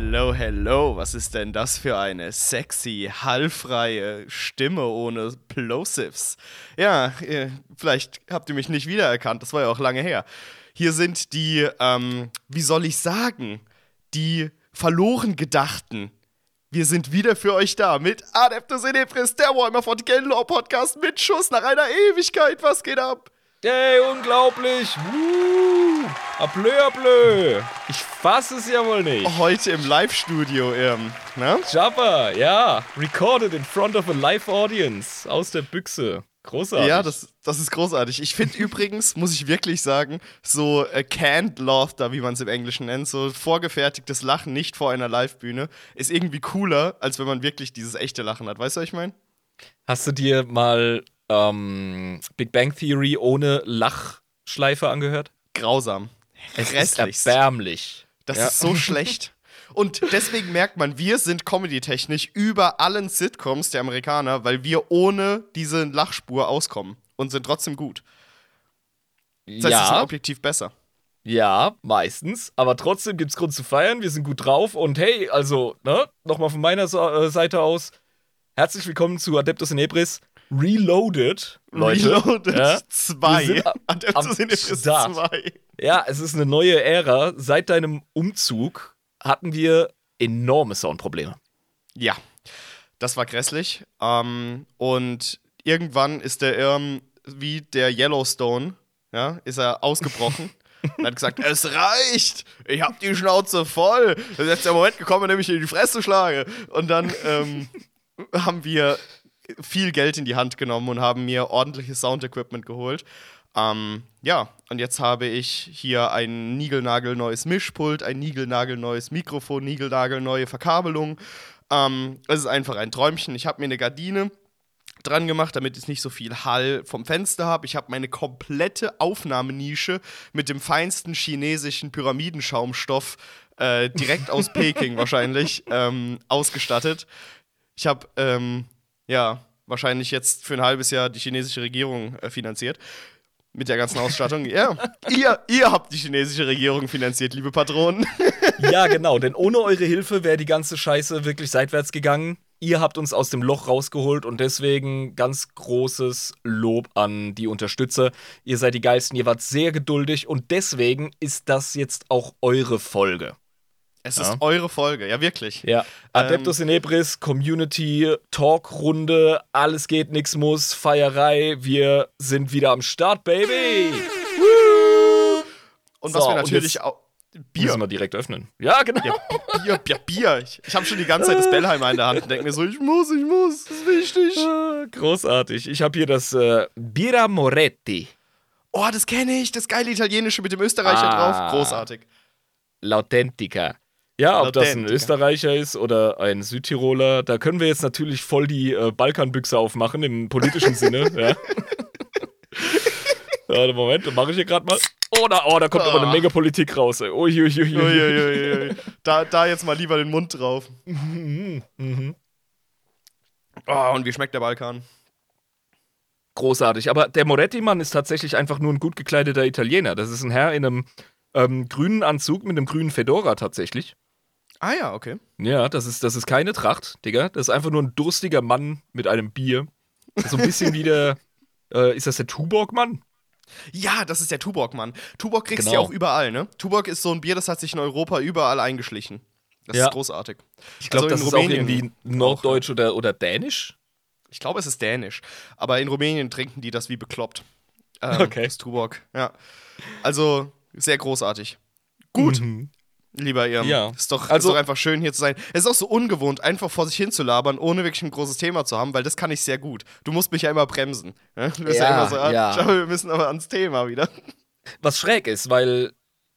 Hello, hello, was ist denn das für eine sexy, hallfreie Stimme ohne Plosives? Ja, äh, vielleicht habt ihr mich nicht wiedererkannt, das war ja auch lange her. Hier sind die, ähm, wie soll ich sagen, die verloren Gedachten. Wir sind wieder für euch da mit Adeptus Inepris, der Warhammer 40k Lore Podcast mit Schuss nach einer Ewigkeit. Was geht ab? Hey, unglaublich! Woo! Ablö, ablö! Ich fasse es ja wohl nicht. Heute im Live-Studio, ähm, ne? Jabba, ja. Recorded in front of a live audience. Aus der Büchse. Großartig. Ja, das, das ist großartig. Ich finde übrigens, muss ich wirklich sagen, so äh, canned laughter, wie man es im Englischen nennt, so vorgefertigtes Lachen nicht vor einer Live-Bühne, ist irgendwie cooler, als wenn man wirklich dieses echte Lachen hat. Weißt du, was ich meine? Hast du dir mal ähm, Big Bang Theory ohne Lachschleife angehört? Grausam. Es ist erbärmlich. Das Ja. ist so schlecht. Und deswegen merkt man, wir sind comedy-technisch über allen Sitcoms der Amerikaner, weil wir ohne diese Lachspur auskommen und sind trotzdem gut. Das heißt, wir sind ja, objektiv besser. ja, meistens. Aber trotzdem gibt's Grund zu feiern. Wir sind gut drauf. Und hey, also, ne, nochmal von meiner äh, Seite aus. Herzlich willkommen zu Adeptus Inebris Reloaded. Leute. Reloaded Ja? 2. Wir sind am- Adeptus am Inepris Start. 2. Ja, es ist eine neue Ära. Seit deinem Umzug hatten wir enorme Soundprobleme. Ja, das war grässlich. Ähm, und irgendwann ist der Irm wie der Yellowstone, ja, ist er ausgebrochen. Und hat gesagt, es reicht, ich hab die Schnauze voll. Das ist jetzt der Moment gekommen, in dem ich in die Fresse schlage. Und dann ähm, haben wir viel Geld in die Hand genommen und haben mir ordentliches Soundequipment geholt. Ähm, ja, und jetzt habe ich hier ein niegelnagelneues Mischpult, ein niegelnagelneues Mikrofon, niegelnagelneue Verkabelung. Ähm, es ist einfach ein Träumchen. Ich habe mir eine Gardine dran gemacht, damit ich nicht so viel Hall vom Fenster habe. Ich habe meine komplette Aufnahmenische mit dem feinsten chinesischen Pyramidenschaumstoff äh, direkt aus Peking wahrscheinlich ähm, ausgestattet. Ich habe ähm, ja wahrscheinlich jetzt für ein halbes Jahr die chinesische Regierung äh, finanziert. Mit der ganzen Ausstattung. ja, ihr, ihr habt die chinesische Regierung finanziert, liebe Patronen. Ja, genau, denn ohne eure Hilfe wäre die ganze Scheiße wirklich seitwärts gegangen. Ihr habt uns aus dem Loch rausgeholt und deswegen ganz großes Lob an die Unterstützer. Ihr seid die Geilsten, ihr wart sehr geduldig und deswegen ist das jetzt auch eure Folge. Es Ja. ist eure Folge, ja wirklich. Ja. Adeptus Inebris, Community, Talkrunde, alles geht, nix muss, Feierei. Wir sind wieder am Start, Baby. Und was So, wir und natürlich auch. Bier. Müssen wir direkt öffnen. Ja, genau. Ja, Bier, ja, Bier. Ich, ich habe schon die ganze Zeit das Bellheimer in der Hand und denke mir so, ich muss, ich muss, das ist wichtig. Ah, Großartig. Ich habe hier das äh, Birra Moretti. Oh, das kenne ich, das geile Italienische mit dem Österreicher Ah. drauf. Großartig. L'Authentica. Ja, ob das ein. Österreicher ist oder ein Südtiroler, da können wir jetzt natürlich voll die äh, Balkanbüchse aufmachen im politischen Sinne. Ja. Warte, Moment, dann mache ich hier gerade mal. Oh da, oh, da kommt aber eine Ah. Menge Politik raus. Ey. Ui, ui, ui, ui. Da, da jetzt mal lieber den Mund drauf. Mhm, mhm. Oh, und wie schmeckt der Balkan? Großartig. Aber der Moretti-Mann ist tatsächlich einfach nur ein gut gekleideter Italiener. Das ist ein Herr in einem ähm, grünen Anzug mit einem grünen Fedora tatsächlich. Ah ja, okay. Ja, das ist, das ist keine Tracht, Digga. Das ist einfach nur ein durstiger Mann mit einem Bier. So ein bisschen wie der. Äh, ist das der Tuborg-Mann? Ja, das ist der Tuborg-Mann. Tuborg kriegst du Genau. ja auch überall, ne? Tuborg ist so ein Bier, das hat sich in Europa überall eingeschlichen. Das Ja. ist großartig. Ich glaube, Also das in ist auch Rumänien irgendwie Norddeutsch oder, oder Dänisch. Ich glaube, es ist dänisch. Aber in Rumänien trinken die das wie bekloppt. Ähm, Okay. Das Tuborg, ja. Also, sehr großartig. Gut, Mhm. Lieber Irm. Ja. Ist doch, Also- ist doch einfach schön hier zu sein. Es ist auch so ungewohnt, einfach vor sich hin zu labern, ohne wirklich ein großes Thema zu haben, weil das kann ich sehr gut. Du musst mich ja immer bremsen. Ne? Du bist ja, Ja, immer so, ah, ja. schau, wir müssen aber ans Thema wieder. Was schräg ist, weil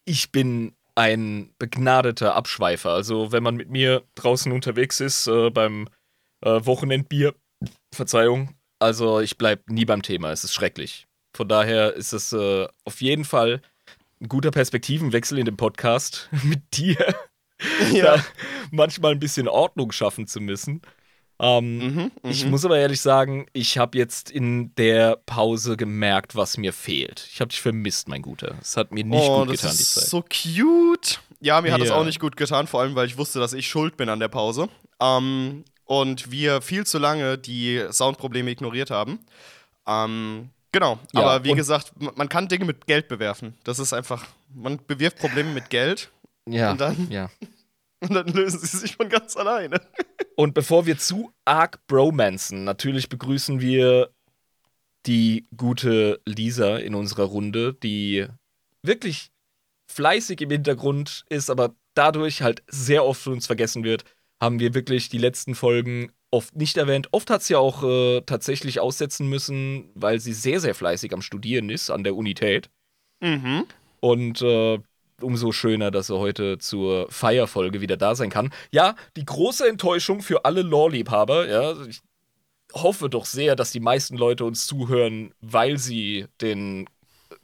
ich bin ein begnadeter Abschweifer. Also, wenn man mit mir draußen unterwegs ist, äh, beim äh, Wochenendbier, Verzeihung, also ich bleib nie beim Thema. Es ist schrecklich. Von daher ist es äh, auf jeden Fall ein guter Perspektivenwechsel in dem Podcast mit dir. Ja. manchmal ein bisschen Ordnung schaffen zu müssen. Ähm, Mhm, Ich mhm. muss aber ehrlich sagen, ich habe jetzt in der Pause gemerkt, was mir fehlt. Ich habe dich vermisst, mein Guter. Es hat mir nicht oh, gut das getan, die ist Zeit. so cute. Ja, mir hat Ja. auch nicht gut getan, vor allem, weil ich wusste, dass ich schuld bin an der Pause. Ähm, und wir viel zu lange die Soundprobleme ignoriert haben. Ähm, genau, Ja, aber wie gesagt, man kann Dinge mit Geld bewerfen. Das ist einfach, man bewirft Probleme mit Geld Ja. Und dann- ja. und dann lösen sie sich von ganz alleine. Und bevor wir zu arg bromanzen, natürlich begrüßen wir die gute Lisa in unserer Runde, die wirklich fleißig im Hintergrund ist, aber dadurch halt sehr oft von uns vergessen wird, haben wir wirklich die letzten Folgen oft nicht erwähnt. Oft hat sie auch äh, tatsächlich aussetzen müssen, weil sie sehr, sehr fleißig am Studieren ist an der Unität. Mhm. Und äh, umso schöner, dass er heute zur Feierfolge wieder da sein kann. Ja, die große Enttäuschung für alle Lore-Liebhaber, ja, ich hoffe doch sehr, dass die meisten Leute uns zuhören, weil sie den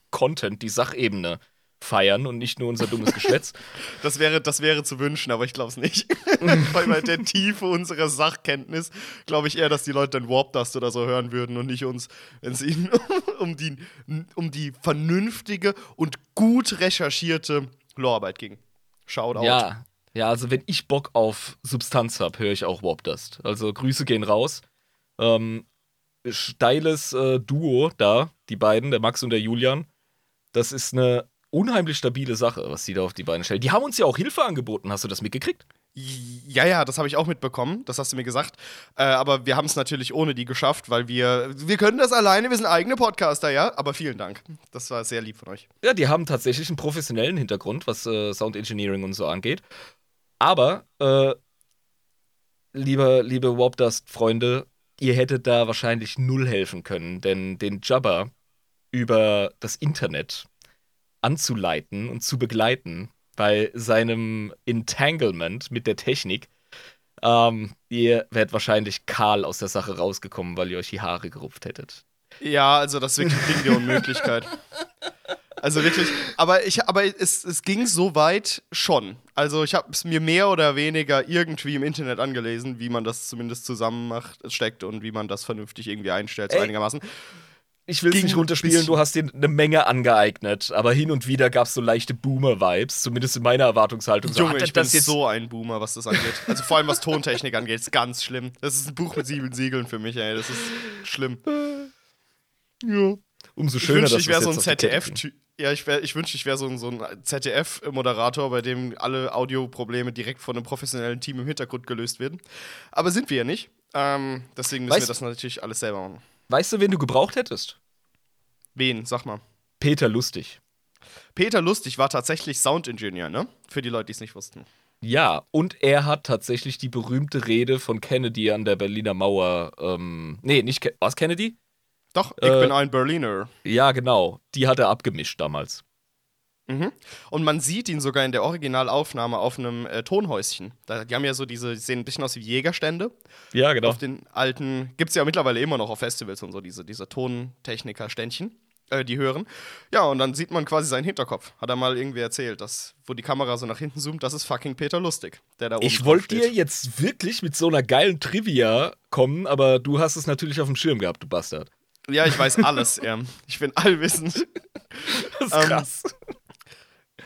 Content, die Sachebene feiern und nicht nur unser dummes Geschwätz. Das wäre, das wäre zu wünschen, aber ich glaube es nicht. Weil bei der Tiefe unserer Sachkenntnis glaube ich eher, dass die Leute dann Warp Dust oder so hören würden und nicht uns, wenn es ihnen um die, um die vernünftige und gut recherchierte Lorearbeit ging. Shoutout. Ja, ja, also wenn ich Bock auf Substanz habe, höre ich auch Warp Dust. Also Grüße gehen raus. Ähm, steiles äh, Duo da, die beiden, der Max und der Julian. Das ist eine unheimlich stabile Sache, was die da auf die Beine stellen. Die haben uns ja auch Hilfe angeboten, hast du das mitgekriegt? Ja, ja, das habe ich auch mitbekommen, das hast du mir gesagt. Äh, aber wir haben es natürlich ohne die geschafft, weil wir, wir können das alleine, wir sind eigene Podcaster, ja. Aber vielen Dank. Das war sehr lieb von euch. Ja, die haben tatsächlich einen professionellen Hintergrund, was äh, Sound Engineering und so angeht. Aber, äh, liebe, liebe Warp Dust-Freunde, ihr hättet da wahrscheinlich null helfen können, denn den Jabber über das Internet anzuleiten und zu begleiten bei seinem Entanglement mit der Technik, ähm, ihr wärt wahrscheinlich kahl aus der Sache rausgekommen, weil ihr euch die Haare gerupft hättet. Ja, also das ist wirklich Ding der Unmöglichkeit. Also wirklich, aber ich, aber es, es ging so weit schon. Also ich habe es mir mehr oder weniger irgendwie im Internet angelesen, wie man das zumindest zusammen macht, steckt und wie man das vernünftig irgendwie einstellt, so einigermaßen. Ich will es nicht runterspielen, du hast dir eine Menge angeeignet, aber hin und wieder gab es so leichte Boomer-Vibes, zumindest in meiner Erwartungshaltung. So, Junge, ich bin das jetzt so ein Boomer, was das angeht. Also vor allem was Tontechnik angeht, ist ganz schlimm. Das ist ein Buch mit sieben Siegeln für mich, ey. Das ist schlimm. ja. Umso Ich schöner, wünschte, dass ich wäre so ein ZDF-Typ. Ja, ich, wär, ich wünschte, ich wäre so ein, so ein ZDF-Moderator, bei dem alle Audioprobleme direkt von einem professionellen Team im Hintergrund gelöst werden. Aber sind wir ja nicht. Ähm, deswegen müssen Weißt- wir das natürlich alles selber machen. Weißt du, wen du gebraucht hättest? Wen? Sag mal. Peter Lustig. Peter Lustig war tatsächlich Soundingenieur, ne? Für die Leute, die es nicht wussten. Ja, und er hat tatsächlich die berühmte Rede von Kennedy an der Berliner Mauer. Ähm, nee, nicht. Ke was Kennedy? Doch, ich Äh, bin ein Berliner. Ja, genau. Die hat er abgemischt damals. Mhm. Und man sieht ihn sogar in der Originalaufnahme auf einem äh, Tonhäuschen. Da, die haben ja so diese, die sehen ein bisschen aus wie Jägerstände. Ja, genau. Auf den alten, gibt es ja mittlerweile immer noch auf Festivals und so, diese, diese Tontechniker-Ständchen, äh, die hören. Ja, und dann sieht man quasi seinen Hinterkopf. Hat er mal irgendwie erzählt, dass, wo die Kamera so nach hinten zoomt, das ist fucking Peter Lustig, der da oben Ich wollte dir jetzt wirklich mit so einer geilen Trivia kommen, aber du hast es natürlich auf dem Schirm gehabt, du Bastard. Ja, ich weiß alles, ja. Ich bin allwissend. Das ist krass.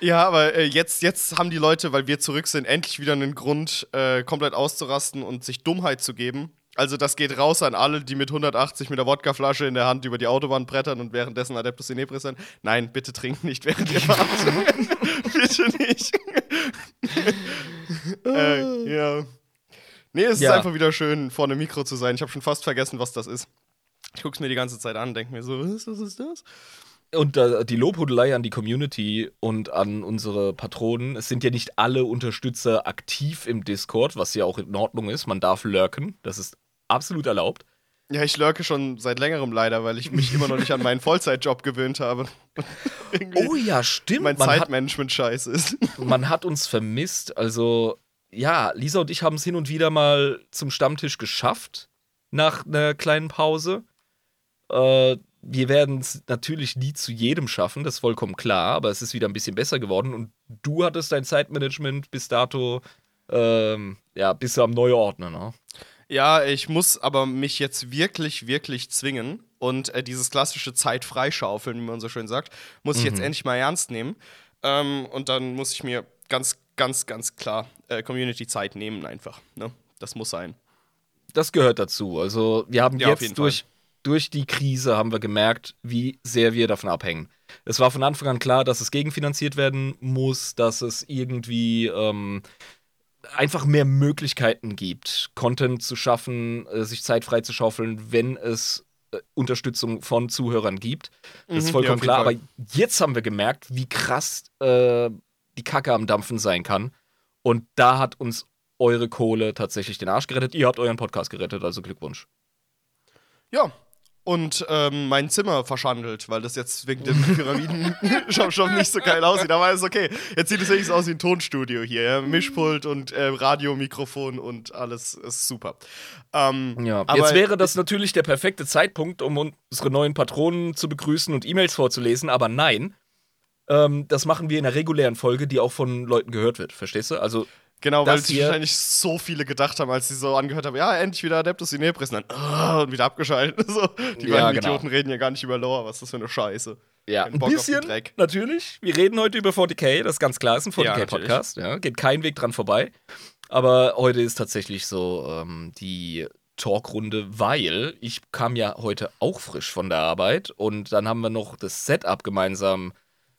Ja, aber äh, jetzt, jetzt haben die Leute, weil wir zurück sind, endlich wieder einen Grund, äh, komplett auszurasten und sich Dummheit zu geben. Also das geht raus an alle, die mit 180 mit der Wodkaflasche in der Hand über die Autobahn brettern und währenddessen Adeptus Inebris sind. Nein, bitte trinkt nicht während ihr fahrt. bitte nicht. äh, ja. Nee, es Ja. ist einfach wieder schön, vor einem Mikro zu sein. Ich habe schon fast vergessen, was das ist. Ich guck's mir die ganze Zeit an, denke mir so, was, was ist das? Und äh, die Lobhudelei an die Community und an unsere Patronen. Es sind ja nicht alle Unterstützer aktiv im Discord, was ja auch in Ordnung ist. Man darf lurken. Das ist absolut erlaubt. Ja, ich lurke schon seit längerem leider, weil ich mich immer noch nicht an meinen Vollzeitjob gewöhnt habe. Oh ja, stimmt. mein Zeitmanagement scheiße ist. man hat uns vermisst. Also, ja, Lisa und ich haben es hin und wieder mal zum Stammtisch geschafft. Nach einer kleinen Pause. Äh, wir werden es natürlich nie zu jedem schaffen, das ist vollkommen klar, aber es ist wieder ein bisschen besser geworden und du hattest dein Zeitmanagement bis dato, ähm, ja, bis am Neuordnen, ne? Ja, ich muss aber mich jetzt wirklich, wirklich zwingen und äh, dieses klassische Zeit freischaufeln, wie man so schön sagt, muss ich jetzt endlich mal ernst nehmen. Ähm, und dann muss ich mir ganz, ganz, ganz klar äh, Community-Zeit nehmen einfach. Ne? Das muss sein. Das gehört dazu. Also wir haben Ja, auf jeden jetzt durch, durch die Krise haben wir gemerkt, wie sehr wir davon abhängen. Es war von Anfang an klar, dass es gegenfinanziert werden muss, dass es irgendwie ähm, einfach mehr Möglichkeiten gibt, Content zu schaffen, äh, sich Zeit freizuschaufeln, wenn es äh, Unterstützung von Zuhörern gibt. Das ist Mhm, ja, vollkommen jeden klar. Aber jetzt haben wir gemerkt, wie krass äh, die Kacke am Dampfen sein kann. Und da hat uns eure Kohle tatsächlich den Arsch gerettet. Ihr habt euren Podcast gerettet, also Glückwunsch. Ja. Und ähm, mein Zimmer verschandelt, weil das jetzt wegen den Pyramiden schon, schon nicht so geil aussieht. Aber ist okay. Jetzt sieht es wenigstens aus wie ein Tonstudio hier. Ja? Mischpult und äh, Radiomikrofon und alles ist super. Ähm, Ja, aber jetzt wäre das natürlich der perfekte Zeitpunkt, um unsere neuen Patronen zu begrüßen und E-Mails vorzulesen, aber nein. Ähm, das machen wir in einer regulären Folge, die auch von Leuten gehört wird. Verstehst du? Also, Genau, weil sich wahrscheinlich so viele gedacht haben, als sie so angehört haben, ja, endlich wieder Adeptus Inebris, und dann ah, und wieder abgeschaltet. So, die Ja, beiden genau. Idioten reden ja gar nicht über Lore, was ist das für eine Scheiße. ja, ein bisschen Dreck. natürlich. Wir reden heute über 40k, das ist ganz klar, ist ein Ja, 40k-Podcast. Ja, geht kein Weg dran vorbei. Aber heute ist tatsächlich so ähm, die Talkrunde, weil ich kam ja heute auch frisch von der Arbeit und dann haben wir noch das Setup gemeinsam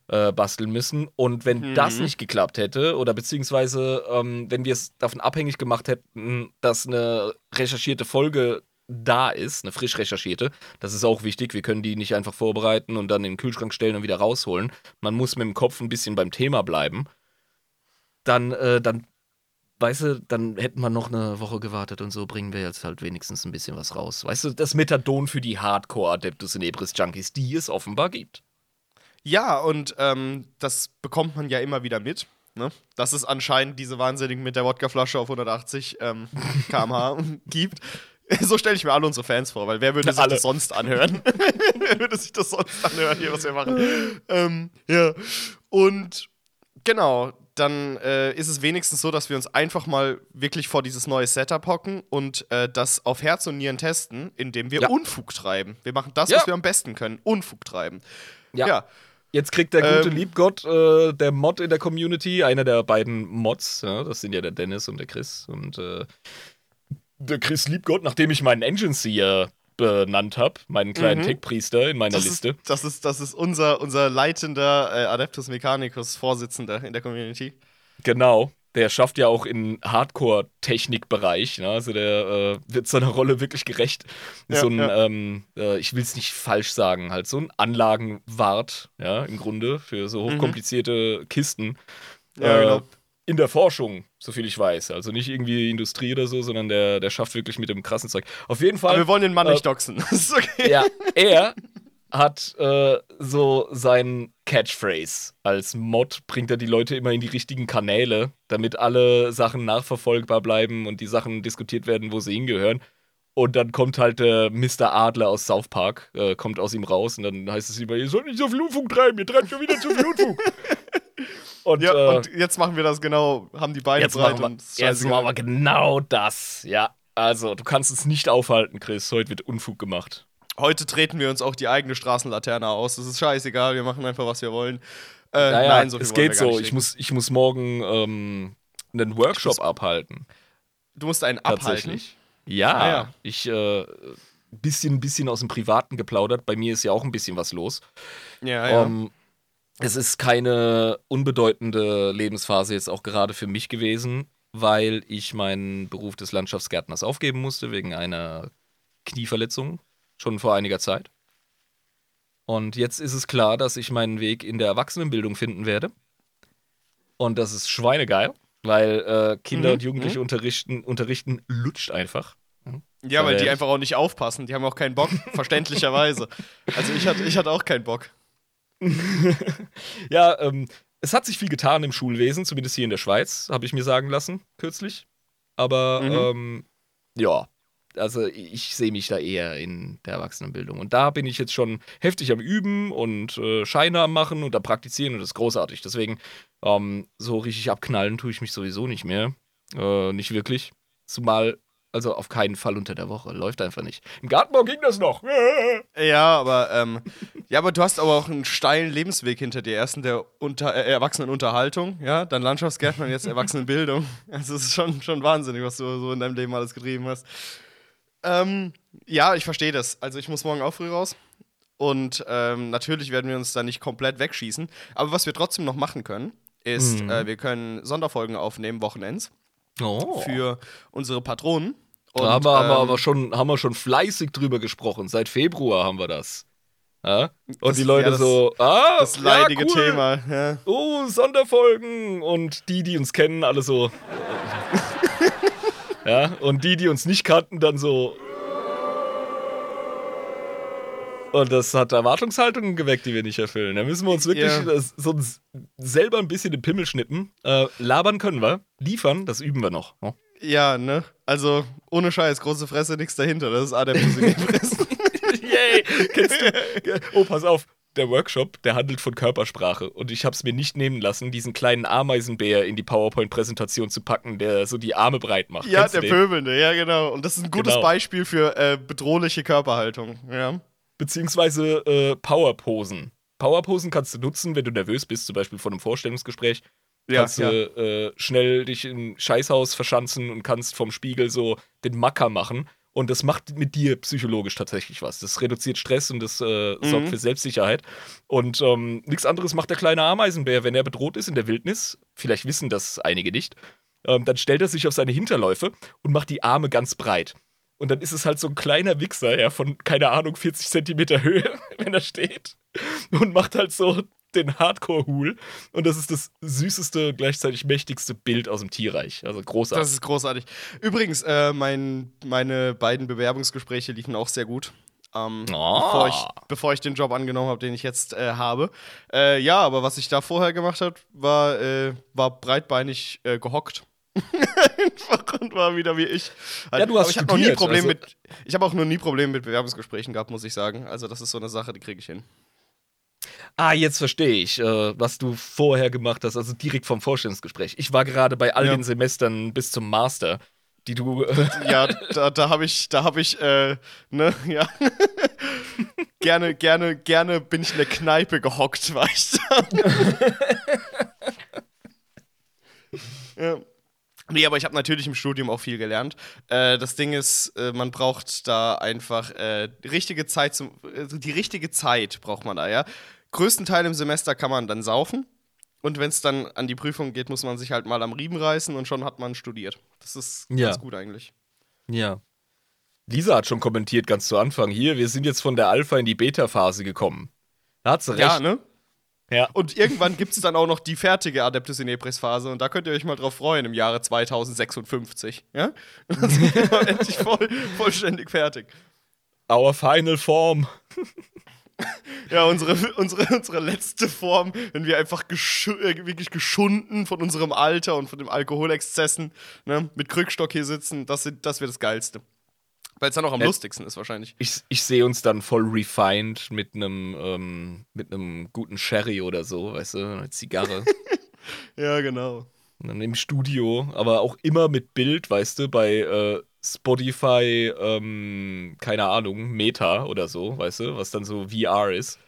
äh, basteln müssen. Und wenn Mhm. das nicht geklappt hätte, oder beziehungsweise ähm, wenn wir es davon abhängig gemacht hätten, dass eine recherchierte Folge da ist, eine frisch recherchierte, das ist auch wichtig. Wir können die nicht einfach vorbereiten und dann in den Kühlschrank stellen und wieder rausholen. Man muss mit dem Kopf ein bisschen beim Thema bleiben. Dann, äh, dann, weißt du, dann hätten wir noch eine Woche gewartet und so bringen wir jetzt halt wenigstens ein bisschen was raus. Weißt du, das Methadon für die Hardcore-Adeptus in Ebris-Junkies, die es offenbar gibt. Ja, und ähm, das bekommt man ja immer wieder mit. Ne? Dass es anscheinend diese Wahnsinnigen mit der Wodkaflasche auf 180 ähm, km/h gibt. So stelle ich mir alle unsere Fans vor, weil wer würde sich Alle. das sonst anhören? wer würde sich das sonst anhören, hier, was wir machen? ähm, ja. Und genau, dann äh, ist es wenigstens so, dass wir uns einfach mal wirklich vor dieses neue Setup hocken und äh, das auf Herz und Nieren testen, indem wir Ja. Unfug treiben. Wir machen das, Ja. was wir am besten können: Unfug treiben. Ja. ja. Jetzt kriegt der gute Ähm, Liebgott, äh, der Mod in der Community, einer der beiden Mods, ja, das sind ja der Dennis und der Chris. Und äh, der Chris Liebgott, nachdem ich meinen Engine Seer benannt habe, meinen kleinen Mhm. Tech-Priester in meiner Das Liste. ist, das ist, das ist unser, unser leitender äh, Adeptus Mechanicus Vorsitzender in der Community. Genau. Der schafft ja auch in Hardcore-Technik-Bereich. Ne? Also der äh, wird seiner Rolle wirklich gerecht. Ja, so ein, ja. ähm, äh, ich will es nicht falsch sagen, halt so ein Anlagenwart, ja, im Grunde, für so hochkomplizierte Kisten. Mhm. Ja, äh, genau. In der Forschung, so viel ich weiß. Also nicht irgendwie Industrie oder so, sondern der, der schafft wirklich mit dem krassen Zeug. Auf jeden Aber Fall. wir wollen den Mann äh, nicht doxen. Das ist okay. Ja, er hat äh, so sein Catchphrase. Als Mod bringt er die Leute immer in die richtigen Kanäle, damit alle Sachen nachverfolgbar bleiben und die Sachen diskutiert werden, wo sie hingehören. Und dann kommt halt der Mr. Adler aus South Park, äh, kommt aus ihm raus und dann heißt es immer, ihr sollt nicht so viel Unfug treiben, ihr treibt schon wieder zu viel Unfug. und, Ja, äh, und jetzt machen wir das genau, haben die Beine Jetzt breit machen, wir, jetzt machen wir genau das. Ja, also du kannst es nicht aufhalten, Chris. Heute wird Unfug gemacht. Heute treten wir uns auch die eigene Straßenlaterne aus. Das ist scheißegal, wir machen einfach, was wir wollen. Äh, Naja, nein, so viel es geht so. Ich muss, ich muss morgen ähm, einen Workshop muss- abhalten. Du musst einen abhalten. Tatsächlich. Ja, Ah, ja. ich äh, bisschen, bisschen aus dem Privaten geplaudert. Bei mir ist ja auch ein bisschen was los. Ja, ja. Ähm, es ist keine unbedeutende Lebensphase jetzt auch gerade für mich gewesen, weil ich meinen Beruf des Landschaftsgärtners aufgeben musste wegen einer Knieverletzung schon vor einiger Zeit. Und jetzt ist es klar, dass ich meinen Weg in der Erwachsenenbildung finden werde. Und das ist schweinegeil, weil äh, Kinder Mhm, und Jugendliche unterrichten, unterrichten lutscht einfach. ja, weil die einfach auch nicht aufpassen. Die haben auch keinen Bock, verständlicherweise. Also ich hatte, ich hatte auch keinen Bock. Ja, ähm, es hat sich viel getan im Schulwesen, zumindest hier in der Schweiz, habe ich mir sagen lassen, kürzlich. Aber Mhm. ähm, ja, also ich sehe mich da eher in der Erwachsenenbildung. Und da bin ich jetzt schon heftig am Üben und äh, Scheine am Machen und am Praktizieren und das ist großartig. Deswegen, ähm, so richtig abknallen tue ich mich sowieso nicht mehr. Äh, nicht wirklich. Zumal Also auf keinen Fall unter der Woche. Läuft einfach nicht. Im Gartenbau ging das noch. Ja, aber ähm, ja, aber du hast aber auch einen steilen Lebensweg hinter dir. Erst in der unter, äh, Erwachsenenunterhaltung, ja, dann Landschaftsgärtner und jetzt Erwachsenenbildung. Also es ist schon, schon wahnsinnig, was du so in deinem Leben alles getrieben hast. Ähm, ja, ich verstehe das. Also ich muss morgen auch früh raus. Und ähm, natürlich werden wir uns da nicht komplett wegschießen. Aber was wir trotzdem noch machen können, ist, Mhm. äh, wir können Sonderfolgen aufnehmen, Wochenends, Oh. für unsere Patronen. Und, da haben wir, haben, wir ähm, aber schon, haben wir schon fleißig drüber gesprochen. Seit Februar haben wir das. Ja? Und Das- die Leute ja, das- so, ah, das leidige ja, cool. Thema. Oh, Sonderfolgen. Und die, die uns kennen, alle so. Ja, und die, die uns nicht kannten, dann so. Und das hat Erwartungshaltungen geweckt, die wir nicht erfüllen. Da müssen wir uns wirklich Ja. das, so selber ein bisschen den Pimmel schnippen. Äh, labern können wir, liefern, das üben wir noch. Oh. Ja, ne? Also, ohne Scheiß, große Fresse, nichts dahinter. Das ist Adem Fressen. Yay! Kennst du? Oh, pass auf. Der Workshop, der handelt von Körpersprache. Und ich habe es mir nicht nehmen lassen, diesen kleinen Ameisenbär in die PowerPoint-Präsentation zu packen, der so die Arme breit macht. ja, Kennst der? Pöbelnde, ja, genau. Und das ist ein gutes Genau. Beispiel für äh, bedrohliche Körperhaltung. Ja. Beziehungsweise äh, Powerposen. Powerposen kannst du nutzen, wenn du nervös bist, zum Beispiel vor einem Vorstellungsgespräch. Ja, kannst du äh, schnell dich im Scheißhaus verschanzen und kannst vom Spiegel so den Macker machen. Und das macht mit dir psychologisch tatsächlich was. Das reduziert Stress und das äh, sorgt Mhm. für Selbstsicherheit. Und ähm, nichts anderes macht der kleine Ameisenbär, wenn er bedroht ist in der Wildnis. Vielleicht wissen das einige nicht. Ähm, dann stellt er sich auf seine Hinterläufe und macht die Arme ganz breit. Und dann ist es halt so ein kleiner Wichser, ja, von, keine Ahnung, 40 Zentimeter Höhe, wenn er steht. Und macht halt so den Hardcore-Hul. Und das ist das süßeste, gleichzeitig mächtigste Bild aus dem Tierreich. Also großartig. Das ist großartig. Übrigens, äh, mein, meine beiden Bewerbungsgespräche liefen auch sehr gut. Ähm, Oh. bevor, ich, bevor ich den Job angenommen habe, den ich jetzt äh, habe. Äh, ja, aber was ich da vorher gemacht habe, war, äh, war breitbeinig äh, gehockt. Einfach und war wieder wie ich. Ja, du hast ich habe noch nie Probleme also- mit. Ich habe auch noch nie Probleme mit Bewerbungsgesprächen gehabt, muss ich sagen. Also das ist so eine Sache, die kriege ich hin. Ah, jetzt verstehe ich, äh, was du vorher gemacht hast, also direkt vom Vorstellungsgespräch. Ich war gerade bei all Ja. den Semestern bis zum Master, die du. Äh, Ja, da, da habe ich, da habe ich, äh, ne, ja. gerne, gerne, gerne bin ich in der Kneipe gehockt, weißt du? ja. Nee, aber ich habe natürlich im Studium auch viel gelernt. Äh, das Ding ist, äh, man braucht da einfach äh, die richtige Zeit zum, äh, die richtige Zeit braucht man da, ja. Größten Teil im Semester kann man dann saufen. Und wenn es dann an die Prüfung geht, muss man sich halt mal am Riemen reißen und schon hat man studiert. Das ist Ja. ganz gut eigentlich. ja. Lisa hat schon kommentiert ganz zu Anfang hier, wir sind jetzt von der Alpha in die Beta-Phase gekommen. Da hat sie recht. Ja, ne? Ja. Und irgendwann gibt es dann auch noch die fertige Adeptus in Phase und da könnt ihr euch mal drauf freuen im Jahre 2056. Ja? Dann sind wir endlich voll, vollständig fertig. Our final form. Ja, unsere, unsere, unsere letzte Form, wenn wir einfach geschu äh, wirklich geschunden von unserem Alter und von den Alkoholexzessen ne, mit Krückstock hier sitzen, das, sind, das wäre das Geilste. Weil es dann auch am Ja. lustigsten ist wahrscheinlich. Ich, ich sehe uns dann voll refined mit einem ähm, mit einem guten Sherry oder so, weißt du, eine Zigarre. Ja, genau. Und dann im Studio, aber auch immer mit Bild, weißt du, bei äh, Spotify, ähm, keine Ahnung, Meta oder so, weißt du, was dann so VR ist.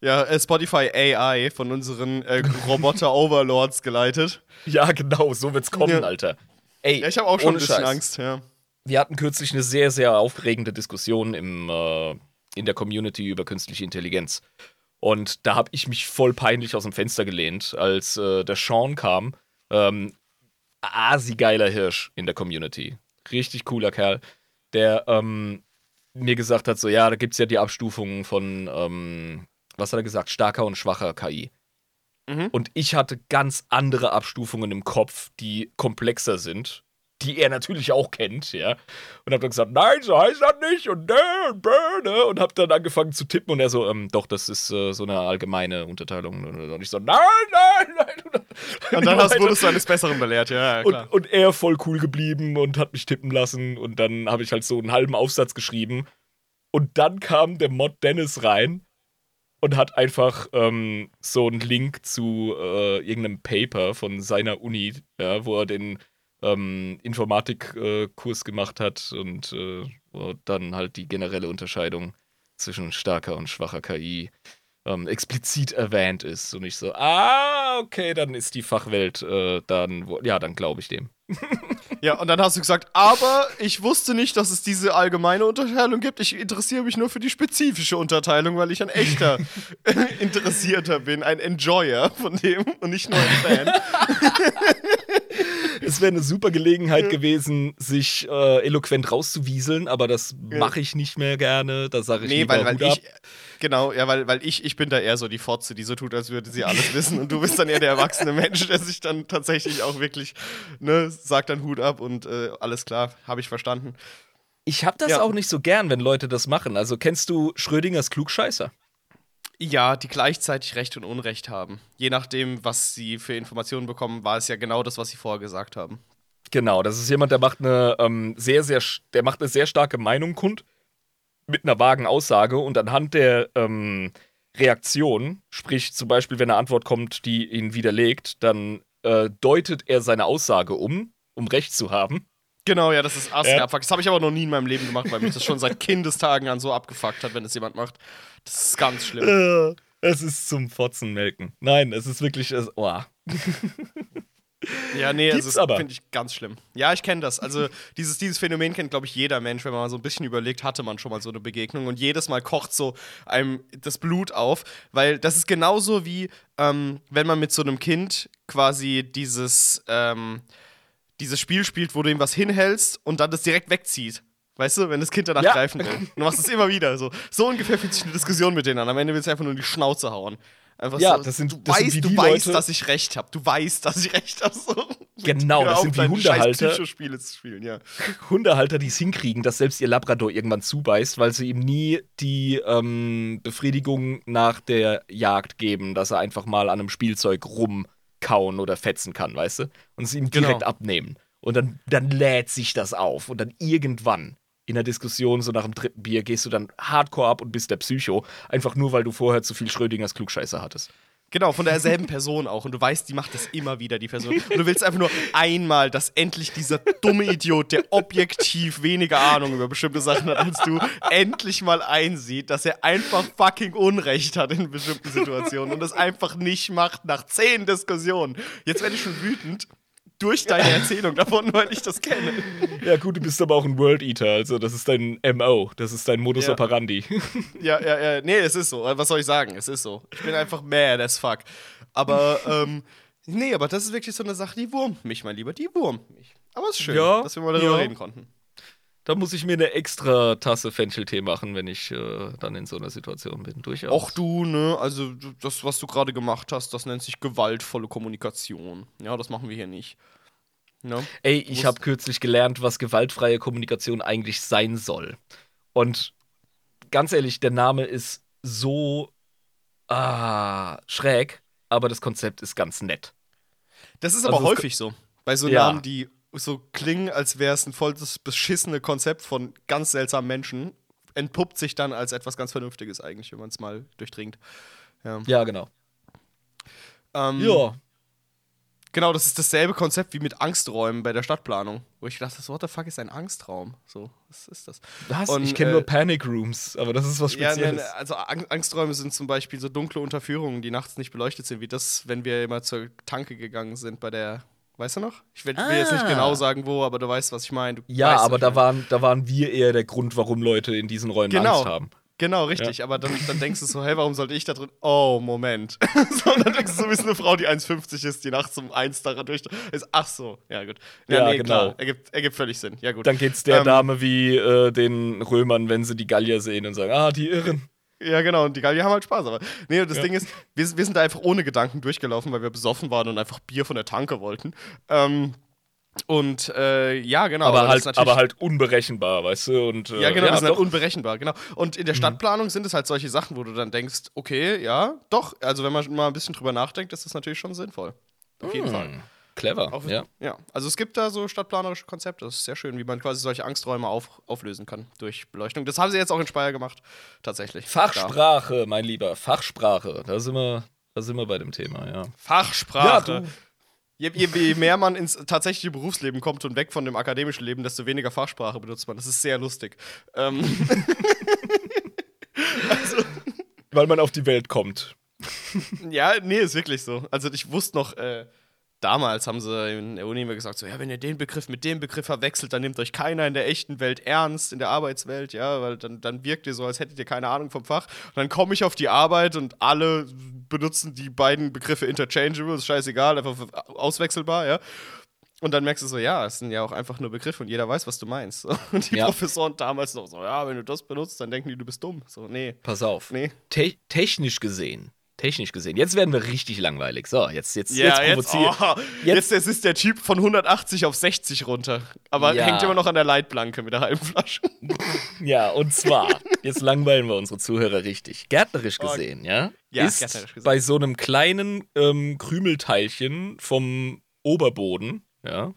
Ja, äh, Spotify AI von unseren äh, Roboter-Overlords geleitet. Ja, genau, so wird's kommen, Ja. Alter. Ey, Ja, ich habe auch schon ein bisschen Scheiß. Angst, ja. Wir hatten kürzlich eine sehr, sehr aufregende Diskussion im, äh, in der Community über künstliche Intelligenz. Und da habe ich mich voll peinlich aus dem Fenster gelehnt, als äh, der Sean kam. Ähm, asi-geiler Hirsch in der Community. Richtig cooler Kerl, der ähm, mir gesagt hat: so, ja, da gibt es ja die Abstufungen von, ähm, was hat er gesagt, starker und schwacher KI. Mhm. Und ich hatte ganz andere Abstufungen im Kopf, die komplexer sind, die er natürlich auch kennt, ja. Und hab dann gesagt, nein, so heißt das nicht und ne, und ne, und hab dann angefangen zu tippen und er so, ähm, doch, das ist äh, so eine allgemeine Unterteilung. Und ich so, nein, nein, nein. Und dann hast, wurdest du eines Besseren belehrt, ja, ja klar. Und, und er voll cool geblieben und hat mich tippen lassen. Und dann habe ich halt so einen halben Aufsatz geschrieben. Und dann kam der Mod Dennis rein und hat einfach ähm, so einen Link zu äh, irgendeinem Paper von seiner Uni, ja, wo er den ähm, Informatikkurs äh, gemacht hat und äh, dann halt die generelle Unterscheidung zwischen starker und schwacher KI ähm, explizit erwähnt ist. Und ich so, ah, okay, dann ist die Fachwelt äh, dann, ja, dann glaube ich dem. Ja, und dann hast du gesagt, aber ich wusste nicht, dass es diese allgemeine Unterteilung gibt. Ich interessiere mich nur für die spezifische Unterteilung, weil ich ein echter Interessierter bin, ein Enjoyer von dem und nicht nur ein Fan. es wäre eine super Gelegenheit gewesen, sich äh, eloquent rauszuwieseln, aber das mache ich nicht mehr gerne. Da sage ich nee, lieber weil, weil ich, Genau, ja, weil, weil ich, ich bin da eher so die Fotze, die so tut, als würde sie alles wissen. Und du bist dann eher der erwachsene Mensch, der sich dann tatsächlich auch wirklich, ne, sagt dann Hut ab und äh, alles klar, habe ich verstanden. Ich habe das ja. auch nicht so gern, wenn Leute das machen. Also kennst du Schrödingers Klugscheißer? Ja, die gleichzeitig Recht und Unrecht haben. Je nachdem, was sie für Informationen bekommen, war es ja genau das, was sie vorher gesagt haben. Genau, das ist jemand, der macht eine ähm, sehr, sehr, der macht eine sehr starke Meinung kund mit einer vagen Aussage und anhand der ähm, Reaktion, sprich zum Beispiel, wenn eine Antwort kommt, die ihn widerlegt, dann äh, deutet er seine Aussage um, um Recht zu haben. Genau, ja, das ist Ast ja. Das habe ich aber noch nie in meinem Leben gemacht, weil mich das schon seit Kindestagen an so abgefuckt hat, wenn es jemand macht. Das ist ganz schlimm. Äh, es ist zum Fotzenmelken. Nein, es ist wirklich. Es, oh. Ja, nee, Gibt's also finde ich ganz schlimm. Ja, ich kenne das. Also dieses, dieses Phänomen kennt, glaube ich, jeder Mensch. Wenn man mal so ein bisschen überlegt, hatte man schon mal so eine Begegnung. Und jedes Mal kocht so einem das Blut auf. Weil das ist genauso wie, ähm, wenn man mit so einem Kind quasi dieses, ähm, dieses Spiel spielt, wo du ihm was hinhältst und dann das direkt wegzieht. Weißt du, wenn das Kind danach ja. greifen will. Du machst es immer wieder so. So ungefähr fühlt sich eine Diskussion mit denen an. Am Ende willst du einfach nur in die Schnauze hauen. Einfach ja, so, das sind, du das weißt, sind du weißt, dass ich recht habe. Du weißt, dass ich recht habe. So. Genau, das sind wie Hundehalter. Zu spielen, ja. Hundehalter, die es hinkriegen, dass selbst ihr Labrador irgendwann zubeißt, weil sie ihm nie die ähm, Befriedigung nach der Jagd geben, dass er einfach mal an einem Spielzeug rumkauen oder fetzen kann, weißt du? Und es ihm direkt genau. abnehmen. Und dann, dann lädt sich das auf. Und dann irgendwann in der Diskussion, so nach dem dritten Bier, gehst du dann hardcore ab und bist der Psycho. Einfach nur, weil du vorher zu viel Schrödingers Klugscheißer hattest. Genau, von derselben Person auch. Und du weißt, die macht das immer wieder, die Person. Und du willst einfach nur einmal, dass endlich dieser dumme Idiot, der objektiv weniger Ahnung über bestimmte Sachen hat als du, endlich mal einsieht, dass er einfach fucking Unrecht hat in bestimmten Situationen und das einfach nicht macht nach zehn Diskussionen. Jetzt werde ich schon wütend durch deine Erzählung davon, weil ich das kenne. Ja, gut, du bist aber auch ein World Eater, also das ist dein MO, das ist dein Modus ja. operandi. Ja, ja, ja, nee, es ist so. Was soll ich sagen? Es ist so. Ich bin einfach mad as fuck. Aber, ähm, nee, aber das ist wirklich so eine Sache, die wurmt mich, mein Lieber, die wurmt mich. Aber es ist schön, ja, dass wir mal darüber ja. reden konnten. Da muss ich mir eine extra Tasse Fencheltee machen, wenn ich äh, dann in so einer Situation bin. Durchaus. Auch du, ne? Also, das, was du gerade gemacht hast, das nennt sich gewaltvolle Kommunikation. Ja, das machen wir hier nicht. No. Ey, ich habe kürzlich gelernt, was gewaltfreie Kommunikation eigentlich sein soll. Und ganz ehrlich, der Name ist so ah, schräg, aber das Konzept ist ganz nett. Das ist aber also häufig so. Bei so ja. Namen, die so klingen, als wäre es ein volles beschissene Konzept von ganz seltsamen Menschen, entpuppt sich dann als etwas ganz Vernünftiges eigentlich, wenn man es mal durchdringt. Ja, ja genau. Ähm, ja. Genau, das ist dasselbe Konzept wie mit Angsträumen bei der Stadtplanung, wo ich dachte, what the fuck ist ein Angstraum? So, was ist das? Was? Und, ich kenne äh, nur Panic Rooms, aber das ist was Spezielles. Ja, also Angsträume sind zum Beispiel so dunkle Unterführungen, die nachts nicht beleuchtet sind, wie das, wenn wir immer zur Tanke gegangen sind bei der Weißt du noch? Ich will, ah. will, jetzt nicht genau ah. sagen, wo, aber du weißt, was ich meine. Ja, aber da waren, da waren wir eher der Grund, warum Leute in diesen Räumen genau. Angst haben. Genau, richtig. Ja. Aber dann, dann denkst du so, hey, warum sollte ich da drin? Oh, Moment. so, und dann denkst du, so bist eine Frau, die 1,50 ist, die nachts um 1 da durch ist. Ach so, ja gut. Ja, ja nee, genau. Klar. Ergibt, ergibt völlig Sinn. Ja gut. Dann geht's der ähm, Dame wie äh, den Römern, wenn sie die Gallier sehen und sagen, ah, die Irren. Ja, genau, und die Gallier haben halt Spaß. Aber nee, das ja. Ding ist, wir, wir sind da einfach ohne Gedanken durchgelaufen, weil wir besoffen waren und einfach Bier von der Tanke wollten. Ähm, und äh, ja, genau. Aber, aber halt, aber halt unberechenbar, weißt du? Und, äh, ja, genau, ja, wir sind halt unberechenbar, genau. Und in der mhm. Stadtplanung mhm. sind es halt solche Sachen, wo du dann denkst, okay, ja, doch. Also wenn man mal ein bisschen drüber nachdenkt, ist das natürlich schon sinnvoll. Auf jeden mhm. Fall. Clever, Auf, ja. Ja, also es gibt da so stadtplanerische Konzepte, das ist sehr schön, wie man quasi solche Angsträume auf, auflösen kann durch Beleuchtung. Das haben sie jetzt auch in Speyer gemacht, tatsächlich. Fachsprache, da. mein Lieber, Fachsprache. Da sind wir, da sind wir bei dem Thema, ja. Fachsprache. Ja, Je, je, je mehr man ins tatsächliche Berufsleben kommt und weg von dem akademischen Leben, desto weniger Fachsprache benutzt man. Das ist sehr lustig. Ähm, Weil man auf die Welt kommt. ja, nee, ist wirklich so. Also ich wusste noch, äh, damals haben sie in der Uni immer gesagt, so, ja, wenn ihr den Begriff mit dem Begriff verwechselt, dann nimmt euch keiner in der echten Welt ernst, in der Arbeitswelt, ja, weil dann, dann wirkt ihr so, als hättet ihr keine Ahnung vom Fach. Und dann komme ich auf die Arbeit und alle benutzen die beiden Begriffe interchangeable, ist scheißegal, einfach auswechselbar, ja. Und dann merkst du so, ja, es sind ja auch einfach nur Begriffe und jeder weiß, was du meinst. Und die Ja. Professoren damals noch so, ja, wenn du das benutzt, dann denken die, du bist dumm. So, nee, Pass auf. nee. Te technisch gesehen. Technisch gesehen. Jetzt werden wir richtig langweilig. So, jetzt, jetzt, jetzt provoziere oh, jetzt, jetzt ist der Typ von 180 auf 60 runter. Aber Ja. hängt immer noch an der Leitplanke mit der halben Flasche. Ja, und zwar, jetzt langweilen wir unsere Zuhörer richtig. Gärtnerisch gesehen, ja, Ja, ist gesehen. bei so einem kleinen ähm, Krümelteilchen vom Oberboden, ja,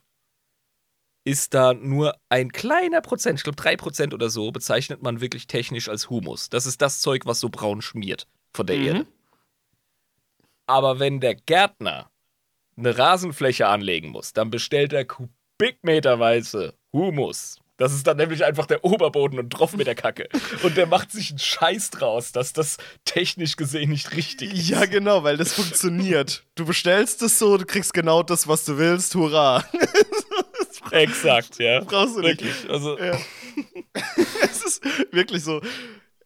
ist da nur ein kleiner Prozent, ich glaube drei Prozent oder so, bezeichnet man wirklich technisch als Humus. Das ist das Zeug, was so braun schmiert von der Mhm. Erde. Aber wenn der Gärtner eine Rasenfläche anlegen muss, dann bestellt er kubikmeterweise Humus. Das ist dann nämlich einfach der Oberboden und drauf mit der Kacke. Und der macht sich einen Scheiß draus, dass das technisch gesehen nicht richtig ist. Ja, genau, weil das funktioniert. Du bestellst es so, du kriegst genau das, was du willst. Hurra. Exakt, ja. Brauchst du nicht. Wirklich. Also, Ja. es ist wirklich so.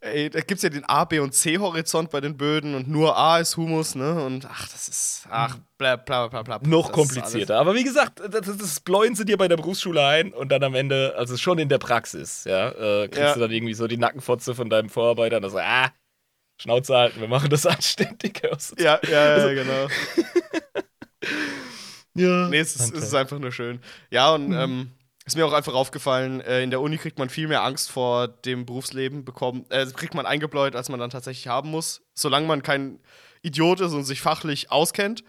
Ey, da gibt's ja den A, B und C-Horizont bei den Böden und nur A ist Humus, ne? Und ach, das ist. Ach, bla bla bla bla. noch komplizierter. Aber wie gesagt, das, das bläuen sie dir bei der Berufsschule ein und dann am Ende, also schon in der Praxis, ja, äh, kriegst Ja. du dann irgendwie so die Nackenfotze von deinem Vorarbeiter und dann so, ah, Schnauze halten, wir machen das anständig aus. Ja, ja, ja, genau. Ja. Nee, es ist, es ist einfach nur schön. Ja, und ähm, ist mir auch einfach aufgefallen, äh, in der Uni kriegt man viel mehr Angst vor dem Berufsleben bekommen, äh, kriegt man eingebläut, als man dann tatsächlich haben muss. Solange man kein Idiot ist und sich fachlich auskennt,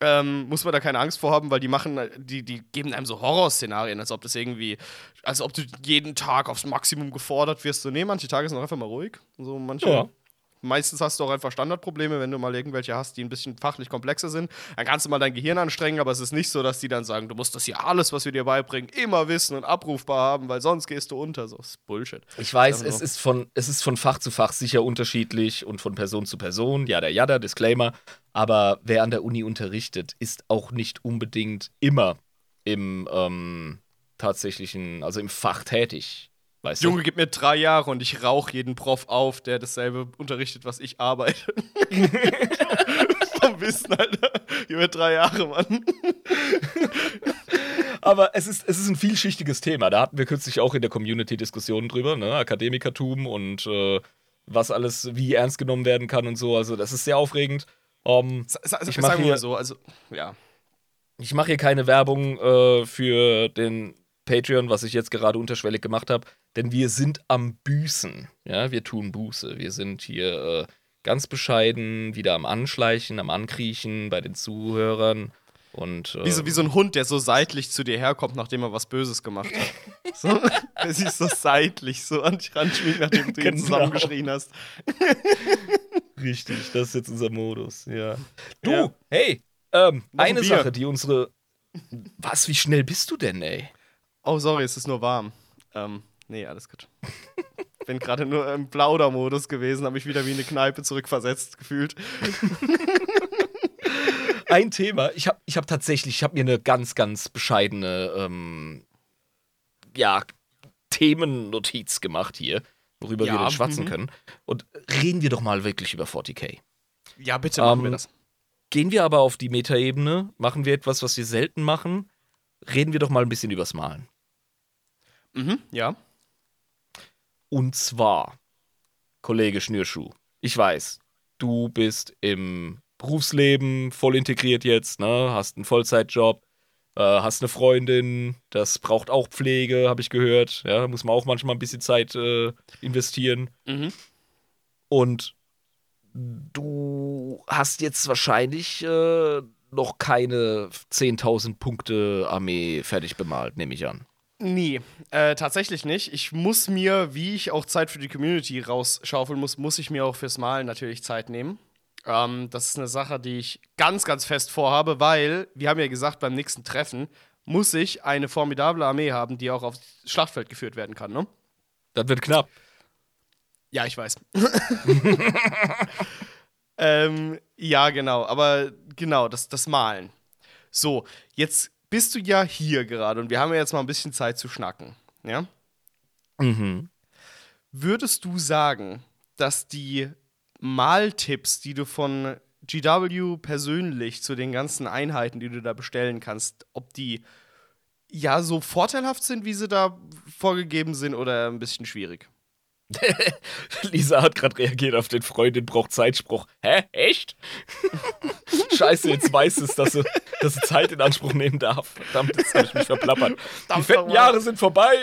ähm, muss man da keine Angst vor haben, weil die machen, die, die geben einem so Horrorszenarien, als ob das irgendwie, als ob du jeden Tag aufs Maximum gefordert wirst. So, nee, manche Tage sind auch einfach mal ruhig. So, manche. Ja. Meistens hast du auch einfach Standardprobleme, wenn du mal irgendwelche hast, die ein bisschen fachlich komplexer sind. Dann kannst du mal dein Gehirn anstrengen, aber es ist nicht so, dass die dann sagen, du musst das hier alles, was wir dir beibringen, immer wissen und abrufbar haben, weil sonst gehst du unter. So, das ist Bullshit. Ich weiß, es ist, von, es ist von Fach zu Fach sicher unterschiedlich und von Person zu Person, ja, der Jada, Disclaimer. Aber wer an der Uni unterrichtet, ist auch nicht unbedingt immer im ähm, tatsächlichen, also im Fach tätig. Weißt Junge, gib mir drei Jahre und ich rauche jeden Prof auf, der dasselbe unterrichtet, was ich arbeite. Vom Wissen, Alter. Gib mir drei Jahre, Mann. Aber es ist, es ist ein vielschichtiges Thema. Da hatten wir kürzlich auch in der Community Diskussionen drüber, ne? Akademikertum und äh, was alles wie ernst genommen werden kann und so. Also, das ist sehr aufregend. Ähm, Sa sa Ich sagen mach wir hier- mal so, also, ja. ich mache hier keine Werbung äh, für den Patreon, was ich jetzt gerade unterschwellig gemacht habe, denn wir sind am Büßen. Ja, wir tun Buße. Wir sind hier äh, ganz bescheiden, wieder am Anschleichen, am Ankriechen bei den Zuhörern. Und, äh, Wie so, wie so ein Hund, der so seitlich zu dir herkommt, nachdem er was Böses gemacht hat. So, der sich so seitlich so an dich ranschmiegt, nachdem du ihn Genau. zusammengeschrien hast. Richtig, das ist jetzt unser Modus, ja. Du, Ja. hey, ähm, eine Bier. Sache, die unsere. Was, wie schnell bist du denn, ey? Oh, sorry, es ist nur warm. Ähm, nee, alles gut. Bin gerade nur im Plaudermodus gewesen, habe mich wieder wie in eine Kneipe zurückversetzt gefühlt. Ein Thema, ich habe ich hab tatsächlich, ich habe mir eine ganz, ganz bescheidene, ähm, ja, Themennotiz gemacht hier, worüber wir Ja, denn schwatzen mhm. können. Und reden wir doch mal wirklich über 40k. Ja, bitte machen Ähm, wir das. Gehen wir aber auf die Metaebene, machen wir etwas, was wir selten machen, reden wir doch mal ein bisschen übers Malen. Mhm, ja. Und zwar, Kollege Schnürschuh, ich weiß, du bist im Berufsleben voll integriert jetzt, ne? Hast einen Vollzeitjob, äh, hast eine Freundin, das braucht auch Pflege, habe ich gehört. Ja, muss man auch manchmal ein bisschen Zeit äh, investieren. Mhm. Und du hast jetzt wahrscheinlich äh, noch keine 10.000 Punkte Armee fertig bemalt, nehme ich an. Nee, äh, tatsächlich nicht. Ich muss mir, wie ich auch Zeit für die Community rausschaufeln muss, muss ich mir auch fürs Malen natürlich Zeit nehmen. Ähm, das ist eine Sache, die ich ganz, ganz fest vorhabe, weil, wir haben ja gesagt, beim nächsten Treffen muss ich eine formidable Armee haben, die auch aufs Schlachtfeld geführt werden kann, ne? Das wird knapp. Ja, ich weiß. ähm, ja, genau, aber genau, das, das Malen. So, jetzt bist du ja hier gerade und wir haben ja jetzt mal ein bisschen Zeit zu schnacken, ja? Mhm. Würdest du sagen, dass die Maltipps, die du von GW persönlich zu den ganzen Einheiten, die du da bestellen kannst, ob die ja so vorteilhaft sind, wie sie da vorgegeben sind, oder ein bisschen schwierig? Lisa hat gerade reagiert auf den Freundin braucht Zeitspruch. Hä? Echt? Scheiße, jetzt weiß es, dass sie, dass sie Zeit in Anspruch nehmen darf. Verdammt, jetzt habe ich mich verplappert. Die fetten. Jahre sind vorbei.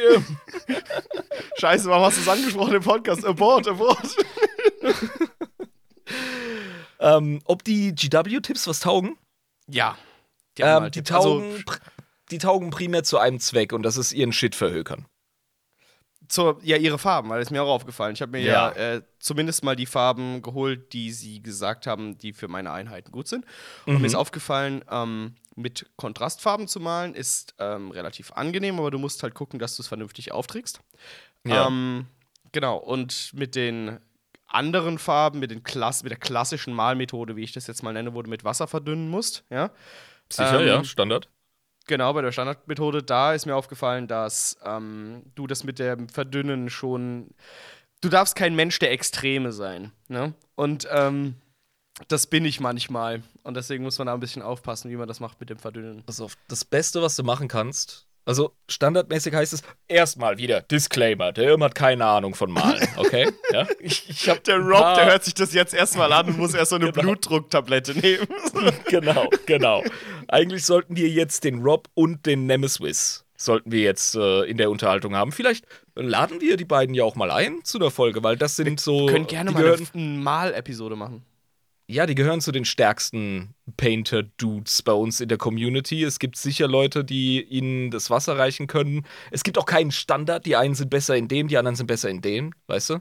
Scheiße, warum hast du es angesprochen im Podcast? Abort, abort. ähm, ob die GW-Tipps was taugen? Ja. Die, Ähm, halt die. Also, taugen, pr- die taugen primär zu einem Zweck und das ist ihren Shit verhökern. Zur, ja, ihre Farben, weil es mir auch aufgefallen. Ich habe mir ja, Ja. äh, zumindest mal die Farben geholt, die sie gesagt haben, die für meine Einheiten gut sind. Und Mhm. mir ist aufgefallen, ähm, mit Kontrastfarben zu malen ist ähm, relativ angenehm, aber du musst halt gucken, dass du es vernünftig aufträgst. Ja. Ähm, genau, und mit den anderen Farben, mit, den Klass mit der klassischen Malmethode, wie ich das jetzt mal nenne, wo du mit Wasser verdünnen musst, ja. Sicher, Ähm, ja, Standard. Genau, bei der Standardmethode, da ist mir aufgefallen, dass ähm, du das mit dem Verdünnen schon. Du darfst kein Mensch der Extreme sein. Ne? Und ähm, das bin ich manchmal. Und deswegen muss man da ein bisschen aufpassen, wie man das macht mit dem Verdünnen. Pass das Beste, was du machen kannst, also standardmäßig heißt es, erstmal wieder Disclaimer, der Irm hat keine Ahnung von Malen, okay? ja? Ich, ich hab Der Rob, der hört sich das jetzt erstmal an und muss erst so eine Genau. Blutdrucktablette nehmen. genau, genau. Eigentlich sollten wir jetzt den Rob und den Nemesis sollten wir jetzt äh, in der Unterhaltung haben. Vielleicht laden wir die beiden ja auch mal ein zu der Folge, weil das sind so. Wir können gerne mal eine Mal-Episode machen. Ja, die gehören zu den stärksten Painter-Dudes bei uns in der Community. Es gibt sicher Leute, die ihnen das Wasser reichen können. Es gibt auch keinen Standard. Die einen sind besser in dem, die anderen sind besser in dem, weißt du?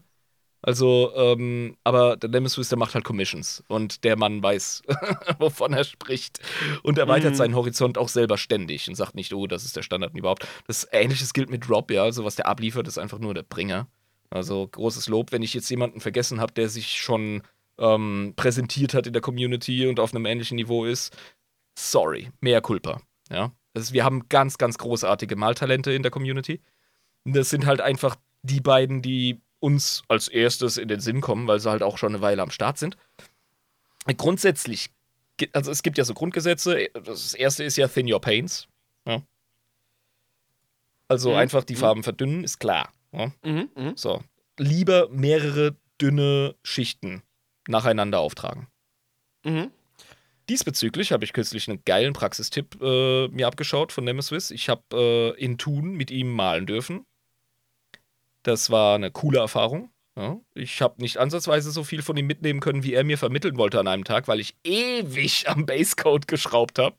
Also, ähm, aber der Nemesis, der macht halt Commissions. Und der Mann weiß, wovon er spricht. Und erweitert Mhm. seinen Horizont auch selber ständig und sagt nicht, oh, das ist der Standard überhaupt. Das Ähnliches gilt mit Rob, ja. Also, was der abliefert, ist einfach nur der Bringer. Also, großes Lob. Wenn ich jetzt jemanden vergessen habe, der sich schon ähm, präsentiert hat in der Community und auf einem ähnlichen Niveau ist, sorry, mehr Culpa. Ja? Also wir haben ganz, ganz großartige Maltalente in der Community. Und Das sind halt einfach die beiden, die uns als erstes in den Sinn kommen, weil sie halt auch schon eine Weile am Start sind. Grundsätzlich, also es gibt ja so Grundgesetze. Das erste ist ja Thin Your Paints. Ja? Also Mhm. einfach die Mhm. Farben verdünnen, ist klar. Ja? Mhm, mhm. So. Lieber mehrere dünne Schichten nacheinander auftragen. Mhm. Diesbezüglich habe ich kürzlich einen geilen Praxistipp äh, mir abgeschaut von Nemesis. Ich habe äh, in Thun mit ihm malen dürfen. Das war eine coole Erfahrung. Ja. Ich habe nicht ansatzweise so viel von ihm mitnehmen können, wie er mir vermitteln wollte an einem Tag, weil ich ewig am Basecode geschraubt habe.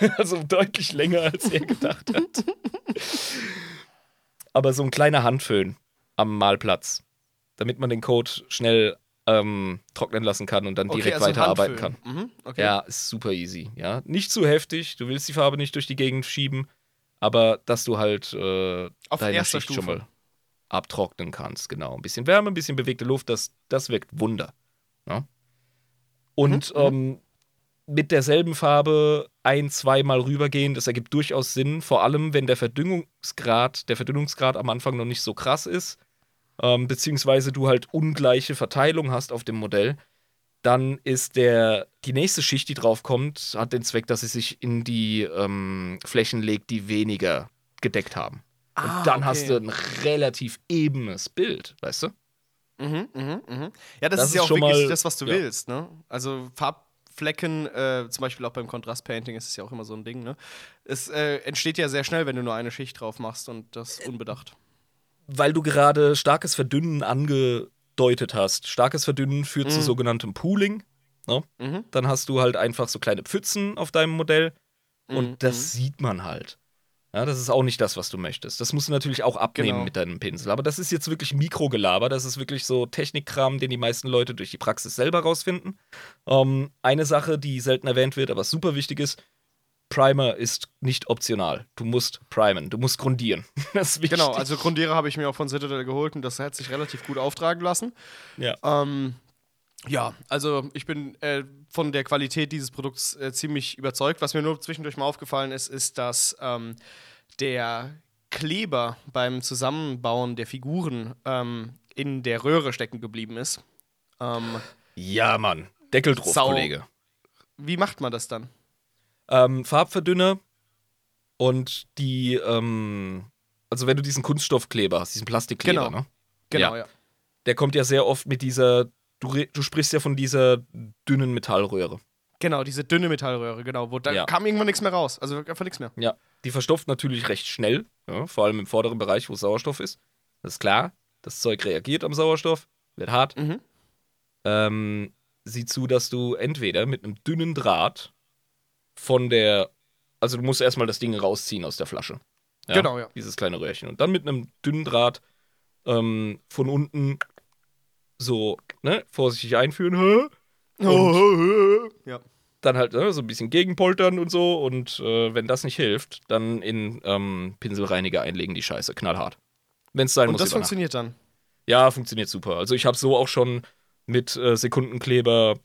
also deutlich länger, als er gedacht hat. Aber so ein kleiner Handföhn am Malplatz, damit man den Code schnell ähm, trocknen lassen kann und dann direkt also weiterarbeiten kann. Mhm, okay. Ja, ist super easy. Ja, nicht zu heftig. Du willst die Farbe nicht durch die Gegend schieben, aber dass du halt äh, Auf deine Schicht schon Stufe. mal abtrocknen kannst. Genau, ein bisschen Wärme, ein bisschen bewegte Luft, das, das wirkt Wunder. Ja? Und Mhm, ähm, mit derselben Farbe ein, zweimal rübergehen, das ergibt durchaus Sinn, vor allem wenn der Verdünnungsgrad, der Verdünnungsgrad am Anfang noch nicht so krass ist, ähm, beziehungsweise du halt ungleiche Verteilung hast auf dem Modell, dann ist der, die nächste Schicht, die draufkommt, hat den Zweck, dass sie sich in die ähm, Flächen legt, die weniger gedeckt haben. Und Ah, dann okay. hast du ein relativ ebenes Bild, weißt du? Mhm, mhm, mhm. Ja, das, Das ist ja auch schon wirklich mal- das, was du ja. willst, ne? Also Farbflecken, äh, zum Beispiel auch beim Kontrastpainting ist es ja auch immer so ein Ding, ne? Es äh, entsteht ja sehr schnell, wenn du nur eine Schicht drauf machst und das unbedacht. Weil du gerade starkes Verdünnen angedeutet hast. Starkes Verdünnen führt zu Mhm. sogenanntem Pooling. Mhm. Dann hast du halt einfach so kleine Pfützen auf deinem Modell. Mhm, Und das sieht man halt. Ja, das ist auch nicht das, was du möchtest. Das musst du natürlich auch abnehmen Genau. mit deinem Pinsel. Aber das ist jetzt wirklich Mikrogelaber. Das ist wirklich so Technikkram, den die meisten Leute durch die Praxis selber rausfinden. Ähm, eine Sache, die selten erwähnt wird, aber super wichtig ist: Primer ist nicht optional. Du musst primen, du musst grundieren. Das ist wichtig. Genau, also Grundierer habe ich mir auch von Citadel geholt und das hat sich relativ gut auftragen lassen. Ja. Ähm, ja, also ich bin äh, von der Qualität dieses Produkts äh, ziemlich überzeugt. Was mir nur zwischendurch mal aufgefallen ist, ist, dass ähm, der Kleber beim Zusammenbauen der Figuren ähm, in der Röhre stecken geblieben ist. Ähm, Ja, Mann. Deckel drauf. Kollege. wie macht man das dann? Ähm, Farbverdünner und die, ähm, also wenn du diesen Kunststoffkleber hast, diesen Plastikkleber, Genau. ne? Genau, Ja. ja. Der kommt ja sehr oft mit dieser, du, du sprichst ja von dieser dünnen Metallröhre. Genau, diese dünne Metallröhre, genau. Wo da Ja. kam irgendwann nichts mehr raus. Also einfach nichts mehr. Ja. Die verstopft natürlich recht schnell, ja, vor allem im vorderen Bereich, wo Sauerstoff ist. Das ist klar. Das Zeug reagiert am Sauerstoff, wird hart. Mhm. Ähm, sieh zu, dass du entweder mit einem dünnen Draht von der, also du musst erstmal das Ding rausziehen aus der Flasche. Ja, Genau, ja. Dieses kleine Röhrchen. Und dann mit einem dünnen Draht ähm, von unten so, ne, vorsichtig einführen, hä? Und ja. dann halt ne, so ein bisschen gegenpoltern und so. Und äh, wenn das nicht hilft, dann in ähm, Pinselreiniger einlegen, die Scheiße, knallhart. Wenn es sein Und muss. das über Nacht. funktioniert dann. Ja, funktioniert super. Also ich habe so auch schon mit äh, Sekundenkleber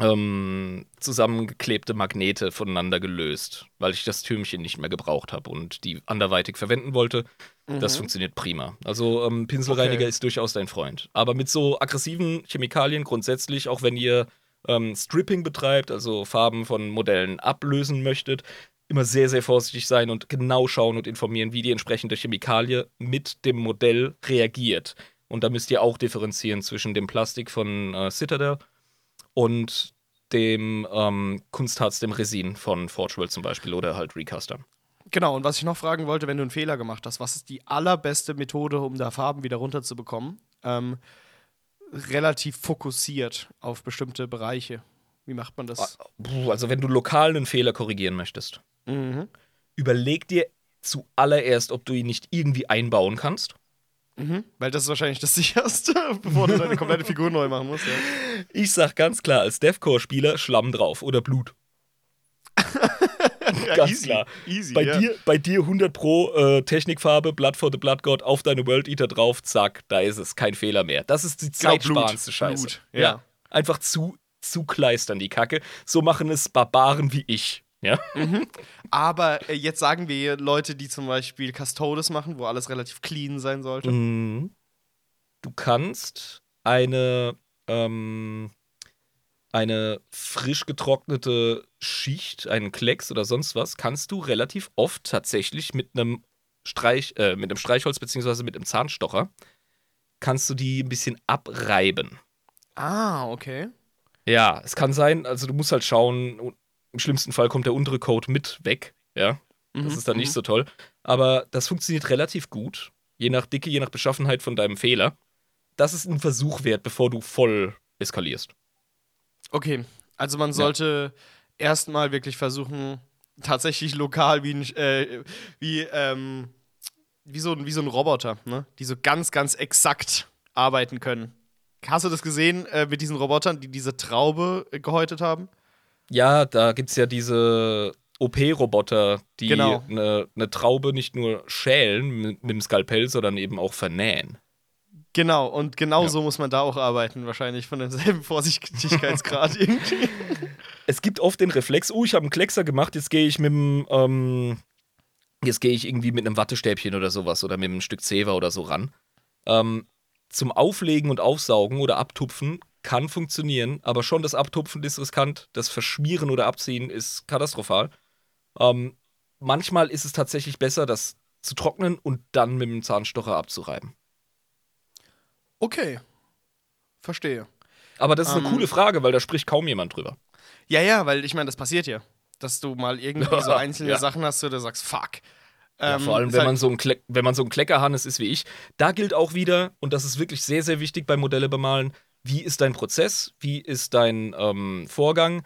ähm, zusammengeklebte Magnete voneinander gelöst, weil ich das Türmchen nicht mehr gebraucht habe und die anderweitig verwenden wollte. Das Mhm. funktioniert prima. Also ähm, Pinselreiniger Okay. ist durchaus dein Freund. Aber mit so aggressiven Chemikalien grundsätzlich, auch wenn ihr ähm, Stripping betreibt, also Farben von Modellen ablösen möchtet, immer sehr, sehr vorsichtig sein und genau schauen und informieren, wie die entsprechende Chemikalie mit dem Modell reagiert. Und da müsst ihr auch differenzieren zwischen dem Plastik von äh, Citadel und dem ähm, Kunstharz, dem Resin von Forge World zum Beispiel oder halt Recaster. Genau, und was ich noch fragen wollte, wenn du einen Fehler gemacht hast, was ist die allerbeste Methode, um da Farben wieder runterzubekommen? Ähm, relativ fokussiert auf bestimmte Bereiche. Wie macht man das? Puh, Also wenn du lokal einen Fehler korrigieren möchtest, Mhm. überleg dir zuallererst, ob du ihn nicht irgendwie einbauen kannst. Mhm. Weil das ist wahrscheinlich das sicherste, bevor du deine komplette Figur neu machen musst. Ja. Ich sag ganz klar, als Deathcore-Spieler Schlamm drauf oder Blut. Ja, Ganz easy, klar. Easy, Bei, ja. dir, bei dir 100 Pro äh, Technikfarbe, Blood for the Blood God auf deine World Eater drauf, zack, da ist es, kein Fehler mehr. Das ist die Genau, zeitsparendste Scheiße. Blut, ja. Einfach zu, zu kleistern, die Kacke. So machen es Barbaren wie ich. Ja? Aber äh, jetzt sagen wir Leute, die zum Beispiel Custodes machen, wo alles relativ clean sein sollte. Mhm. Du kannst eine, ähm, eine frisch getrocknete Schicht, einen Klecks oder sonst was, kannst du relativ oft tatsächlich mit einem Streich, äh, mit einem Streichholz beziehungsweise mit einem Zahnstocher, kannst du die ein bisschen abreiben. Ah, okay. Ja, es kann sein, also du musst halt schauen, im schlimmsten Fall kommt der untere Coat mit weg, ja. Das Mhm, ist dann nicht mhm. so toll. Aber das funktioniert relativ gut. Je nach Dicke, je nach Beschaffenheit von deinem Fehler. Das ist ein Versuch wert, bevor du voll eskalierst. Okay, also man sollte erstmal wirklich versuchen, tatsächlich lokal wie ein, äh, wie, ähm, wie, so, ein- wie so ein Roboter, ne? die so ganz, ganz exakt arbeiten können. Hast du das gesehen äh, mit diesen Robotern, die diese Traube äh, gehäutet haben? Ja, da gibt es ja diese OP-Roboter, die Genau. eine ne Traube nicht nur schälen mit, mit dem Skalpell, sondern eben auch vernähen. Genau, und genau Ja. so muss man da auch arbeiten, wahrscheinlich von demselben Vorsichtigkeitsgrad irgendwie. Es gibt oft den Reflex, oh, ich habe einen Kleckser gemacht, jetzt gehe ich mit dem, ähm, jetzt gehe ich irgendwie mit einem Wattestäbchen oder sowas oder mit einem Stück Zewa oder so ran. Ähm, zum Auflegen und Aufsaugen oder Abtupfen kann funktionieren, aber schon das Abtupfen ist riskant, das Verschmieren oder Abziehen ist katastrophal. Ähm, manchmal ist es tatsächlich besser, das zu trocknen und dann mit dem Zahnstocher abzureiben. Okay, verstehe. Aber das ist eine Ähm. coole Frage, weil da spricht kaum jemand drüber. Ja, ja, weil ich meine, das passiert ja. Dass du mal irgendwie so einzelne Ja. Sachen hast, wo du sagst, fuck. Ja, Ähm, vor allem, ist wenn halt- man, so ein Kleck, wenn man so ein Kleckerhannes ist wie ich, da gilt auch wieder, und das ist wirklich sehr, sehr wichtig beim Modelle bemalen, wie ist dein Prozess, wie ist dein ähm, Vorgang.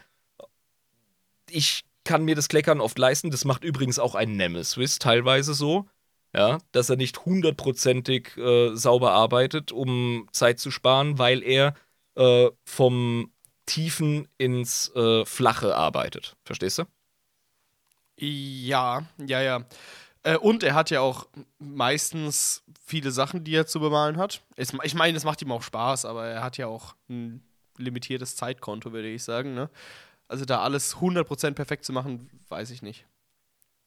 Ich kann mir das Kleckern oft leisten. Das macht übrigens auch ein Nemesis teilweise so. Ja, dass er nicht hundertprozentig äh, sauber arbeitet, um Zeit zu sparen, weil er äh, vom Tiefen ins äh, Flache arbeitet. Verstehst du? Ja, ja, ja. Äh, und er hat ja auch meistens viele Sachen, die er zu bemalen hat. Ich meine, es macht ihm auch Spaß, aber er hat ja auch ein limitiertes Zeitkonto, würde ich sagen. Ne? Also da alles 100% perfekt zu machen, weiß ich nicht.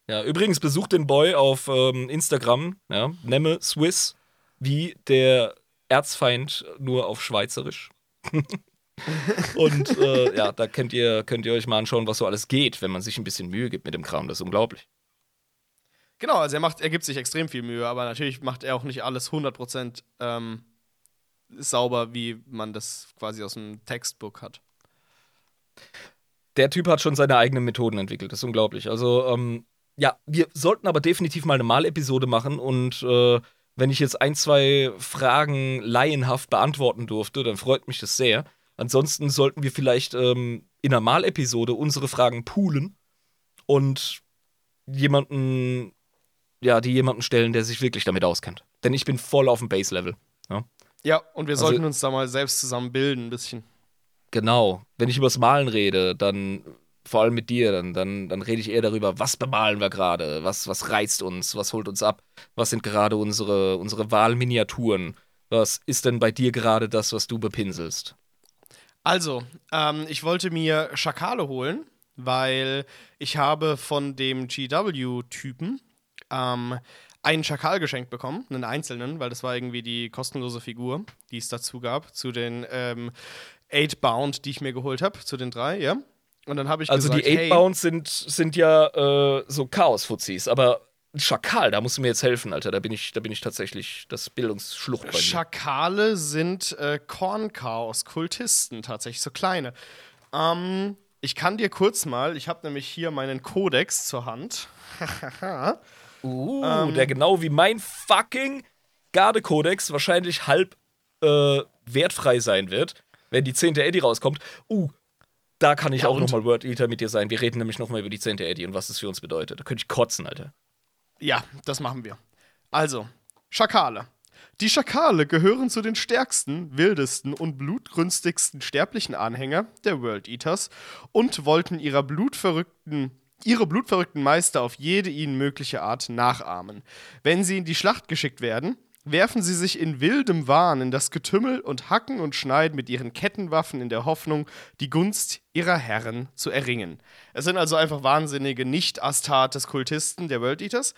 Ja, übrigens besucht den Boy auf ähm, Instagram, ja, Nemme Swiss, wie der Erzfeind nur auf Schweizerisch. Und äh, ja, da könnt ihr, könnt ihr euch mal anschauen, was so alles geht, wenn man sich ein bisschen Mühe gibt mit dem Kram. Das ist unglaublich. Genau, also er, macht, er gibt sich extrem viel Mühe, aber natürlich macht er auch nicht alles 100% ähm, sauber, wie man das quasi aus dem Textbook hat. Der Typ hat schon seine eigenen Methoden entwickelt, das ist unglaublich. Also, ähm, ja, wir sollten aber definitiv mal eine Malepisode machen und äh, wenn ich jetzt ein, zwei Fragen laienhaft beantworten durfte, dann freut mich das sehr. Ansonsten sollten wir vielleicht ähm, in einer Malepisode unsere Fragen poolen und jemanden, ja, die jemanden stellen, der sich wirklich damit auskennt. Denn ich bin voll auf dem Base-Level. Ja? ja, und wir also, sollten uns da mal selbst zusammen bilden, ein bisschen. Genau. Wenn ich übers Malen rede, dann vor allem mit dir, dann, dann, dann rede ich eher darüber, was bemalen wir gerade, was, was reizt uns, was holt uns ab, was sind gerade unsere, unsere Wahlminiaturen, was ist denn bei dir gerade das, was du bepinselst? Also, ähm, ich wollte mir Schakale holen, weil ich habe von dem GW-Typen ähm, einen Schakal geschenkt bekommen, einen einzelnen, weil das war irgendwie die kostenlose Figur, die es dazu gab, zu den ähm, Eight Bound, die ich mir geholt habe, zu den drei, ja. Und dann habe ich also gesagt, die Eight Bounds sind, sind ja äh, so Chaos-Fuzis, aber Schakal, da musst du mir jetzt helfen, Alter. Da bin ich, da bin ich tatsächlich das Bildungsschlucht bei mir. Schakale sind äh, Kornchaos-Kultisten, tatsächlich, so kleine. Ähm, ich kann dir kurz mal, ich habe nämlich hier meinen Kodex zur Hand. uh, ähm, der genau wie mein fucking Garde-Kodex wahrscheinlich halb äh, wertfrei sein wird, wenn die 10. Eddie rauskommt. Uh, da kann ich ja, auch nochmal Word Eater mit dir sein. Wir reden nämlich nochmal über die 10. Eddie und was das für uns bedeutet. Da könnte ich kotzen, Alter. Ja, das machen wir. Also, Schakale. Die Schakale gehören zu den stärksten, wildesten und blutrünstigsten sterblichen Anhänger der World Eaters und wollten ihrer blutverrückten ihre blutverrückten Meister auf jede ihnen mögliche Art nachahmen. Wenn sie in die Schlacht geschickt werden, werfen sie sich in wildem Wahn in das Getümmel und hacken und schneiden mit ihren Kettenwaffen in der Hoffnung, die Gunst ihrer Herren zu erringen. Es sind also einfach wahnsinnige Nicht-Astartes-Kultisten der World Eaters.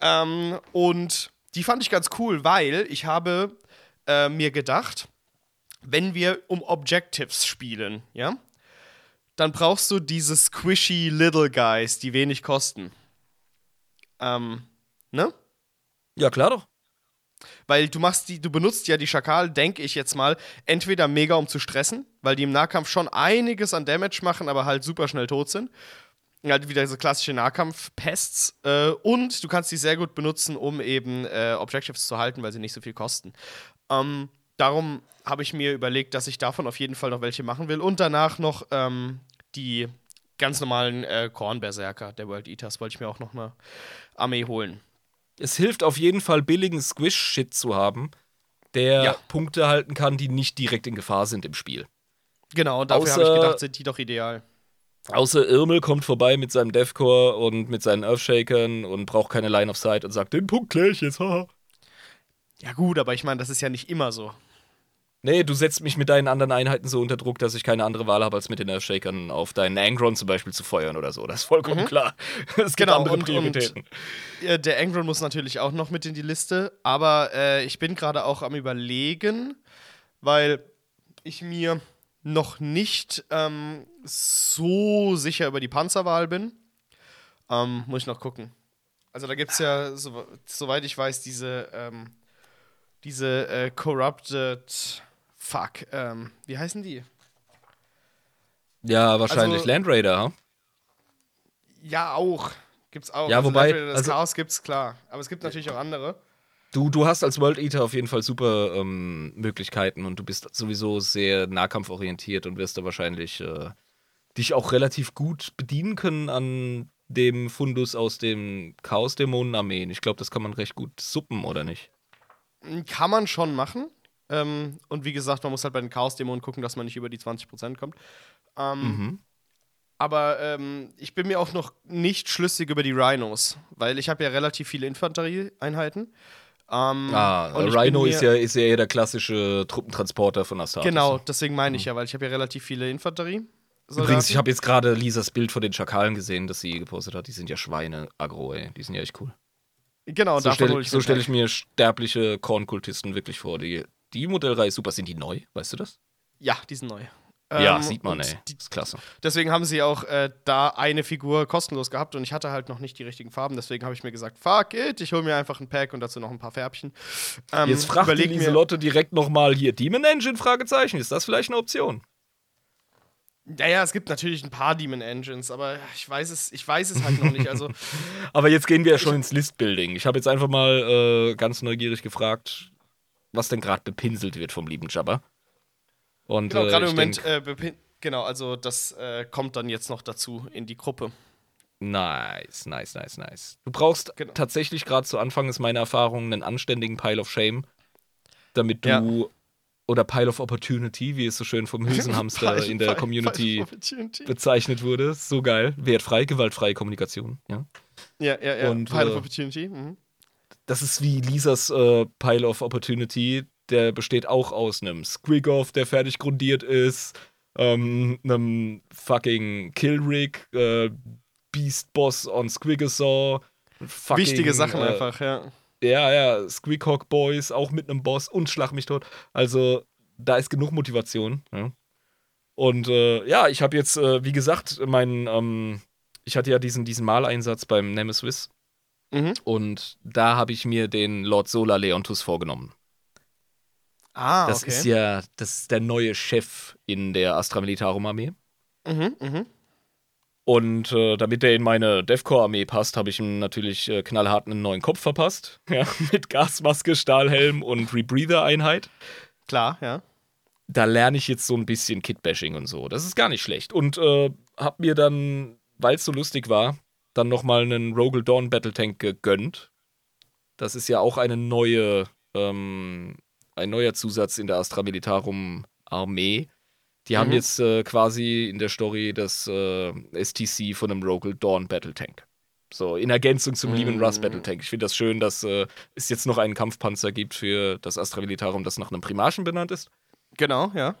Ähm, und die fand ich ganz cool, weil ich habe äh, mir gedacht, wenn wir um Objectives spielen, ja, dann brauchst du diese squishy Little Guys, die wenig kosten. Ähm, ne? Ja, klar doch. Weil du machst die, du benutzt ja die Schakal, denke ich jetzt mal, entweder mega um zu stressen, weil die im Nahkampf schon einiges an Damage machen, aber halt super schnell tot sind. Halt wieder so klassische Nahkampf-Pests. Äh, und du kannst die sehr gut benutzen, um eben äh, Objectives zu halten, weil sie nicht so viel kosten. Ähm, darum habe ich mir überlegt, dass ich davon auf jeden Fall noch welche machen will. Und danach noch ähm, die ganz normalen äh, Kornberserker der World Eaters wollte ich mir auch noch eine Armee holen es hilft auf jeden Fall, billigen Squish-Shit zu haben, der ja. Punkte halten kann, die nicht direkt in Gefahr sind im Spiel. Genau, und dafür habe ich gedacht, sind die doch ideal. Außer Irmel kommt vorbei mit seinem Deathcore und mit seinen Earthshakern und braucht keine Line of Sight und sagt, den Punkt kläre ich jetzt, haha. Ja, gut, aber ich meine, das ist ja nicht immer so. Nee, du setzt mich mit deinen anderen Einheiten so unter Druck, dass ich keine andere Wahl habe, als mit den Earthshakern auf deinen Angron zum Beispiel zu feuern oder so. Das ist vollkommen mhm. klar. Es gibt genau, andere und, Prioritäten. Und, äh, der Angron muss natürlich auch noch mit in die Liste, aber äh, ich bin gerade auch am Überlegen, weil ich mir noch nicht ähm, so sicher über die Panzerwahl bin. Ähm, muss ich noch gucken. Also da gibt es ja, so, soweit ich weiß, diese, ähm, diese äh, Corrupted Fuck, ähm, wie heißen die? Ja, wahrscheinlich also, Land Raider, hm? Ja, auch. Gibt's auch. Ja, also wobei. Raider, das also, Chaos gibt's, klar. Aber es gibt natürlich auch andere. Du, du hast als World Eater auf jeden Fall super ähm, Möglichkeiten und du bist sowieso sehr nahkampforientiert und wirst da wahrscheinlich äh, dich auch relativ gut bedienen können an dem Fundus aus dem Chaos-Dämonen-Armeen. Ich glaube, das kann man recht gut suppen, oder nicht? Kann man schon machen. Ähm, und wie gesagt, man muss halt bei den Chaos-Dämonen gucken, dass man nicht über die 20% kommt. Ähm, Mhm. Aber ähm, ich bin mir auch noch nicht schlüssig über die Rhinos, weil ich habe ja relativ viele Infanterieeinheiten. Ähm, Ah, Rhino mir- ist ja, ist ja eher der klassische Truppentransporter von Astartes. Genau, deswegen meine ich ja, weil ich habe ja relativ viele Infanterie. Übrigens, ich habe jetzt gerade Lisas Bild von den Schakalen gesehen, das sie gepostet hat. Die sind ja Schweine aggro, ey. Die sind ja echt cool. Genau, so stelle so mir stell ich mir sterbliche Kornkultisten wirklich vor. Die, die Modellreihe ist super. Sind die neu? Weißt du das? Ja, die sind neu. ja, Ähm, sieht man, ey. Die, ist klasse. deswegen haben sie auch äh, da eine Figur kostenlos gehabt und ich hatte halt noch nicht die richtigen Farben. Deswegen habe ich mir gesagt, fuck it, ich hole mir einfach ein Pack und dazu noch ein paar Färbchen. Ähm, Jetzt fragt die Lieselotte direkt nochmal hier Demon Engine? Fragezeichen. Ist das vielleicht eine Option? Naja, es gibt natürlich ein paar Demon Engines, aber ich weiß es, ich weiß es halt noch nicht. Also, Aber jetzt gehen wir ja schon ins Listbuilding. Ich habe jetzt einfach mal äh, ganz neugierig gefragt, was denn gerade bepinselt wird vom lieben Jabba. Und genau, äh, gerade im ich Moment, denk, äh, genau, also das äh, kommt dann jetzt noch dazu in die Gruppe. Nice, nice, nice, nice. Du brauchst Genau. tatsächlich gerade zu Anfang ist meine Erfahrung einen anständigen Pile of Shame, damit du oder Pile of Opportunity, wie es so schön vom Hülsenhamster in der Five- Community Opportunity. bezeichnet wurde. So geil. Wertfrei, gewaltfreie Kommunikation. Ja. Ja, ja, ja. Und, Pile of äh, Opportunity. Mhm. Das ist wie Lisas äh, Pile of Opportunity. Der besteht auch aus einem Squiggoff, der fertig grundiert ist, ähm, einem fucking Killrig, äh, Beast Boss on Squiggosaw. fucking, Wichtige Sachen äh, einfach, ja. Ja, ja, Squeakhawk Boys auch mit einem Boss und Schlag mich tot. Also, da ist genug Motivation. Ja. Und äh, ja, ich habe jetzt, äh, wie gesagt, meinen, ähm, ich hatte ja diesen, diesen Maleinsatz beim Nemesis Mhm. und da habe ich mir den Lord Solar Leontus vorgenommen. Ah, Das okay. ist ja, das ist der neue Chef in der Astra Militarum Armee. mhm, mhm. Und äh, damit der in meine Defcore-Armee passt, habe ich ihm natürlich äh, knallhart einen neuen Kopf verpasst. Ja, mit Gasmaske, Stahlhelm und Rebreather-Einheit. Klar, ja. da lerne ich jetzt so ein bisschen Kit-Bashing und so. Das ist gar nicht schlecht. Und äh, hab mir dann, weil es so lustig war, dann nochmal einen Rogel Dawn Battle Tank gegönnt. Das ist ja auch eine neue, ähm, ein neuer Zusatz in der Astra Militarum Armee. Die haben Mhm. jetzt äh, quasi in der Story das äh, STC von einem Rogel Dawn Battle Tank. So, in Ergänzung zum Mhm. Lehman Russ Battle Tank. Ich finde das schön, dass äh, es jetzt noch einen Kampfpanzer gibt für das Astra Militarum, das nach einem Primarchen benannt ist. Genau, ja.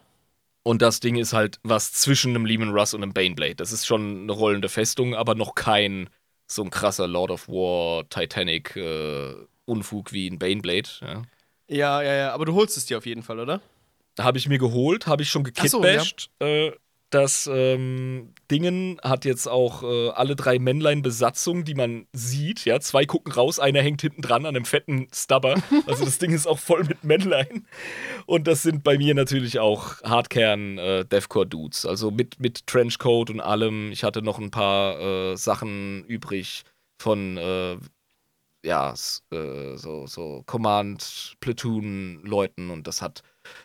Und das Ding ist halt was zwischen einem Lehman Russ und einem Baneblade. Das ist schon eine rollende Festung, aber noch kein so ein krasser Lord of War, Titanic äh, Unfug wie ein Baneblade. Ja. Ja, ja, ja. Aber du holst es dir auf jeden Fall, oder? Habe ich mir geholt, habe ich schon Ach so, gekitbasht. äh, das ähm, Dingen hat jetzt auch äh, alle drei Männlein Besatzung, die man sieht. Ja, zwei gucken raus, einer hängt hinten dran an einem fetten Stubber. Also das Ding ist auch voll mit Männlein. Und das sind bei mir natürlich auch Hardkern äh, Deathcore Dudes. Also mit, mit Trenchcoat und allem. Ich hatte noch ein paar äh, Sachen übrig von äh, ja, äh, so, so Command Platoon Leuten und das hat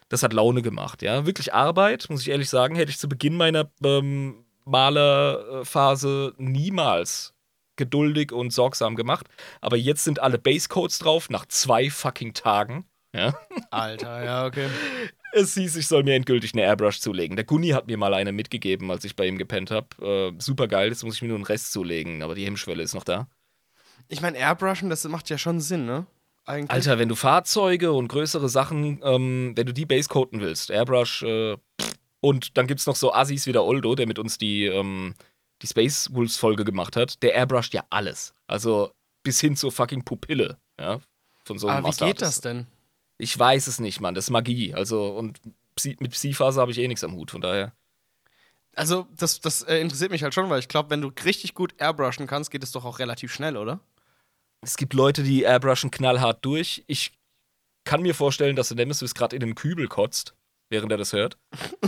das hat Laune gemacht, ja. Wirklich Arbeit, muss ich ehrlich sagen, hätte ich zu Beginn meiner ähm, Malerphase niemals geduldig und sorgsam gemacht. Aber jetzt sind alle Basecodes drauf, nach zwei fucking Tagen. Ja. Alter, ja, okay. Es hieß, ich soll mir endgültig eine Airbrush zulegen. Der Gunni hat mir mal eine mitgegeben, als ich bei ihm gepennt habe. Äh, super geil, jetzt muss ich mir nur einen Rest zulegen, aber die Hemmschwelle ist noch da. Ich meine, Airbrushen, das macht ja schon Sinn, ne? Eigentlich. Alter, wenn du Fahrzeuge und größere Sachen, ähm, wenn du die basecoaten willst, Airbrush, äh, und dann gibt's noch so Assis wie der Oldo, der mit uns die, ähm, die Space Wolves Folge gemacht hat, der airbrusht ja alles. Also bis hin zur fucking Pupille, ja, von so einem Aber wie Astartes. geht das denn? Ich weiß es nicht, Mann, das ist Magie. Also, und Psy mit Psyphase habe ich eh nichts am Hut, von daher. Also, das, das äh, interessiert mich halt schon, weil ich glaube, wenn du richtig gut airbrushen kannst, geht es doch auch relativ schnell, oder? Es gibt Leute, die airbrushen knallhart durch. Ich kann mir vorstellen, dass der Nemesis gerade in den Kübel kotzt, während er das hört.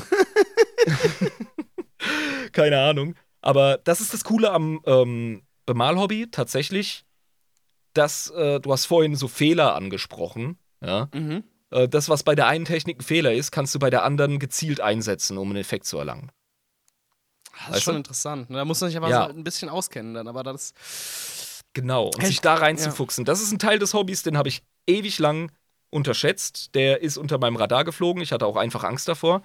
Keine Ahnung. Aber das ist das Coole am ähm, Bemalhobby tatsächlich, dass äh, du hast vorhin so Fehler angesprochen. Ja? Mhm. Äh, das, was bei der einen Technik ein Fehler ist, kannst du bei der anderen gezielt einsetzen, um einen Effekt zu erlangen. Das Weißt ist schon du? interessant. Da muss man sich aber Ja. so ein bisschen auskennen dann, aber das. Genau, und Echt? sich da reinzufuchsen. Das ist ein Teil des Hobbys, den habe ich ewig lang unterschätzt. Der ist unter meinem Radar geflogen. Ich hatte auch einfach Angst davor.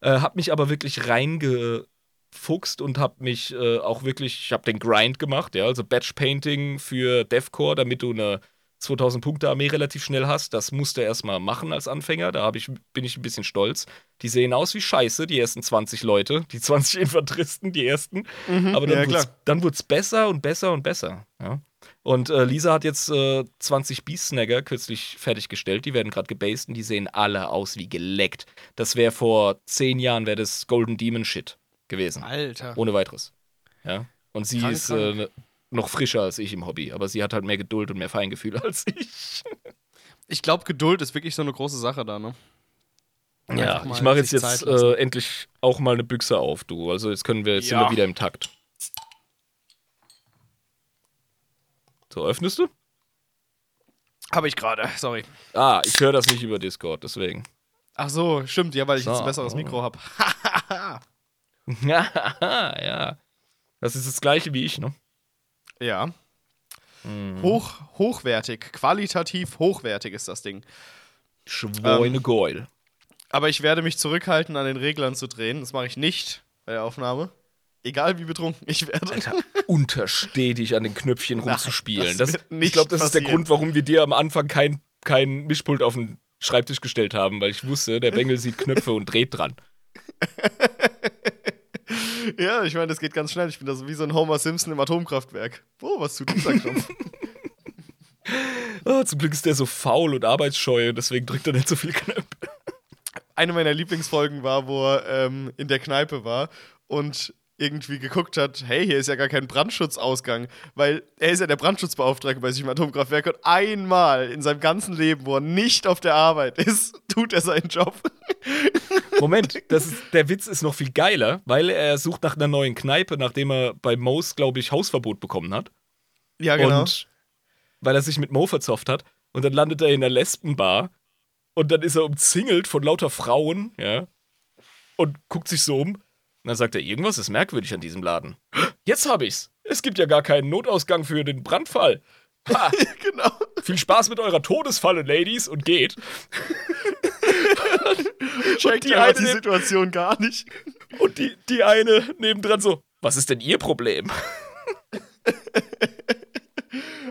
Äh, hab mich aber wirklich reingefuchst und hab mich äh, auch wirklich, ich habe den Grind gemacht, ja, also Batch Painting für Deathcore, damit du eine 2000 Punkte Armee relativ schnell hast. Das musste er erstmal machen als Anfänger. Da ich, bin ich ein bisschen stolz. Die sehen aus wie Scheiße, die ersten 20 Leute, die 20 Infanteristen, die ersten. Aber dann ja, wurde es besser und besser und besser. Ja? Und äh, Lisa hat jetzt äh, 20 Beast-Snagger kürzlich fertiggestellt. Die werden gerade gebased und die sehen alle aus wie geleckt. Das wäre vor 10 Jahren wäre das Golden Demon Shit gewesen. Alter. Ohne weiteres. Ja. Und sie Krank, ist äh, noch frischer als ich im Hobby. Aber sie hat halt mehr Geduld und mehr Feingefühl als ich. Ich glaube, Geduld ist wirklich so eine große Sache da, ne? Ja, ich mache jetzt, jetzt äh, endlich auch mal eine Büchse auf, du. Also jetzt können wir, jetzt sind Ja. wir wieder im Takt. So, öffnest du? Habe ich gerade, sorry. Ah, ich höre das nicht über Discord, deswegen. Ach so, stimmt, ja, weil ich jetzt So. ein besseres Mikro habe. ja. Das ist das gleiche wie ich, ne? ja. Mhm. Hoch, hochwertig, qualitativ hochwertig ist das Ding. Schweine Geul. Aber ich werde mich zurückhalten, an den Reglern zu drehen. Das mache ich nicht bei der Aufnahme. Egal wie betrunken ich werde. Alter, untersteh dich an den Knöpfchen rumzuspielen. das Das, ich glaube, das ist der passieren. Grund, warum wir dir am Anfang kein, kein Mischpult auf den Schreibtisch gestellt haben, weil ich wusste, der Bengel sieht Knöpfe und dreht dran. Ja, ich meine, das geht ganz schnell. Ich bin da so wie so ein Homer Simpson im Atomkraftwerk. Oh, was tut dieser Knopf? Ah, zum Glück ist der so faul und arbeitsscheu und deswegen drückt er nicht so viel Knöpfe. Eine meiner Lieblingsfolgen war, wo er ähm, in der Kneipe war und irgendwie geguckt hat, hey, hier ist ja gar kein Brandschutzausgang, weil er ist ja der Brandschutzbeauftragte bei sich im Atomkraftwerk und einmal in seinem ganzen Leben, wo er nicht auf der Arbeit ist, tut er seinen Job. Moment, das ist, der Witz ist noch viel geiler, weil er sucht nach einer neuen Kneipe, nachdem er bei Moos, glaube ich, Hausverbot bekommen hat. Ja, genau. Und weil er sich mit Mo verzofft hat. Und dann landet er in der Lesbenbar. Und dann ist er umzingelt von lauter Frauen, ja. Und guckt sich so um. Und dann sagt er, irgendwas ist merkwürdig an diesem Laden. Jetzt hab ich's. Es gibt ja gar keinen Notausgang für den Brandfall. Ha, genau. viel Spaß mit eurer Todesfalle, Ladies, und geht. Checkt die eine die Situation gar nicht. Und die, die eine nebendran so, was ist denn ihr Problem?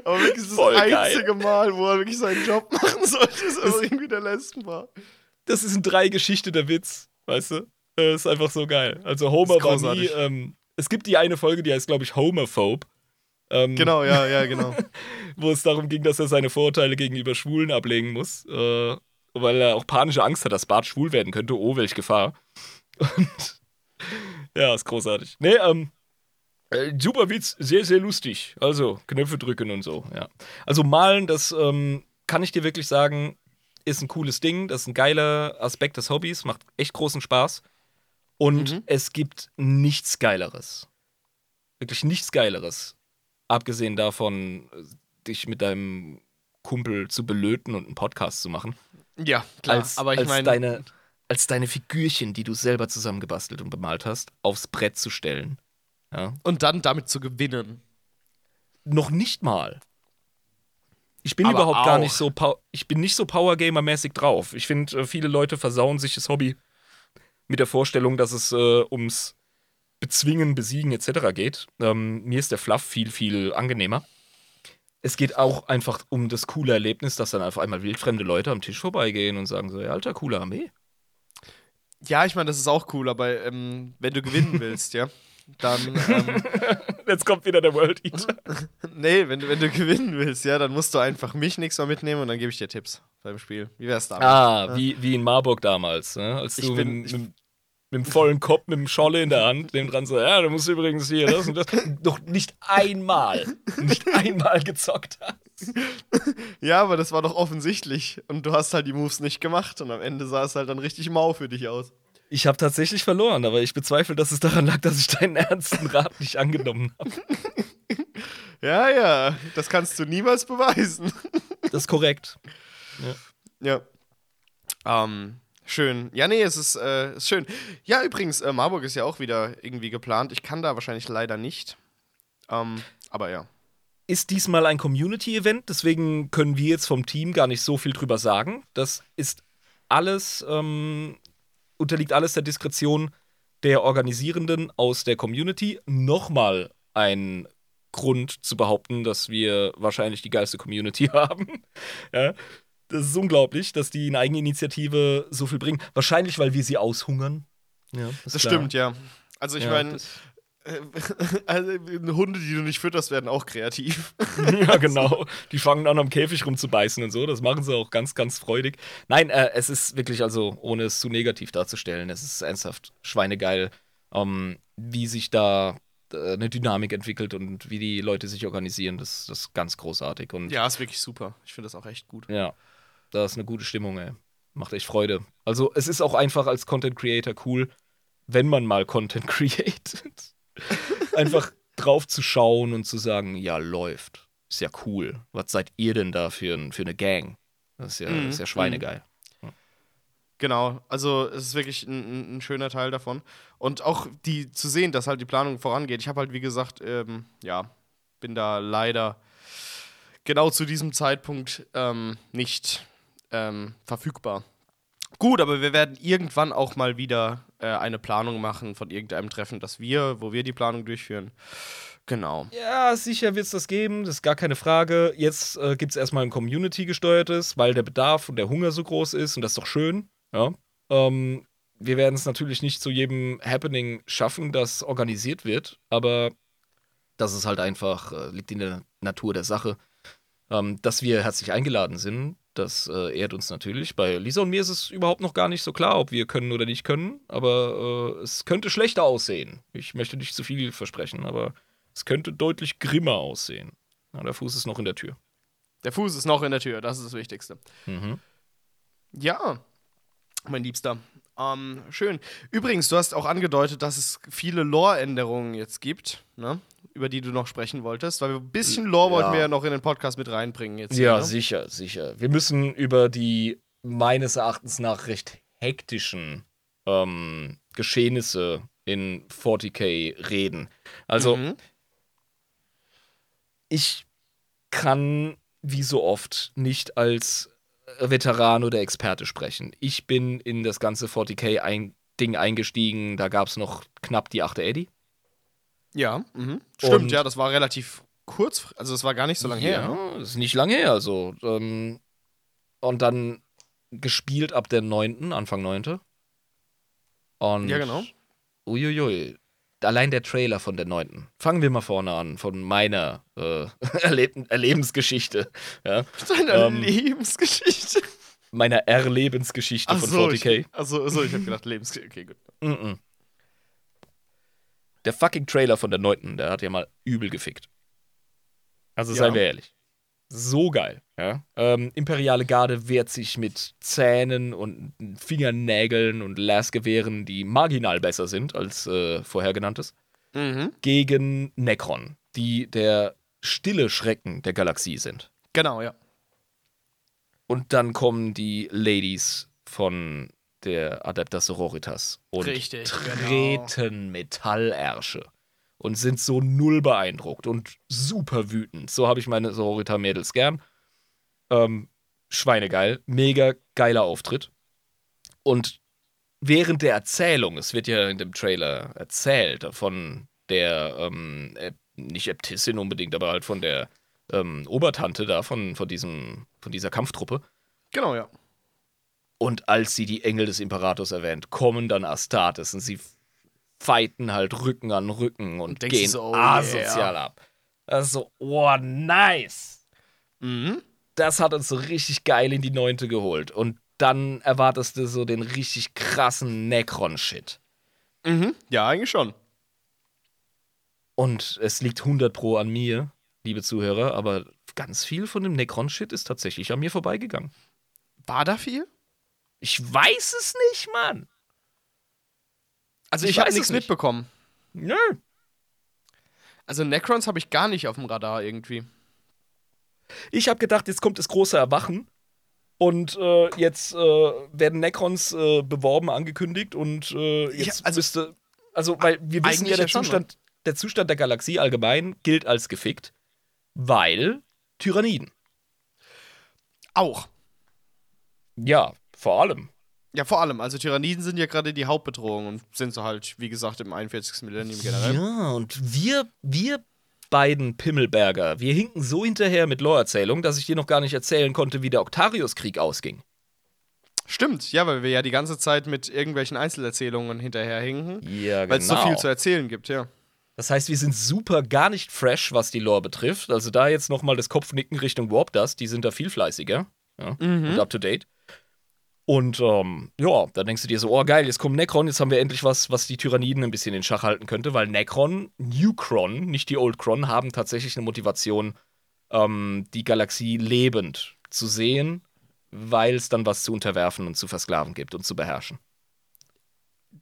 Aber wirklich das Voll geil. einzige Mal, wo er wirklich seinen Job machen sollte, ist aber irgendwie der letzten war. Das ist ein Drei-Geschichte der Witz, weißt du? Das ist einfach so geil. Also Homer war nie, ähm, es gibt die eine Folge, die heißt, glaube ich, Homophobe. Ähm, Genau, ja, ja, genau. Wo es darum ging, dass er seine Vorurteile gegenüber Schwulen ablegen muss. Äh, weil er auch panische Angst hat, dass Bart schwul werden könnte. Oh, welch Gefahr. Und ja, ist großartig. Nee, ähm, äh, super Witz, sehr, sehr lustig. Also, Knöpfe drücken und so, ja. Also, malen, das ähm, kann ich dir wirklich sagen, ist ein cooles Ding. Das ist ein geiler Aspekt des Hobbys, macht echt großen Spaß. Und Mhm. es gibt nichts Geileres. Wirklich nichts Geileres. Abgesehen davon, dich mit deinem Kumpel zu belöten und einen Podcast zu machen. Ja, klar. als, aber ich als meine, deine, als deine Figürchen, die du selber zusammengebastelt und bemalt hast, aufs Brett zu stellen. Ja. und dann damit zu gewinnen. Noch nicht mal. Ich bin Aber überhaupt gar auch. nicht so, ich bin nicht so Powergamer-mäßig drauf. Ich finde, äh, viele Leute versauen sich das Hobby mit der Vorstellung, dass es äh, ums Bezwingen, Besiegen etc. geht. Ähm, mir ist der Fluff viel, viel angenehmer. Es geht auch einfach um das coole Erlebnis, dass dann auf einmal wildfremde Leute am Tisch vorbeigehen und sagen so, ja, alter, coole Armee. Ja, ich meine, das ist auch cool, aber ähm, wenn du gewinnen willst, ja, dann, ähm, Jetzt kommt wieder der World Eater. nee, wenn, du- wenn du gewinnen willst, ja, dann musst du einfach mich nichts mehr mitnehmen und dann gebe ich dir Tipps beim Spiel. Wie wär's damit? Ah, wie, wie in Marburg damals, ne? als Ich du bin- mit, mit, mit dem vollen Kopf, mit dem Scholle in der Hand, dem dran so, ja, du musst übrigens hier das und das, noch nicht einmal, nicht einmal gezockt hast. Ja, aber das war doch offensichtlich und du hast halt die Moves nicht gemacht und am Ende sah es halt dann richtig mau für dich aus. Ich habe tatsächlich verloren, aber ich bezweifle, dass es daran lag, dass ich deinen ernsten Rat nicht angenommen habe. Ja, ja, das kannst du niemals beweisen. Das ist korrekt. Ja. Ähm, Schön. Ja, nee, es ist, äh, ist schön. Ja, übrigens, äh, Marburg ist ja auch wieder irgendwie geplant. Ich kann da wahrscheinlich leider nicht. Ähm, aber ja. Ist diesmal ein Community-Event, deswegen können wir jetzt vom Team gar nicht so viel drüber sagen. Das ist alles, ähm, unterliegt alles der Diskretion der Organisierenden aus der Community. Nochmal ein Grund zu behaupten, dass wir wahrscheinlich die geilste Community haben. ja. Das ist unglaublich, dass die in Eigeninitiative so viel bringen. Wahrscheinlich, weil wir sie aushungern. Ja, das klar. stimmt, ja. Also ich ja, meine, äh, also, Hunde, die du nicht fütterst, werden auch kreativ. ja, genau. Die fangen an, am Käfig rumzubeißen und so. Das machen sie auch ganz, ganz freudig. Nein, äh, es ist wirklich, also, ohne es zu negativ darzustellen, es ist ernsthaft schweinegeil, ähm, wie sich da äh, eine Dynamik entwickelt und wie die Leute sich organisieren. Das, das ist ganz großartig. Und ja, ist wirklich super. Ich finde das auch echt gut. Ja, da ist eine gute Stimmung, ey. Macht echt Freude. Also, es ist auch einfach als Content Creator cool, wenn man mal Content createt. einfach drauf zu schauen und zu sagen, ja, läuft. Ist ja cool. Was seid ihr denn da für, für eine Gang? Das ist ja, mhm. ist ja schweinegeil. Genau, also es ist wirklich ein, ein, schöner Teil davon. Und auch die zu sehen, dass halt die Planung vorangeht. Ich habe halt, wie gesagt, ähm, ja, bin da leider genau zu diesem Zeitpunkt ähm, nicht ähm, verfügbar. Gut, aber wir werden irgendwann auch mal wieder äh, eine Planung machen von irgendeinem Treffen, das wir, wo wir die Planung durchführen. Genau. Ja, sicher wird es das geben, das ist gar keine Frage. Jetzt äh, gibt es erstmal ein Community-gesteuertes, weil der Bedarf und der Hunger so groß ist und das ist doch schön. Ja. Ähm, wir werden es natürlich nicht zu jedem Happening schaffen, das organisiert wird, aber das ist halt einfach, äh, liegt in der Natur der Sache. Ähm, dass wir herzlich eingeladen sind, das äh, ehrt uns natürlich. Bei Lisa und mir ist es überhaupt noch gar nicht so klar, ob wir können oder nicht können, aber äh, es könnte schlechter aussehen. Ich möchte nicht zu viel versprechen, aber es könnte deutlich grimmer aussehen. Ja, der Fuß ist noch in der Tür. Der Fuß ist noch in der Tür, das ist das Wichtigste. Mhm. Ja, mein Liebster. Ähm, schön. Übrigens, du hast auch angedeutet, dass es viele Lore-Änderungen jetzt gibt, ne? über die du noch sprechen wolltest, weil ein bisschen Lore ja. wollten wir ja noch in den Podcast mit reinbringen jetzt. Ja, hier, ne? sicher, sicher. Wir müssen über die meines Erachtens nach recht hektischen ähm, Geschehnisse in 40k reden. Also, mhm. ich kann wie so oft nicht als Veteran oder Experte sprechen. Ich bin in das ganze 40k ein Ding eingestiegen, da gab es noch knapp die 8. Eddy. Ja, mhm. stimmt, ja, das war relativ kurz, also das war gar nicht so lange ja, her. Ne? Das ist nicht lange her, so. Ähm, und dann gespielt ab der 9., Anfang 9. Und ja, genau. Uiuiui allein der Trailer von der neunten. Fangen wir mal vorne an, von meiner äh, Erleb Erlebensgeschichte. Ja. Deiner ähm, Lebensgeschichte? Meiner Erlebensgeschichte Ach von so, 40k. Achso, also ich hab gedacht, Lebensgeschichte. Okay, gut. Mm -mm. Der fucking Trailer von der neunten, der hat ja mal übel gefickt. Also seien ja. wir ehrlich so geil. Ja? Ähm, Imperiale Garde wehrt sich mit Zähnen und Fingernägeln und Lasgewehren, die marginal besser sind als äh, vorher genanntes, mhm. gegen Necron, die der stille Schrecken der Galaxie sind. Genau, ja. Und dann kommen die Ladies von der Adeptas Sororitas und Richtig, treten genau. Metallärsche und sind so null beeindruckt und super wütend. So habe ich meine Sororita-Mädels gern. Ähm, Schweinegeil, mega geiler Auftritt. Und während der Erzählung, es wird ja in dem Trailer erzählt von der, ähm, nicht Äbtissin unbedingt, aber halt von der ähm, Obertante da, von, von, diesem, von dieser Kampftruppe. Genau, ja. Und als sie die Engel des Imperators erwähnt, kommen dann Astartes und sie fighten halt Rücken an Rücken und, und gehen so, oh asozial yeah. ab. Also, oh, nice. Mhm. Das hat uns so richtig geil in die neunte geholt. Und dann erwartest du so den richtig krassen Necron-Shit. Mhm. Ja, eigentlich schon. Und es liegt 100 Pro an mir, liebe Zuhörer, aber ganz viel von dem Necron-Shit ist tatsächlich an mir vorbeigegangen. War da viel? Ich weiß es nicht, Mann. Also ich, ich habe nichts mitbekommen. Nö. Also Necrons habe ich gar nicht auf dem Radar irgendwie. Ich habe gedacht, jetzt kommt das große Erwachen. Und äh, jetzt äh, werden Necrons äh, beworben, angekündigt und äh, jetzt Ja, also- müsste. Also, weil wir wissen ja, der schon? Zustand, der Zustand der Galaxie allgemein gilt als gefickt, weil Tyranniden. Auch. Ja, vor allem. Ja, vor allem. Also Tyranniden sind ja gerade die Hauptbedrohung und sind so halt, wie gesagt, im 41. Millennium generell. Ja, und wir, wir beiden Pimmelberger, wir hinken so hinterher mit Lore-Erzählung, dass ich dir noch gar nicht erzählen konnte, wie der Octarius-Krieg ausging. Stimmt, ja, weil wir ja die ganze Zeit mit irgendwelchen Einzelerzählungen hinterherhinken, Ja, genau. weil es so viel zu erzählen gibt, ja. Das heißt, wir sind super gar nicht fresh, was die Lore betrifft. Also da jetzt nochmal das Kopfnicken Richtung Warp Dust, die sind da viel fleißiger ja, und up to date. Und ähm, ja, dann denkst du dir so, oh geil, jetzt kommt Necron, jetzt haben wir endlich was, was die Tyranniden ein bisschen in Schach halten könnte, weil Necron, Newcron, nicht die Old Cron, haben tatsächlich eine Motivation, ähm, die Galaxie lebend zu sehen, weil es dann was zu unterwerfen und zu versklaven gibt und zu beherrschen.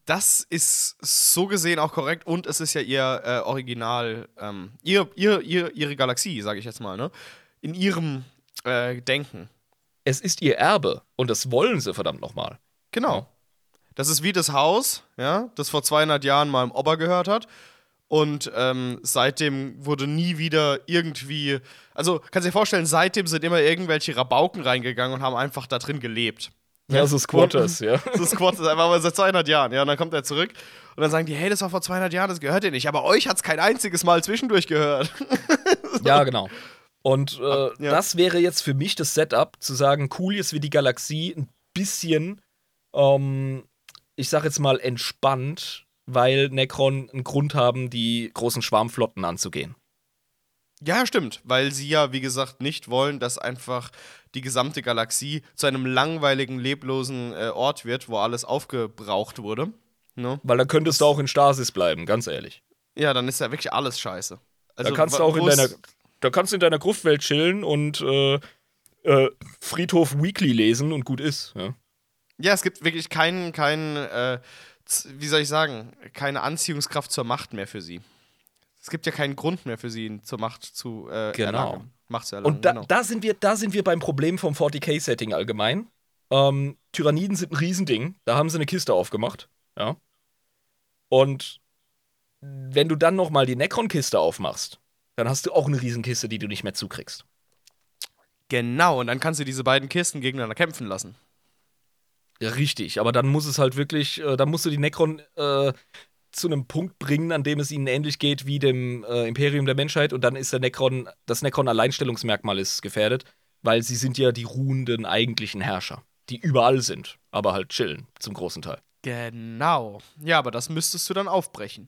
Das ist so gesehen auch korrekt und es ist ja ihr äh, Original, ähm, ihr, ihr, ihr, ihre Galaxie, sage ich jetzt mal, ne? In ihrem äh, Denken. Es ist ihr Erbe und das wollen sie verdammt nochmal. Genau. Das ist wie das Haus, ja, das vor 200 Jahren mal im Ober gehört hat. Und ähm, seitdem wurde nie wieder irgendwie. Also, kannst du dir vorstellen, seitdem sind immer irgendwelche Rabauken reingegangen und haben einfach da drin gelebt. Ja, so Squatters, ja. Squad ist einfach mal seit 200 Jahren. Ja, und dann kommt er zurück und dann sagen die, hey, das war vor 200 Jahren, das gehört dir nicht. Aber euch hat es kein einziges Mal zwischendurch gehört. Ja, genau. Und äh, ja. das wäre jetzt für mich das Setup, zu sagen, cool, jetzt wird die Galaxie ein bisschen, ähm, ich sag jetzt mal, entspannt, weil Necron einen Grund haben, die großen Schwarmflotten anzugehen. Ja, stimmt, weil sie ja, wie gesagt, nicht wollen, dass einfach die gesamte Galaxie zu einem langweiligen, leblosen äh, Ort wird, wo alles aufgebraucht wurde. Ne? Weil dann könntest du auch in Stasis bleiben, ganz ehrlich. Ja, dann ist ja wirklich alles scheiße. Also, da kannst du auch in deiner, da kannst du in deiner Gruftwelt chillen und äh, äh, Friedhof Weekly lesen und gut ist. Ja. Ja, es gibt wirklich keinen, keinen, äh, wie soll ich sagen, keine Anziehungskraft zur Macht mehr für sie. Es gibt ja keinen Grund mehr für sie, zur Macht zu äh, Genau. erlangen. Macht zu erlangen. Und da, genau. da, sind wir, da sind wir beim Problem vom 40k-Setting allgemein. Ähm, Tyranniden sind ein Riesending. Da haben sie eine Kiste aufgemacht. Ja. Und wenn du dann nochmal die Necron-Kiste aufmachst, dann hast du auch eine Riesenkiste, die du nicht mehr zukriegst. Genau, und dann kannst du diese beiden Kisten gegeneinander kämpfen lassen. Ja, richtig. Aber dann muss es halt wirklich, äh, dann musst du die Necron äh, zu einem Punkt bringen, an dem es ihnen ähnlich geht wie dem äh, Imperium der Menschheit. Und dann ist der Necron, das Necron-Alleinstellungsmerkmal ist gefährdet, weil sie sind ja die ruhenden eigentlichen Herrscher, die überall sind, aber halt chillen zum großen Teil. Genau. Ja, aber das müsstest du dann aufbrechen.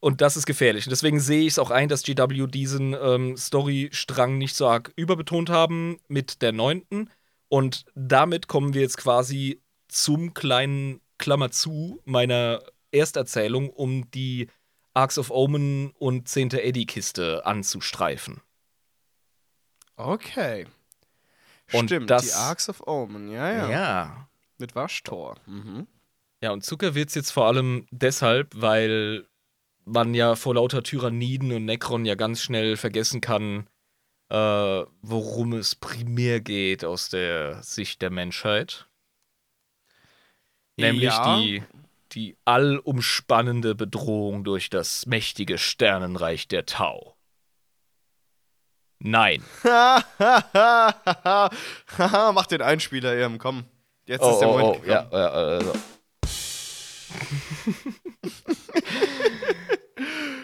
Und das ist gefährlich. Und deswegen sehe ich es auch ein, dass GW diesen ähm, Storystrang nicht so arg überbetont haben mit der neunten. Und damit kommen wir jetzt quasi zum kleinen Klammer zu meiner Ersterzählung, um die Arcs of Omen und 10. Eddie-Kiste anzustreifen. Okay. Und Stimmt, das- die Arcs of Omen, ja, ja. ja. Mit Waschtor. Mhm. Ja, und Zucker wird's jetzt vor allem deshalb, weil man ja vor lauter Tyranniden und Necron ja ganz schnell vergessen kann, äh, worum es primär geht aus der Sicht der Menschheit. Nämlich Ja. die, die allumspannende Bedrohung durch das mächtige Sternenreich der Tau. Nein. Mach den Einspieler eben, komm. Jetzt ist der Moment gekommen. ja, ja, ja.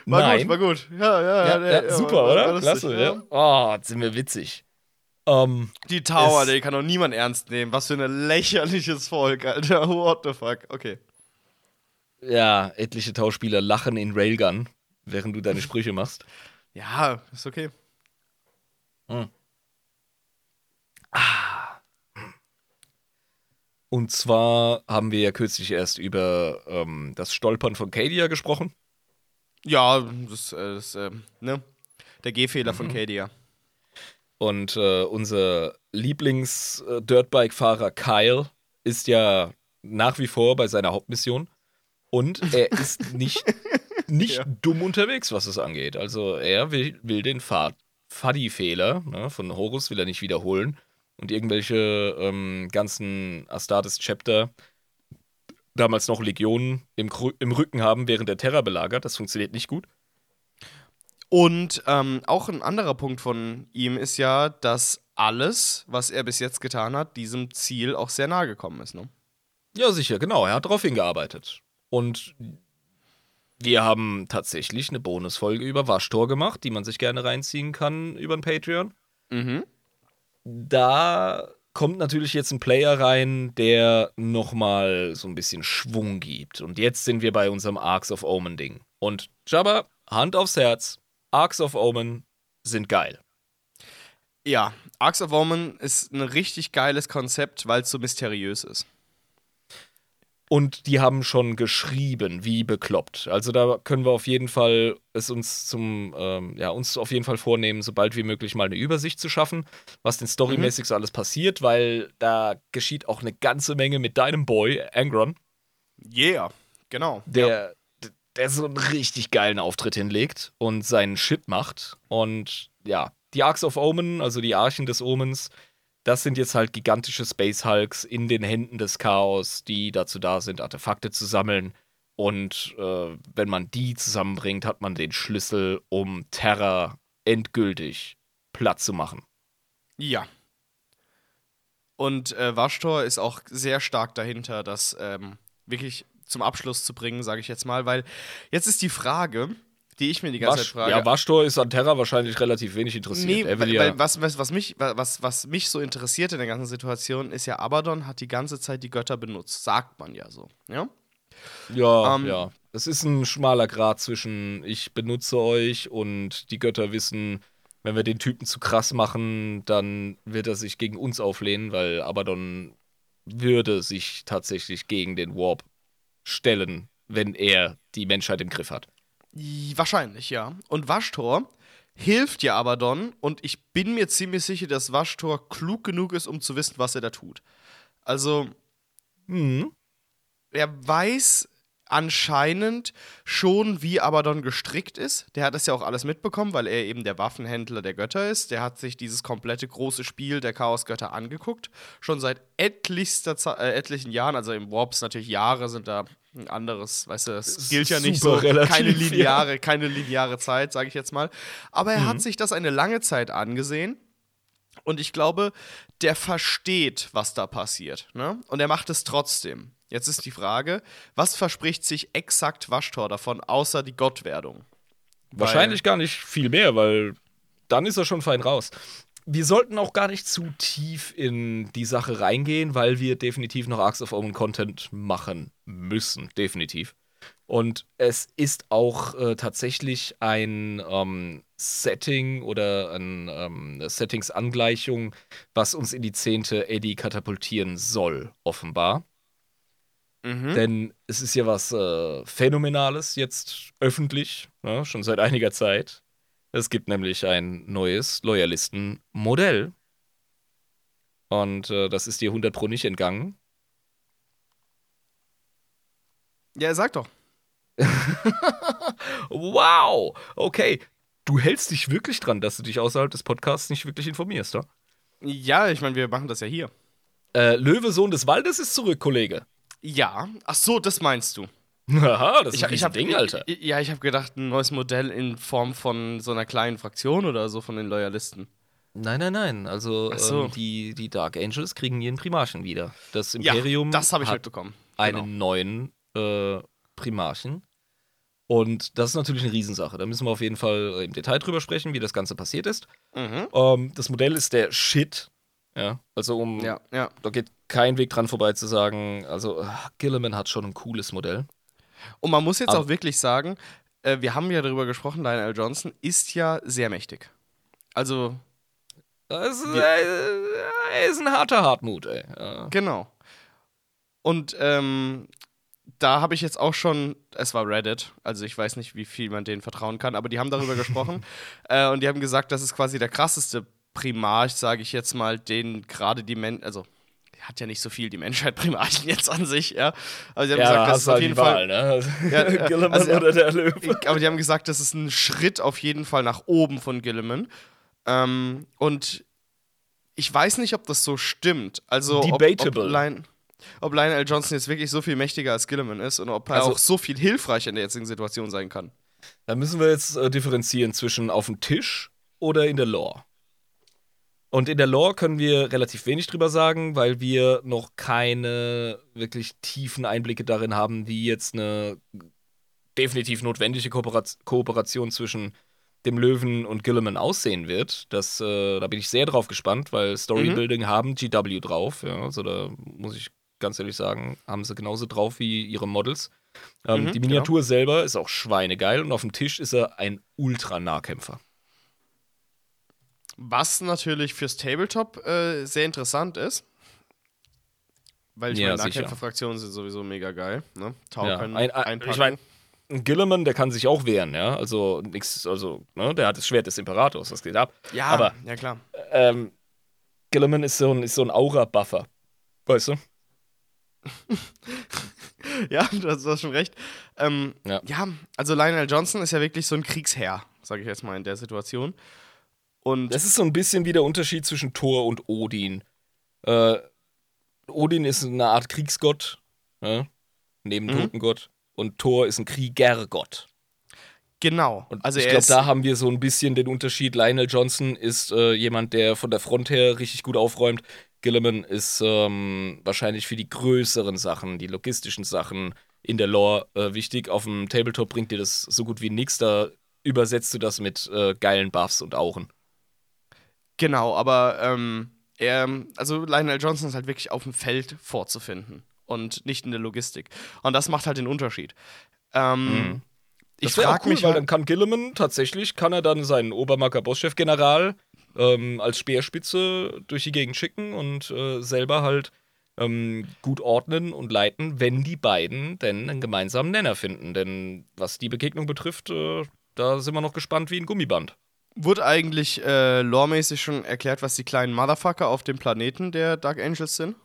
War Nein. gut, war gut. Ja, ja, Ja, ja, ja, super, war- war oder? lustig, Klasse, ja. Oh, sind wir witzig. Ähm, Die Tower, die kann doch niemand ernst nehmen. Was für ein lächerliches Volk, Alter. What the fuck? Okay. ja, etliche Tauspieler lachen in Railgun, während du deine Sprüche machst. Ja, ist okay. Und zwar haben wir ja kürzlich erst über ähm, das Stolpern von Cadia gesprochen. Ja, das, äh, das äh, ne? Der Gehfehler Mhm. von Kadia. Und äh, unser Lieblings-Dirtbike-Fahrer Kyle ist ja nach wie vor bei seiner Hauptmission. Und er ist nicht, nicht Ja. dumm unterwegs, was es angeht. Also er will, will den Fuddy-Fehler ne, von Horus will er nicht wiederholen. und irgendwelche ähm, ganzen Astartes-Chapter damals noch Legionen im, im Rücken haben, während der Terra belagert. Das funktioniert nicht gut. Und ähm, auch ein anderer Punkt von ihm ist ja, dass alles, was er bis jetzt getan hat, diesem Ziel auch sehr nahe gekommen ist. Ne? Ja, sicher, genau. Er hat darauf hingearbeitet. Und wir haben tatsächlich eine Bonusfolge über Waschtor gemacht, die man sich gerne reinziehen kann über ein Patreon. Mhm. Da kommt natürlich jetzt ein Player rein, der nochmal so ein bisschen Schwung gibt. Und jetzt sind wir bei unserem Arcs of Omen Ding. Und Jabba, Hand aufs Herz, Arcs of Omen sind geil. Ja, Arcs of Omen ist ein richtig geiles Konzept, weil es so mysteriös ist. Und die haben schon geschrieben, wie bekloppt. Also da können wir auf jeden Fall es uns zum, ähm, ja, uns auf jeden Fall vornehmen, sobald wie möglich mal eine Übersicht zu schaffen, was denn storymäßig mhm. so alles passiert, weil da geschieht auch eine ganze Menge mit deinem Boy, Angron. Yeah, genau. Der, ja. der so einen richtig geilen Auftritt hinlegt und seinen Shit macht. Und ja, die Arcs of Omen, also die Archen des Omens, das sind jetzt halt gigantische Space Hulks in den Händen des Chaos, die dazu da sind, Artefakte zu sammeln. Und äh, wenn man die zusammenbringt, hat man den Schlüssel, um Terra endgültig platt zu machen. Ja. Und äh, Waschtor ist auch sehr stark dahinter, das ähm, wirklich zum Abschluss zu bringen, sage ich jetzt mal, weil jetzt ist die Frage, die ich mir die ganze Wasch, Zeit frage. Ja, Waschtor ist an Terra wahrscheinlich relativ wenig interessiert. Nee, weil, ja weil was, was, was, mich, was, was mich so interessiert in der ganzen Situation ist ja, Abaddon hat die ganze Zeit die Götter benutzt. Sagt man ja so. Ja, ja. Ähm, ja. Es ist ein schmaler Grad zwischen ich benutze euch und die Götter wissen, wenn wir den Typen zu krass machen, dann wird er sich gegen uns auflehnen, weil Abaddon würde sich tatsächlich gegen den Warp stellen, wenn er die Menschheit im Griff hat. Wahrscheinlich, ja. Und Waschtor hilft ja Abaddon und ich bin mir ziemlich sicher, dass Waschtor klug genug ist, um zu wissen, was er da tut. Also, mhm. er weiß anscheinend schon, wie Abaddon gestrickt ist. Der hat das ja auch alles mitbekommen, weil er eben der Waffenhändler der Götter ist. Der hat sich dieses komplette große Spiel der Chaosgötter angeguckt. Schon seit etlichster äh, etlichen Jahren, also im Warps natürlich Jahre sind da ein anderes, weißt du, das gilt ja nicht so, relativ, keine lineare, ja. keine lineare Zeit, sage ich jetzt mal. Aber er mhm. hat sich das eine lange Zeit angesehen und ich glaube, der versteht, was da passiert, ne? Und er macht es trotzdem. Jetzt ist die Frage, was verspricht sich exakt Waschtor davon, außer die Gottwerdung? Wahrscheinlich weil, gar nicht viel mehr, weil dann ist er schon fein raus wir sollten auch gar nicht zu tief in die Sache reingehen, weil wir definitiv noch Arcs of Omen Content machen müssen. Definitiv. Und es ist auch äh, tatsächlich ein ähm, Setting oder ein ähm, Settings-Angleichung, was uns in die zehnte Eddie katapultieren soll, offenbar. Mhm. Denn es ist ja was äh, Phänomenales jetzt öffentlich, ne, schon seit einiger Zeit. Es gibt nämlich ein neues Loyalisten-Modell. Und äh, das ist dir 100 Pro nicht entgangen. Ja, sag doch. wow, okay. Du hältst dich wirklich dran, dass du dich außerhalb des Podcasts nicht wirklich informierst, oder? Ja, ich meine, wir machen das ja hier. Äh, Löwe, Sohn des Waldes ist zurück, Kollege. Ja, ach so, das meinst du. Aha, das ist ich, ein ich hab, Ding, Alter. Ja, ich habe gedacht, ein neues Modell in Form von so einer kleinen Fraktion oder so von den Loyalisten. Nein, nein, nein. Also so. ähm, die, die Dark Angels kriegen ihren Primarchen wieder. Das Imperium ja, das habe ich mitbekommen. Genau. Einen neuen äh, Primarchen. Und das ist natürlich eine Riesensache. Da müssen wir auf jeden Fall im Detail drüber sprechen, wie das Ganze passiert ist. Mhm. Ähm, das Modell ist der Shit. Ja, also um. Ja, ja. Da geht kein Weg dran vorbei zu sagen, also uh, Gilliman hat schon ein cooles Modell. Und man muss jetzt Aber auch wirklich sagen, äh, wir haben ja darüber gesprochen, Lionel Johnson ist ja sehr mächtig. Also. Das ist, äh, ist ein harter Hartmut, ey. Ja. Genau. Und ähm, da habe ich jetzt auch schon, es war Reddit, also ich weiß nicht, wie viel man denen vertrauen kann, aber die haben darüber gesprochen äh, und die haben gesagt, das ist quasi der krasseste Primarch, sage ich jetzt mal, den gerade die Menschen, also hat ja nicht so viel die Menschheit Primarchen jetzt an sich, ja. Aber sie haben ja, gesagt, das ist auf halt jeden Fall. Ne? Ja, äh, also, oder der Löwe. Aber die haben gesagt, das ist ein Schritt auf jeden Fall nach oben von Gilliman. Ähm, und ich weiß nicht, ob das so stimmt. Also, ob, ob, Debatable. Lion, ob Lionel Johnson jetzt wirklich so viel mächtiger als Gilliman ist und ob er Also- auch so viel hilfreicher in der jetzigen Situation sein kann. Da müssen wir jetzt äh, differenzieren zwischen auf dem Tisch oder in der Lore. Und in der Lore können wir relativ wenig drüber sagen, weil wir noch keine wirklich tiefen Einblicke darin haben, wie jetzt eine definitiv notwendige Kooperat Kooperation zwischen dem Löwen und Gilliman aussehen wird. Das, äh, da bin ich sehr drauf gespannt, weil Storybuilding haben GW drauf. Ja, also da muss ich ganz ehrlich sagen, haben sie genauso drauf wie ihre Models. Ähm, Mhm, die Miniatur selber ist auch schweinegeil und auf dem Tisch ist er ein Ultra-Nahkämpfer. Was natürlich fürs Tabletop äh, sehr interessant ist. Weil ich Ja, meine. Nahkämpferfraktionen sind sowieso mega geil. Ne? Tau Ja, können ein- ein- ich mein, Ein Gilliman, der kann sich auch wehren, ja. Also nix, also, ne, der hat das Schwert des Imperators, das geht ab. ja, aber- ja klar. Ähm, Gilliman ist so ein, ist so ein Aura-Buffer. Weißt du? Ja, du hast, du hast schon recht. Ähm, Ja. ja. also Lionel Johnson ist ja wirklich so ein Kriegsherr, sage ich jetzt mal in der Situation. Und Das ist so ein bisschen wie der Unterschied zwischen Thor und Odin. Äh, Odin ist eine Art Kriegsgott, ne? neben Mhm. Totengott. Und Thor ist ein Kriegergott. genau, Und also ich glaube, da haben wir so ein bisschen den Unterschied. Lionel Johnson ist äh, jemand, der von der Front her richtig gut aufräumt. Gilliman ist ähm, wahrscheinlich für die größeren Sachen, die logistischen Sachen in der Lore äh, wichtig. Auf dem Tabletop bringt dir das so gut wie nichts. Da übersetzt du das mit äh, geilen Buffs und Auren. Genau, aber ähm, er, also Lionel Johnson ist halt wirklich auf dem Feld vorzufinden und nicht in der Logistik. Und das macht halt den Unterschied. Ähm, Mhm. Ich frage cool, mich weil halt, dann kann Gilliman tatsächlich, kann er dann seinen Obermacker Bosschef-General ähm, als Speerspitze durch die Gegend schicken und äh, selber halt ähm, gut ordnen und leiten, wenn die beiden denn einen gemeinsamen Nenner finden. Denn was die Begegnung betrifft, äh, da sind wir noch gespannt wie ein Gummiband. Wurde eigentlich äh, loremäßig schon erklärt, was die kleinen Motherfucker auf dem Planeten der Dark Angels sind?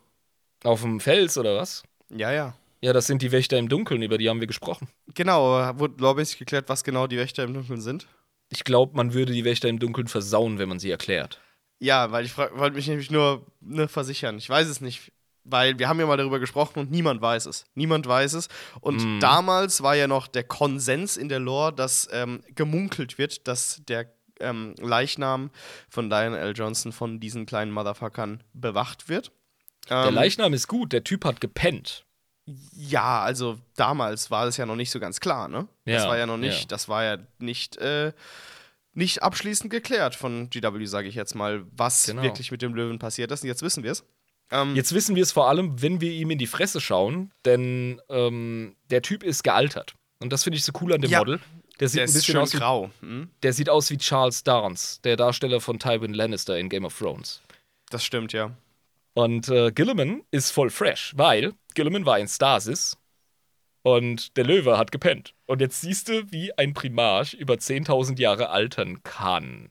Auf dem Fels oder was? Ja, ja. Ja, das sind die Wächter im Dunkeln, über die haben wir gesprochen. Genau, wurde loremäßig geklärt, was genau die Wächter im Dunkeln sind? Ich glaube, man würde die Wächter im Dunkeln versauen, wenn man sie erklärt. Ja, weil ich wollte mich nämlich nur ne, versichern. Ich weiß es nicht. Weil wir haben ja mal darüber gesprochen und niemand weiß es. Niemand weiß es. Und Mm. damals war ja noch der Konsens in der Lore, dass ähm, gemunkelt wird, dass der ähm, Leichnam von Lionel L. Johnson von diesen kleinen Motherfuckern bewacht wird. Der Ähm, Leichnam ist gut, der Typ hat gepennt. Ja, also damals war es ja noch nicht so ganz klar, ne? das Ja, war ja noch nicht, ja. das war ja nicht, äh, nicht abschließend geklärt von GW, sage ich jetzt mal, was Genau. wirklich mit dem Löwen passiert ist. Und jetzt wissen wir es. Ähm, Jetzt wissen wir es vor allem, wenn wir ihm in die Fresse schauen, denn ähm, der Typ ist gealtert. Und das finde ich so cool an dem Ja. Model. Der sieht der ein ist bisschen aus wie, grau. Hm? der sieht aus wie Charles Dance, der Darsteller von Tywin Lannister in Game of Thrones. Das stimmt, ja. Und äh, Gilliman ist voll fresh, weil Gilliman war in Stasis und der Löwe hat gepennt. Und jetzt siehst du, wie ein Primarch über 10.000 Jahre altern kann.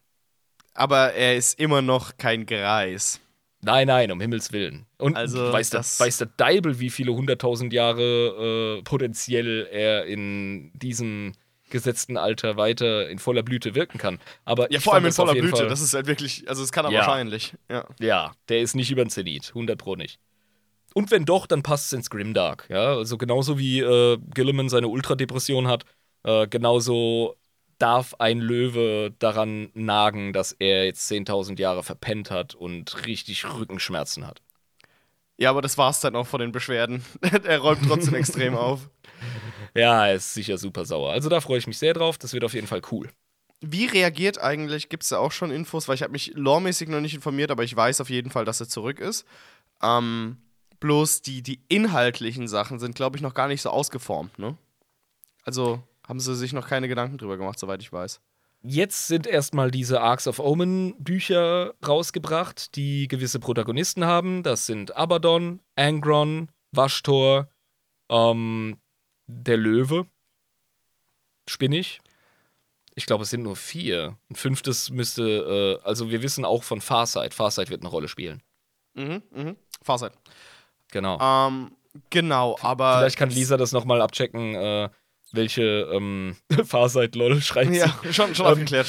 Aber er ist immer noch kein Greis. Nein, nein, um Himmels Willen. Und Also, weiß, der, weiß der Deibel, wie viele hunderttausend Jahre äh, potenziell er in diesem gesetzten Alter weiter in voller Blüte wirken kann. Aber Ja, vor allem in voller Blüte. Fall- Das ist halt wirklich, also es kann er Ja. wahrscheinlich. Ja. ja, der ist nicht über den Zenit, 100 pro nicht. Und wenn doch, dann passt es ins Grimdark. Ja, also genauso wie äh, Gilliman seine Ultradepression hat, äh, genauso darf ein Löwe daran nagen, dass er jetzt 10.000 Jahre verpennt hat und richtig Rückenschmerzen hat. ja, aber das war's dann auch von den Beschwerden. er räumt trotzdem extrem auf. Ja, er ist sicher super sauer. Also da freue ich mich sehr drauf. Das wird auf jeden Fall cool. Wie reagiert eigentlich, gibt es da auch schon Infos, weil ich habe mich loremäßig noch nicht informiert, aber ich weiß auf jeden Fall, dass er zurück ist. Ähm, bloß die, die inhaltlichen Sachen sind, glaube ich, noch gar nicht so ausgeformt, ne? Also haben sie sich noch keine Gedanken drüber gemacht, soweit ich weiß. Jetzt sind erstmal diese Arcs of Omen Bücher rausgebracht, die gewisse Protagonisten haben. Das sind Abaddon, Angron, Waschtor, ähm, der Löwe, Spinnig. Ich glaube, es sind nur vier. Ein fünftes müsste, äh, also wir wissen auch von Farsight. Farsight wird eine Rolle spielen. Mhm, mhm. Farsight. Genau. Ähm, genau, aber. Vielleicht kann Lisa das nochmal abchecken, äh, welche ähm, Farsight-Lol schreibt sie. Ja, schon, schon Ähm, aufgeklärt.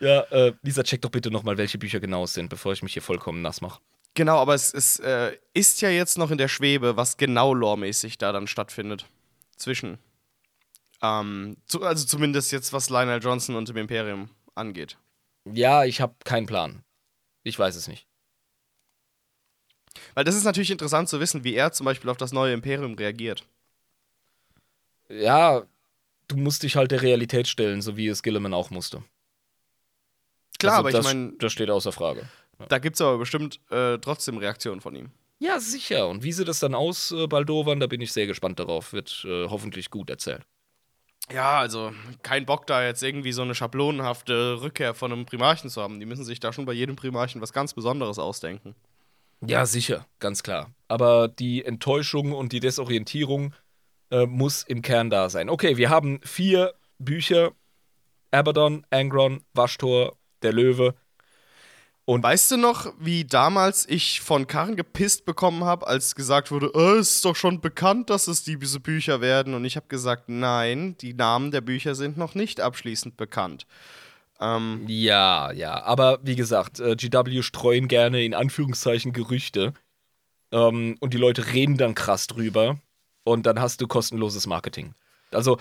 Ja, äh, Lisa, check doch bitte nochmal, welche Bücher genau es sind, bevor ich mich hier vollkommen nass mache. Genau, aber es, es äh, ist ja jetzt noch in der Schwebe, was genau loremäßig da dann stattfindet. Zwischen. Ähm, zu, also zumindest jetzt, was Lionel Johnson und dem Imperium angeht. Ja, ich habe keinen Plan. Ich weiß es nicht. Weil das ist natürlich interessant zu wissen, wie er zum Beispiel auf das neue Imperium reagiert. Ja, du musst dich halt der Realität stellen, so wie es Gilliman auch musste. Klar, Also aber das, ich meine, Das steht außer Frage. da gibt es aber bestimmt äh, trotzdem Reaktionen von ihm. Ja, sicher. Und wie sie das dann ausbaldowern, da bin ich sehr gespannt darauf. Wird äh, hoffentlich gut erzählt. Ja, also kein Bock da jetzt irgendwie so eine schablonenhafte Rückkehr von einem Primarchen zu haben. Die müssen sich da schon bei jedem Primarchen was ganz Besonderes ausdenken. Ja, sicher, ganz klar. Aber die Enttäuschung und die Desorientierung äh, muss im Kern da sein. Okay, wir haben vier Bücher: Abaddon, Angron, Waschtor, der Löwe. Und weißt du noch, wie damals ich von Karren gepisst bekommen habe, als gesagt wurde, äh, ist doch schon bekannt, dass es diese Bücher werden? Und ich habe gesagt, nein, die Namen der Bücher sind noch nicht abschließend bekannt. Ähm, Ja, ja. Aber wie gesagt, äh, GW streuen gerne in Anführungszeichen Gerüchte. Ähm, und die Leute reden dann krass drüber. Und dann hast du kostenloses Marketing. Also,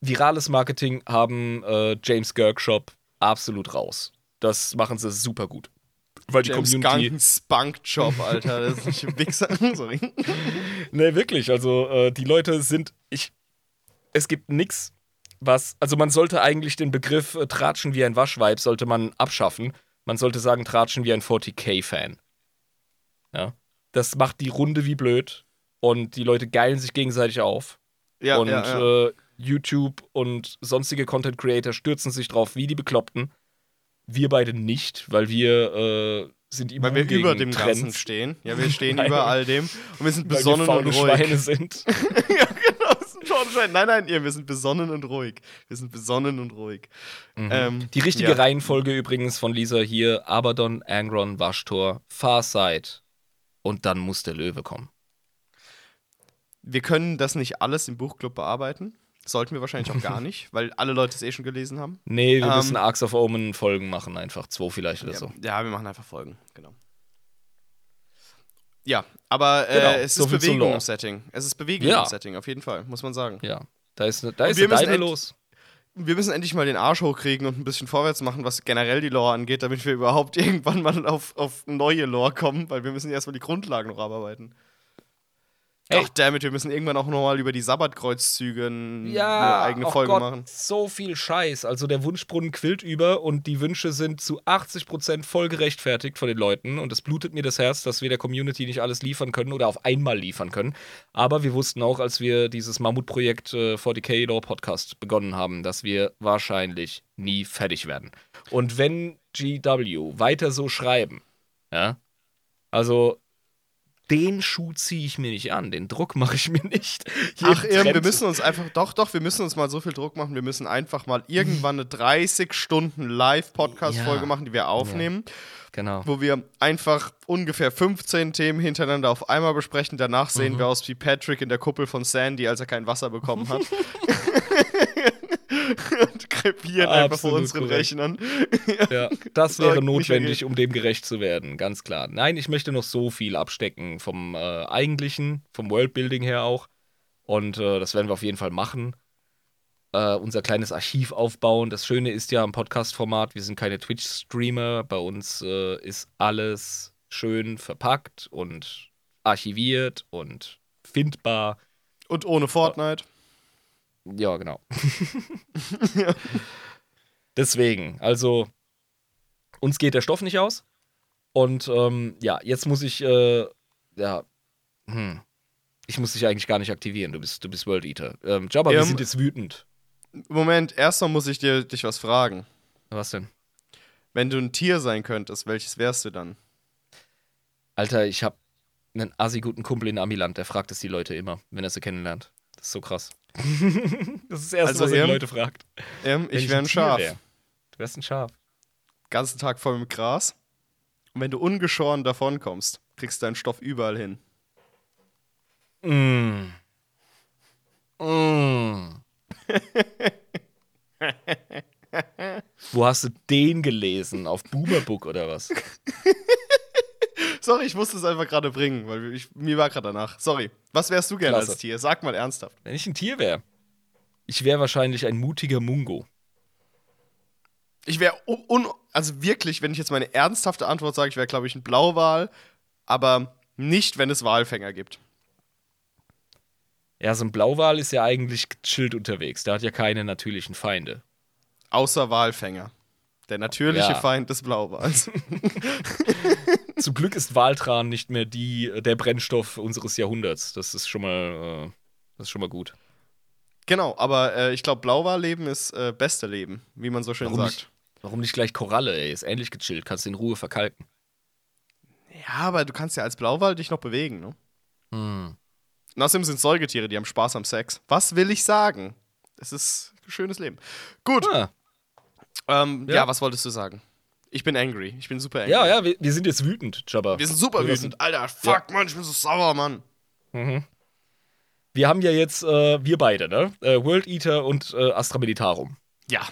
virales Marketing haben äh, James Gerkshop absolut raus. Das machen sie super gut. Weil die James Community. Gunn Spunk-Job, Alter. Das ist nicht ein Wichser. Sorry. Ne, wirklich. Also, äh, die Leute sind. Ich, es gibt nichts, was. Also, man sollte eigentlich den Begriff äh, Tratschen wie ein Waschweib sollte man abschaffen. Man sollte sagen, Tratschen wie ein 40k-Fan. Ja. Das macht die Runde wie blöd. Und die Leute geilen sich gegenseitig auf. Ja, und ja, ja. Äh, YouTube und sonstige Content Creator stürzen sich drauf wie die Bekloppten. Wir beide nicht, weil wir äh, sind immun Weil wir über dem Trends, Ganzen stehen. Ja, wir stehen Nein. über all dem. Und wir sind weil besonnen wir faule und ruhig. Schweine sind. ja, genau. ein Schornstein. Nein, nein, ihr, wir sind besonnen und ruhig. Wir sind besonnen und ruhig. Ähm, Die richtige ja. Reihenfolge übrigens von Lisa hier: Abaddon, Angron, Waschtor, Farsight. Und dann muss der Löwe kommen. Wir können das nicht alles im Buchclub bearbeiten. Sollten wir wahrscheinlich auch gar nicht, weil alle Leute es eh schon gelesen haben. Nee, wir Ähm, müssen Arcs of Omen Folgen machen, einfach. Zwei vielleicht oder Ja, so. ja, wir machen einfach Folgen, genau. Ja, aber äh, Genau, es so ist Bewegung im Setting. Es ist Bewegung Ja. im Setting, auf jeden Fall, muss man sagen. Ja. Da ist, ne, da ist wir eine Deine los. Wir müssen endlich mal den Arsch hochkriegen und ein bisschen vorwärts machen, was generell die Lore angeht, damit wir überhaupt irgendwann mal auf, auf neue Lore kommen, weil wir müssen erstmal die Grundlagen noch abarbeiten. Ach, damit, wir müssen irgendwann auch nochmal über die Sabbatkreuzzüge Ja, eine eigene Folge Gott, machen. so viel Scheiß. Also der Wunschbrunnen quillt über und die Wünsche sind zu 80% voll gerechtfertigt von den Leuten und es blutet mir das Herz, dass wir der Community nicht alles liefern können oder auf einmal liefern können. Aber wir wussten auch, als wir dieses Mammutprojekt äh, 40k Lore Podcast begonnen haben, dass wir wahrscheinlich nie fertig werden. Und wenn GW weiter so schreiben, ja, also den Schuh ziehe ich mir nicht an, den Druck mache ich mir nicht. Ach, Irm, wir müssen uns einfach, doch, doch, wir müssen uns mal so viel Druck machen. Wir müssen einfach mal irgendwann eine 30 Stunden Live-Podcast-Folge Ja. machen, die wir aufnehmen, Genau. wo wir einfach ungefähr 15 Themen hintereinander auf einmal besprechen. Danach sehen Mhm. wir aus wie Patrick in der Kuppel von Sandy, als er kein Wasser bekommen hat. Und krepieren einfach vor Absolut unseren korrekt. Rechnern. Ja, das wäre notwendig, um dem gerecht zu werden, ganz klar. Nein, ich möchte noch so viel abstecken vom äh, eigentlichen, vom Worldbuilding her auch. Und äh, das werden wir auf jeden Fall machen. Äh, unser kleines Archiv aufbauen. Das Schöne ist ja am Podcast-Format, wir sind keine Twitch-Streamer. Bei uns äh, ist alles schön verpackt und archiviert und findbar. Und ohne Fortnite. Ja, genau. Deswegen, also uns geht der Stoff nicht aus. Und ähm, ja, jetzt muss ich, äh, ja, hm, ich muss dich eigentlich gar nicht aktivieren. Du bist, du bist World Eater. Ähm, Jabba, wir Ja, sind jetzt wütend. Moment, erstmal muss ich dir dich was fragen. Was denn? Wenn du ein Tier sein könntest, welches wärst du dann? Alter, ich habe einen assi guten Kumpel in Amiland, der fragt es die Leute immer, wenn er sie kennenlernt. Das ist so krass. das ist das Erste, Also, was er die Leute fragt. Ähm, ich wäre ein Schaf. wär. Du wärst ein Schaf. ganzen Tag voll mit Gras. Und wenn du ungeschoren davonkommst, kriegst du deinen Stoff überall hin. Mm. Mm. Wo hast du den gelesen? Auf Boomerbook oder was? Sorry, ich musste es einfach gerade bringen, weil ich, mir war gerade danach. Sorry. Was wärst du gerne Klasse. als Tier? Sag mal ernsthaft. Wenn ich ein Tier wäre, ich wäre wahrscheinlich ein mutiger Mungo. Ich wäre un, also wirklich, wenn ich jetzt meine ernsthafte Antwort sage, ich wäre, glaube ich, ein Blauwal, aber nicht, wenn es Walfänger gibt. Ja, so ein Blauwal ist ja eigentlich gechillt unterwegs. Der hat ja keine natürlichen Feinde. Außer Walfänger. Der natürliche Ja. Feind des Blauwals. Zum Glück ist Waltran nicht mehr die, der Brennstoff unseres Jahrhunderts. Das ist schon mal, äh, das ist schon mal gut. genau, aber äh, ich glaube, Blauwalleben ist äh, beste Leben, wie man so schön Warum sagt. nicht, warum nicht gleich Koralle, ey? Ist ähnlich gechillt, kannst du in Ruhe verkalken. Ja, aber du kannst ja als Blauwal dich noch bewegen, ne? Hm. Und außerdem sind Säugetiere, die haben Spaß am Sex. Was will ich sagen? Es ist ein schönes Leben. Gut, Ah, ähm, ja. Ja. was wolltest du sagen? Ich bin angry. Ich bin super angry. ja, ja, wir, wir sind jetzt wütend, Jabba. Wir sind super Wir wütend. Alter, fuck, Mann, ich bin so sauer, Mann. Mhm. Wir haben ja jetzt, äh, wir beide, ne? Äh, World Eater und äh, Astra Militarum. Ja,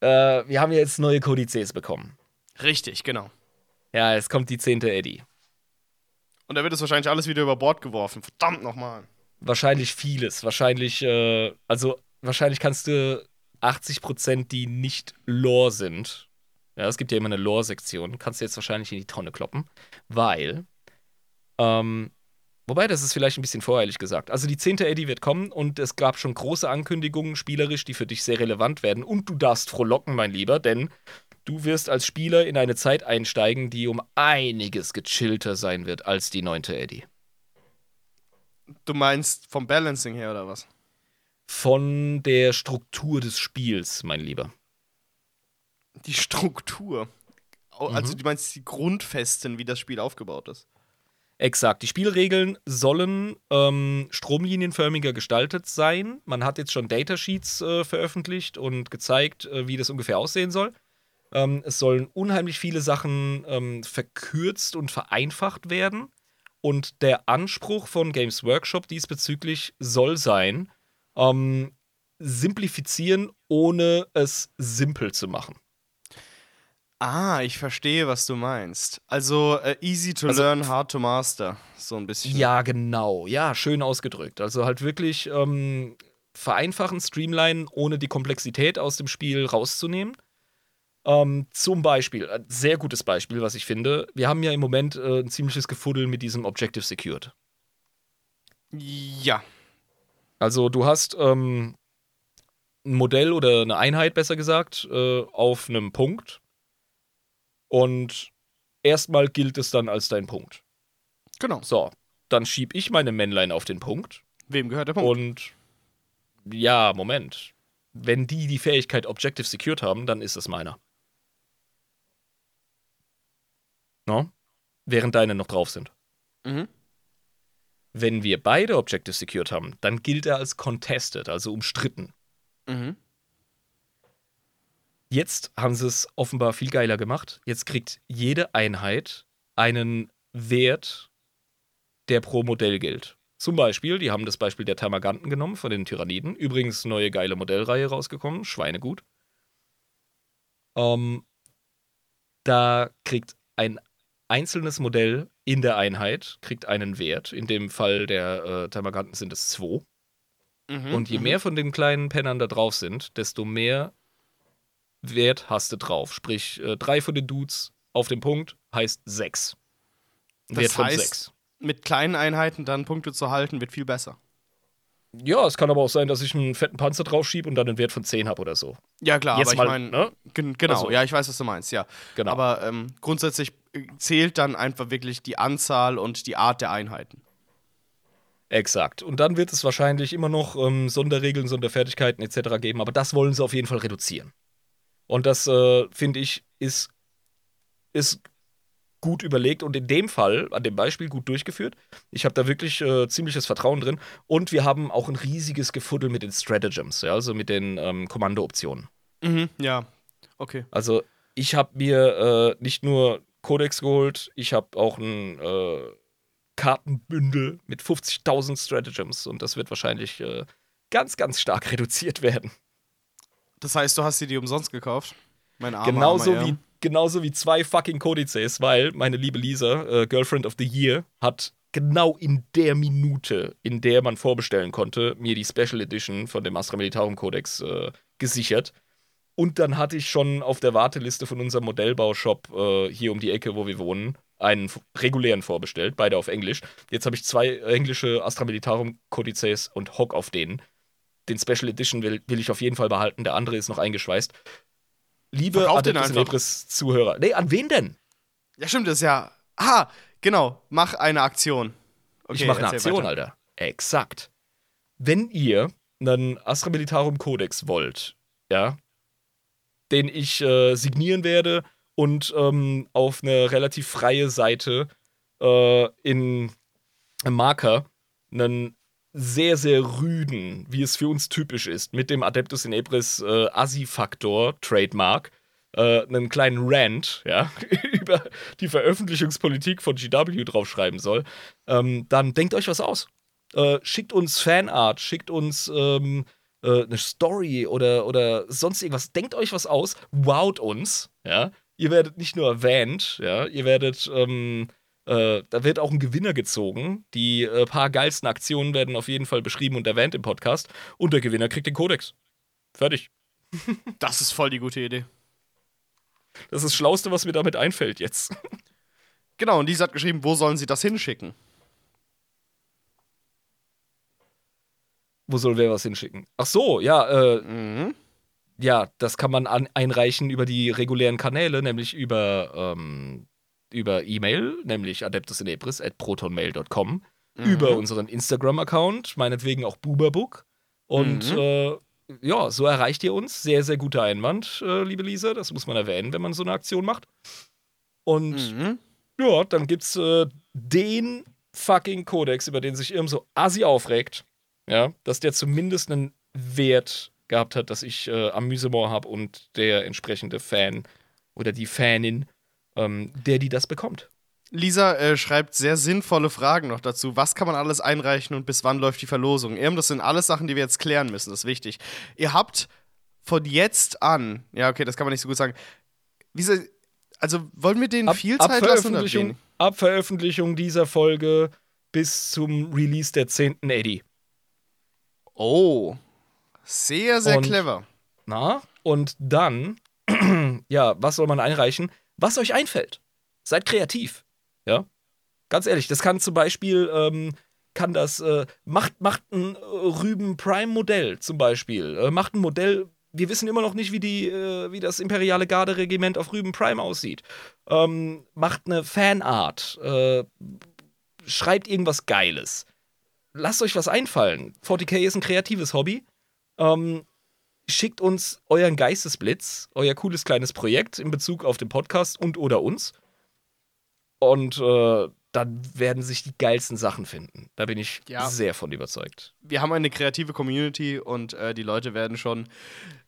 Äh, wir haben ja jetzt neue Kodizes bekommen. richtig, genau. Ja, jetzt kommt die zehnte Eddie. Und da wird es wahrscheinlich alles wieder über Bord geworfen. Verdammt nochmal. Wahrscheinlich vieles. Wahrscheinlich, äh, also wahrscheinlich kannst du 80%, die nicht Lore sind. Ja, es gibt ja immer eine Lore-Sektion. Kannst du jetzt wahrscheinlich in die Tonne kloppen. Weil, ähm, wobei, das ist vielleicht ein bisschen voreilig gesagt. Also die 10. Eddie wird kommen und es gab schon große Ankündigungen spielerisch, die für dich sehr relevant werden. Und du darfst frohlocken, mein Lieber, denn du wirst als Spieler in eine Zeit einsteigen, die um einiges gechillter sein wird als die 9. Eddie. Du meinst vom Balancing her oder was? Von der Struktur des Spiels, mein Lieber. Die Struktur. Au- Mhm. Also du meinst die Grundfesten, wie das Spiel aufgebaut ist. Exakt. Die Spielregeln sollen ähm, stromlinienförmiger gestaltet sein. Man hat jetzt schon Datasheets äh, veröffentlicht und gezeigt, äh, wie das ungefähr aussehen soll. Ähm, es sollen unheimlich viele Sachen ähm, verkürzt und vereinfacht werden. Und der Anspruch von Games Workshop diesbezüglich soll sein, ähm, simplifizieren, ohne es simpel zu machen. Ah, ich verstehe, was du meinst. Also äh, easy to Also- learn, hard to master. So ein bisschen. Ja, genau. Ja, schön ausgedrückt. Also halt wirklich ähm, vereinfachen, streamlinen, ohne die Komplexität aus dem Spiel rauszunehmen. Ähm, zum Beispiel, ein sehr gutes Beispiel, was ich finde. Wir haben ja im Moment äh, ein ziemliches Gefuddel mit diesem Objective Secured. Ja. Also du hast ähm, ein Modell oder eine Einheit, besser gesagt, äh, auf einem Punkt. Und erstmal gilt es dann als dein Punkt. Genau. So, dann schieb ich meine Männlein auf den Punkt. Wem gehört der Punkt? Und ja, Moment. Wenn die die Fähigkeit Objective Secured haben, dann ist es meiner. No? Während deine noch drauf sind. Mhm. Wenn wir beide Objective Secured haben, dann gilt er als contested, also umstritten. Mhm. Jetzt haben sie es offenbar viel geiler gemacht. Jetzt kriegt jede Einheit einen Wert, der pro Modell gilt. Zum Beispiel, die haben das Beispiel der Termaganten genommen von den Tyranniden. Übrigens neue geile Modellreihe rausgekommen, Schweinegut. Ähm, da kriegt ein einzelnes Modell in der Einheit kriegt einen Wert. In dem Fall der äh, Termaganten sind es zwei. Mhm. Und je mehr von den kleinen Pennern da drauf sind, desto mehr Wert hast du drauf. Sprich, äh, drei von den Dudes auf dem Punkt heißt sechs. Das Wert von heißt- sechs. Mit kleinen Einheiten dann Punkte zu halten, wird viel besser. Ja, es kann aber auch sein, dass ich einen fetten Panzer draufschiebe und dann einen Wert von 10 habe oder so. Ja, klar, Jetzt aber mal, ich meine, ne? gen genau, Also- ja, ich weiß, was du meinst, ja. Genau. Aber ähm, grundsätzlich äh, zählt dann einfach wirklich die Anzahl und die Art der Einheiten. Exakt. Und dann wird es wahrscheinlich immer noch ähm, Sonderregeln, Sonderfertigkeiten etc. geben, aber das wollen sie auf jeden Fall reduzieren. Und das, äh, finde ich, ist, ist gut überlegt und in dem Fall, an dem Beispiel, gut durchgeführt. Ich habe da wirklich äh, ziemliches Vertrauen drin. Und wir haben auch ein riesiges Gefuddel mit den Stratagems, ja, also mit den ähm, Kommandooptionen. Mhm, ja. Okay. Also ich habe mir äh, nicht nur Codex geholt, ich habe auch ein äh, Kartenbündel mit 50.000 Stratagems und das wird wahrscheinlich äh, ganz, ganz stark reduziert werden. Das heißt, du hast sie die umsonst gekauft? Mein armer, genauso, armer wie, genauso wie zwei fucking Kodizes, weil meine liebe Lisa, äh, Girlfriend of the Year, hat genau in der Minute, in der man vorbestellen konnte, mir die Special Edition von dem Astra Militarum Codex äh, gesichert. Und dann hatte ich schon auf der Warteliste von unserem Modellbaushop äh, hier um die Ecke, wo wir wohnen, einen regulären vorbestellt, beide auf Englisch. Jetzt habe ich zwei englische Astra Militarum Codices und hock auf denen. Den Special Edition will, will ich auf jeden Fall behalten, der andere ist noch eingeschweißt. Liebe Adeptus Zuhörer. Nee, an wen denn? Ja, stimmt, das ist ja. Ah, genau. Mach eine Aktion. Okay, ich mache eine Aktion, weiter. Alter. Exakt. Wenn ihr einen Astra Militarum Codex wollt, ja, den ich äh, signieren werde und ähm, auf eine relativ freie Seite äh, in Marker einen sehr, sehr rüden, wie es für uns typisch ist, mit dem Adeptus in Ebris äh, Assi-Faktor Trademark, äh, einen kleinen Rant, ja, über die Veröffentlichungspolitik von GW draufschreiben soll, ähm, dann denkt euch was aus. Äh, schickt uns Fanart, schickt uns ähm, äh, eine Story oder, oder sonst irgendwas. Denkt euch was aus, wowt uns, ja. Ihr werdet nicht nur erwähnt, ja, ihr werdet ähm, äh, da wird auch ein Gewinner gezogen. Die äh, paar geilsten Aktionen werden auf jeden Fall beschrieben und erwähnt im Podcast. Und der Gewinner kriegt den Kodex. Fertig. Das ist voll die gute Idee. Das ist das Schlauste, was mir damit einfällt jetzt. Genau, und Lisa hat geschrieben, wo sollen sie das hinschicken? Wo soll wer was hinschicken? Ach so, ja, äh, mhm. ja, das kann man an einreichen über die regulären Kanäle, nämlich über ähm, über E-Mail, nämlich adeptusinebris.protonmail.com, mhm. über unseren Instagram-Account, meinetwegen auch Buberbook. Und mhm. äh, ja, so erreicht ihr uns. Sehr, sehr guter Einwand, äh, liebe Lisa. Das muss man erwähnen, wenn man so eine Aktion macht. Und mhm. ja, dann gibt's äh, den fucking Kodex, über den sich irgend so assi aufregt. Ja, dass der zumindest einen Wert gehabt hat, dass ich äh, Amüsement habe und der entsprechende Fan oder die Fanin ähm, der die das bekommt. Lisa äh, schreibt sehr sinnvolle Fragen noch dazu. Was kann man alles einreichen und bis wann läuft die Verlosung? Eben, das sind alles Sachen, die wir jetzt klären müssen. Das ist wichtig. Ihr habt von jetzt an, ja, okay, das kann man nicht so gut sagen. Wie, also wollen wir denen ab, viel Zeit lassen? Oder ab Veröffentlichung dieser Folge bis zum Release der 10. Eddie. Oh, sehr, sehr und, clever. Na, und dann, ja, was soll man einreichen? Was euch einfällt. Seid kreativ. Ja. Ganz ehrlich, das kann zum Beispiel, ähm, kann das, äh, macht, macht ein Rüben Prime Modell zum Beispiel. Äh, macht ein Modell, wir wissen immer noch nicht, wie, die, äh, wie das imperiale Garderegiment auf Rüben Prime aussieht. Ähm, macht eine Fanart. Äh, schreibt irgendwas Geiles. Lasst euch was einfallen. 40k ist ein kreatives Hobby. Ähm, schickt uns euren Geistesblitz, euer cooles kleines Projekt in Bezug auf den Podcast und oder uns. Und äh, dann werden sich die geilsten Sachen finden. Da bin ich ja. sehr von überzeugt. Wir haben eine kreative Community und äh, die Leute werden schon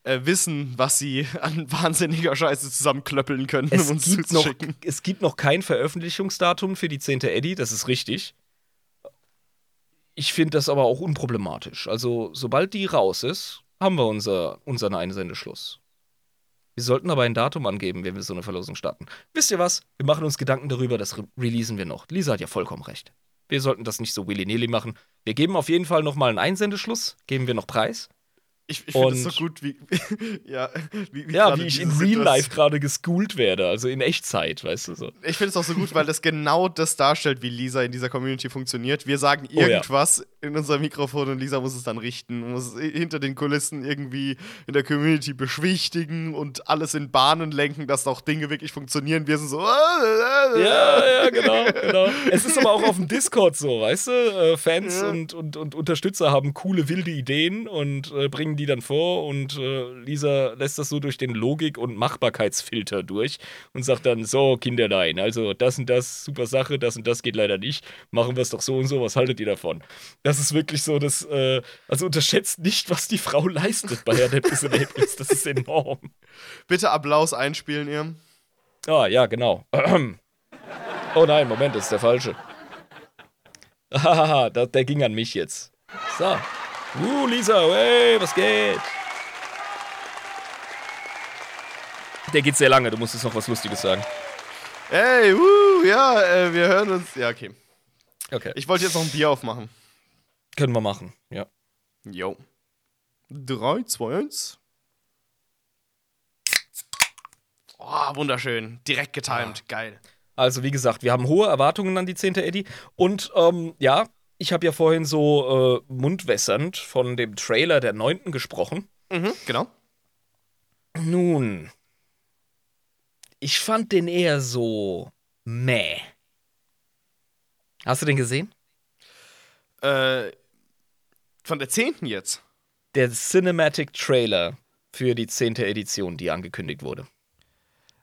äh, wissen, was sie an wahnsinniger Scheiße zusammenklöppeln können, es um uns gibt noch, Es gibt noch kein Veröffentlichungsdatum für die 10. Eddie, das ist richtig. Ich finde das aber auch unproblematisch. Also, sobald die raus ist, haben wir unser, unseren Einsendeschluss. Wir sollten aber ein Datum angeben, wenn wir so eine Verlosung starten. Wisst ihr was? Wir machen uns Gedanken darüber, das re releasen wir noch. Lisa hat ja vollkommen recht. Wir sollten das nicht so willy-nilly machen. Wir geben auf jeden Fall nochmal einen Einsendeschluss, geben wir noch Preis. Ich, ich finde es so gut, wie, ja, wie, wie, ja, wie ich in Real Life gerade geschoolt werde, also in Echtzeit, weißt du so. Ich finde es auch so gut, weil das genau das darstellt, wie Lisa in dieser Community funktioniert. Wir sagen irgendwas oh, ja. in unser Mikrofon und Lisa muss es dann richten, muss es hinter den Kulissen irgendwie in der Community beschwichtigen und alles in Bahnen lenken, dass auch Dinge wirklich funktionieren. Wir sind so. Ja, ja, genau, genau. Es ist aber auch auf dem Discord so, weißt du? Äh, Fans ja. und, und, und Unterstützer haben coole, wilde Ideen und äh, bringen die dann vor und äh, Lisa lässt das so durch den Logik- und Machbarkeitsfilter durch und sagt dann: So, Kinderlein, also das und das, super Sache, das und das geht leider nicht. Machen wir es doch so und so, was haltet ihr davon? Das ist wirklich so, dass, äh, also unterschätzt nicht, was die Frau leistet bei Adeptus Enablis. Das ist enorm. Bitte Applaus einspielen, ihr. Ah, ja, genau. oh nein, Moment, das ist der falsche. Hahaha, der ging an mich jetzt. So. Uh, Lisa, hey, was geht? der geht sehr lange. Du musst jetzt noch was Lustiges sagen. Ey, wuh, ja, äh, wir hören uns. Ja, okay. Okay. Ich wollte jetzt noch ein Bier aufmachen. Können wir machen, ja. Jo. 3, 2, 1. Oh, wunderschön. Direkt getimed. Geil. Also, wie gesagt, wir haben hohe Erwartungen an die 10. Eddie. Und ähm, ja, ich habe ja vorhin so äh, mundwässernd von dem Trailer der 9. gesprochen. Mhm, genau. Nun, ich fand den eher so meh. Hast du den gesehen? Äh, von der 10. jetzt. Der Cinematic Trailer für die 10. Edition, die angekündigt wurde.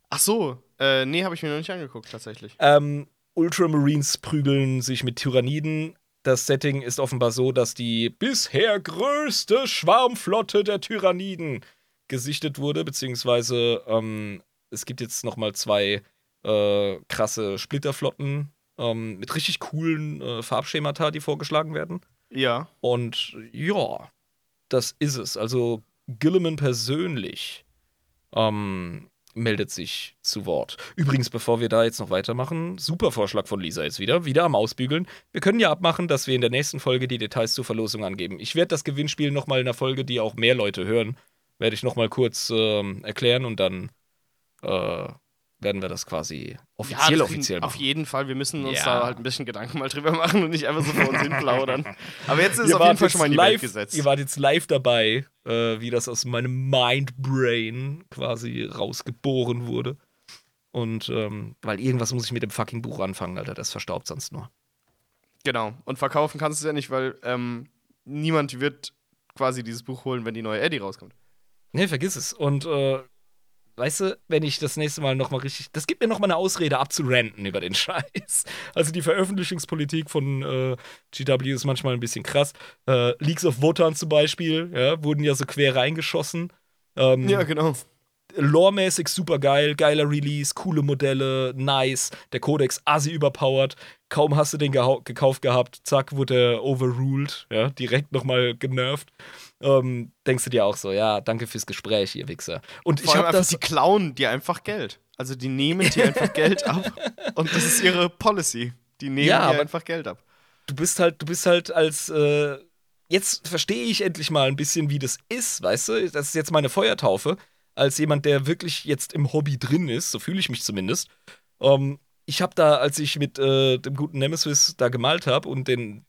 Ach so. Äh, nee, habe ich mir noch nicht angeguckt, tatsächlich. Ähm, Ultramarines prügeln sich mit Tyranniden. Das Setting ist offenbar so, dass die bisher größte Schwarmflotte der Tyranniden gesichtet wurde, beziehungsweise ähm, es gibt jetzt noch mal zwei äh, krasse Splitterflotten ähm, mit richtig coolen äh, Farbschemata, die vorgeschlagen werden. Ja. Und ja, das ist es. Also Gilliman persönlich ähm, meldet sich zu Wort. Übrigens, bevor wir da jetzt noch weitermachen, super Vorschlag von Lisa jetzt wieder, wieder am Ausbügeln. Wir können ja abmachen, dass wir in der nächsten Folge die Details zur Verlosung angeben. Ich werde das Gewinnspiel nochmal in einer Folge, die auch mehr Leute hören, werde ich nochmal kurz ähm, erklären und dann äh, werden wir das quasi offiziell das offiziell Auf machen. jeden Fall. Wir müssen uns Ja. da halt ein bisschen Gedanken mal drüber machen und nicht einfach so vor uns hin plaudern. Aber jetzt ist es Ihr auf jeden Fall schon mal in die Welt live, gesetzt. Ihr wart jetzt live dabei, äh, wie das aus meinem Mindbrain quasi rausgeboren wurde. Und ähm, weil irgendwas muss ich mit dem fucking Buch anfangen, Alter, das verstaubt sonst nur. Genau. Und verkaufen kannst du es ja nicht, weil ähm, niemand wird quasi dieses Buch holen, wenn die neue Eddie rauskommt. Nee, vergiss es. Und äh, weißt du, wenn ich das nächste Mal nochmal richtig. Das gibt mir nochmal eine Ausrede abzuranten über den Scheiß. Also die Veröffentlichungspolitik von äh, GW ist manchmal ein bisschen krass. Äh, Leaks of Wotan zum Beispiel, ja, wurden ja so quer reingeschossen. Ähm, Ja, genau. Loremäßig super geil, geiler Release, coole Modelle, nice. Der Codex assi überpowered. Kaum hast du den gekauft gehabt, zack, wurde er overruled, ja, direkt nochmal genervt. Ähm, denkst du dir auch so, ja, danke fürs Gespräch, ihr Wichser. Und Vor ich habe das. die klauen dir einfach Geld. Also die nehmen dir einfach Geld ab. Und das ist ihre Policy. Die nehmen Ja, dir einfach Geld ab. du bist halt, du bist halt als, äh, jetzt verstehe ich endlich mal ein bisschen, wie das ist, weißt du? Das ist jetzt meine Feuertaufe, als jemand, der wirklich jetzt im Hobby drin ist, so fühle ich mich zumindest. Ähm, ich habe da, als ich mit äh, dem guten Nemesis da gemalt habe und den,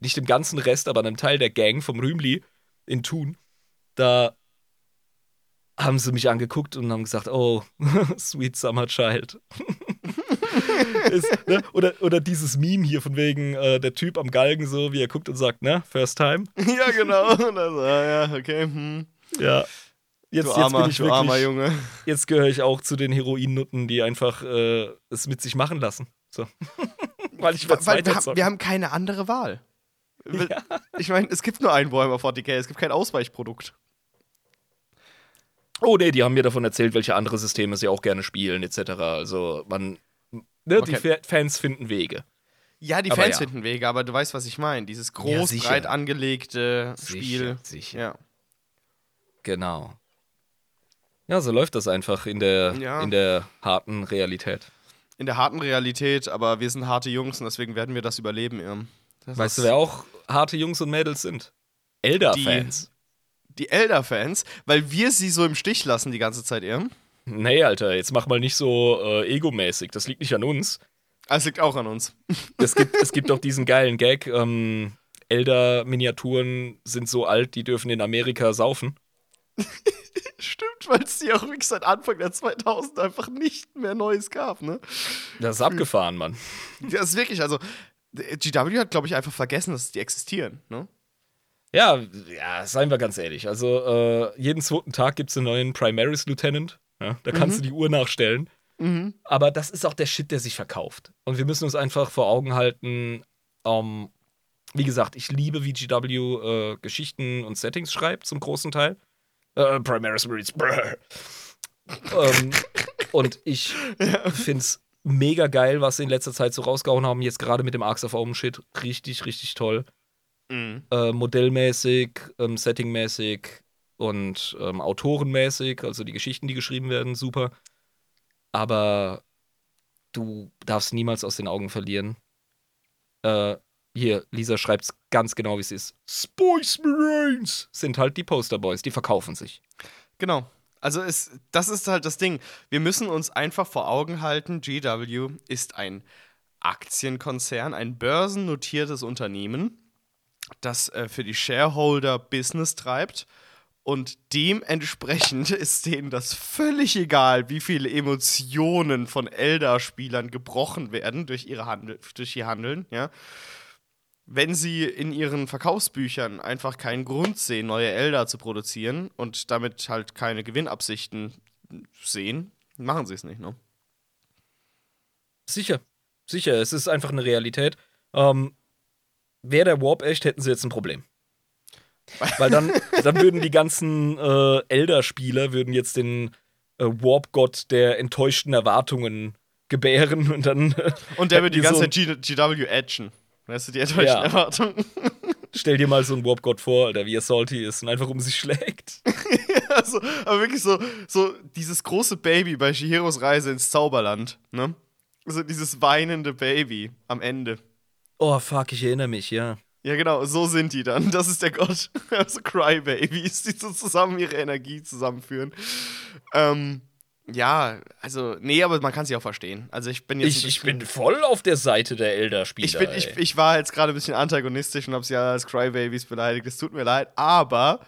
nicht dem ganzen Rest, aber einem Teil der Gang vom Rümli in Thun, da haben sie mich angeguckt und haben gesagt, oh, sweet summer child. ist, ne? oder, oder dieses Meme hier von wegen äh, der Typ am Galgen so, wie er guckt und sagt, ne, first time. ja, genau. So, ah, ja, okay. Hm. Ja. Jetzt, Du, jetzt armer, bin ich du armer wirklich, Junge. jetzt gehöre ich auch zu den Heroinnutten, die einfach äh, es mit sich machen lassen. So. Weil ich Weil, weil wir, haben, wir haben keine andere Wahl. Ich meine, es gibt nur einen Warhammer 40k, es gibt kein Ausweichprodukt. Oh nee, die haben mir davon erzählt, welche andere Systeme sie auch gerne spielen, etc. Also man, ne, die Okay. Fa- Fans finden Wege. Ja, die Aber Fans ja. finden Wege, aber du weißt, was ich meine. Dieses Ja, groß, sicher. breit angelegte Sicher, Spiel. sicher. Ja. Genau. Ja, so läuft das einfach in der, Ja. in der harten Realität. In der harten Realität, aber wir sind harte Jungs und deswegen werden wir das überleben, Irm. Das Weißt du, wer auch harte Jungs und Mädels sind? Elder-Fans. Die Elder-Fans, weil wir sie so im Stich lassen die ganze Zeit, Irm. Nee, Alter, jetzt mach mal nicht so äh, egomäßig. Das liegt nicht an uns. Das liegt auch an uns. Es gibt, es gibt doch diesen geilen Gag. Ähm, Elder-Miniaturen sind so alt, die dürfen in Amerika saufen. Stimmt, weil es die auch wirklich seit Anfang der 2000 einfach nicht mehr Neues gab, ne? Das ist abgefahren, Mann. Das ist wirklich, also GW hat, glaube ich, einfach vergessen, dass die existieren, ne? Ja, ja, seien wir ganz ehrlich. Also, äh, jeden zweiten Tag gibt es einen neuen Primaris Lieutenant. Ja, da kannst du die Uhr nachstellen. Mhm. Aber das ist auch der Shit, der sich verkauft. Und wir müssen uns einfach vor Augen halten, ähm, wie gesagt, ich liebe, wie GW äh, Geschichten und Settings schreibt, zum großen Teil. Äh, Primaris Marines. ähm, und ich finde es mega geil, was sie in letzter Zeit so rausgehauen haben. Jetzt gerade mit dem Arcs of Omen Shit. Richtig, richtig toll. Mhm. Äh, modellmäßig, ähm, settingmäßig. und ähm, autorenmäßig, also die Geschichten, die geschrieben werden, super. Aber du darfst niemals aus den Augen verlieren. Äh, hier, Lisa schreibt es ganz genau, wie es ist. Spice Marines sind halt die Posterboys, die verkaufen sich. Genau. Also es, das ist halt das Ding. Wir müssen uns einfach vor Augen halten, GW ist ein Aktienkonzern, ein börsennotiertes Unternehmen, das äh, für die Shareholder Business treibt. Und dementsprechend ist denen das völlig egal, wie viele Emotionen von Elder-Spielern gebrochen werden durch, ihre Handel durch ihr Handeln, ja. Wenn sie in ihren Verkaufsbüchern einfach keinen Grund sehen, neue Elder zu produzieren und damit halt keine Gewinnabsichten sehen, machen sie es nicht, ne? Sicher, sicher, es ist einfach eine Realität. Ähm, Wäre der Warp echt, hätten sie jetzt ein Problem. Weil dann, dann würden die ganzen äh, Elder-Spieler würden jetzt den äh, Warp-Gott der enttäuschten Erwartungen gebären und dann. Äh, und der wird die ganze so Zeit GW edgen. Weißt du, die enttäuschten ja. Erwartungen. Stell dir mal so einen Warp-Gott vor, Alter, wie er salty ist und einfach um sich schlägt. ja, so, aber wirklich so, so dieses große Baby bei Shihiros Reise ins Zauberland, ne? So dieses weinende Baby am Ende. Oh, fuck, ich erinnere mich, ja. Ja, genau, so sind die dann. Das ist der Gott. Also Crybabies, die so zusammen ihre Energie zusammenführen. Ähm, ja, also, nee, aber man kann sie auch verstehen. Also ich bin jetzt. Ich, ich bin voll auf der Seite der Elder-Spieler. Ich, bin, ich, ich war jetzt gerade ein bisschen antagonistisch und habe sie als Crybabies beleidigt. Es tut mir leid, aber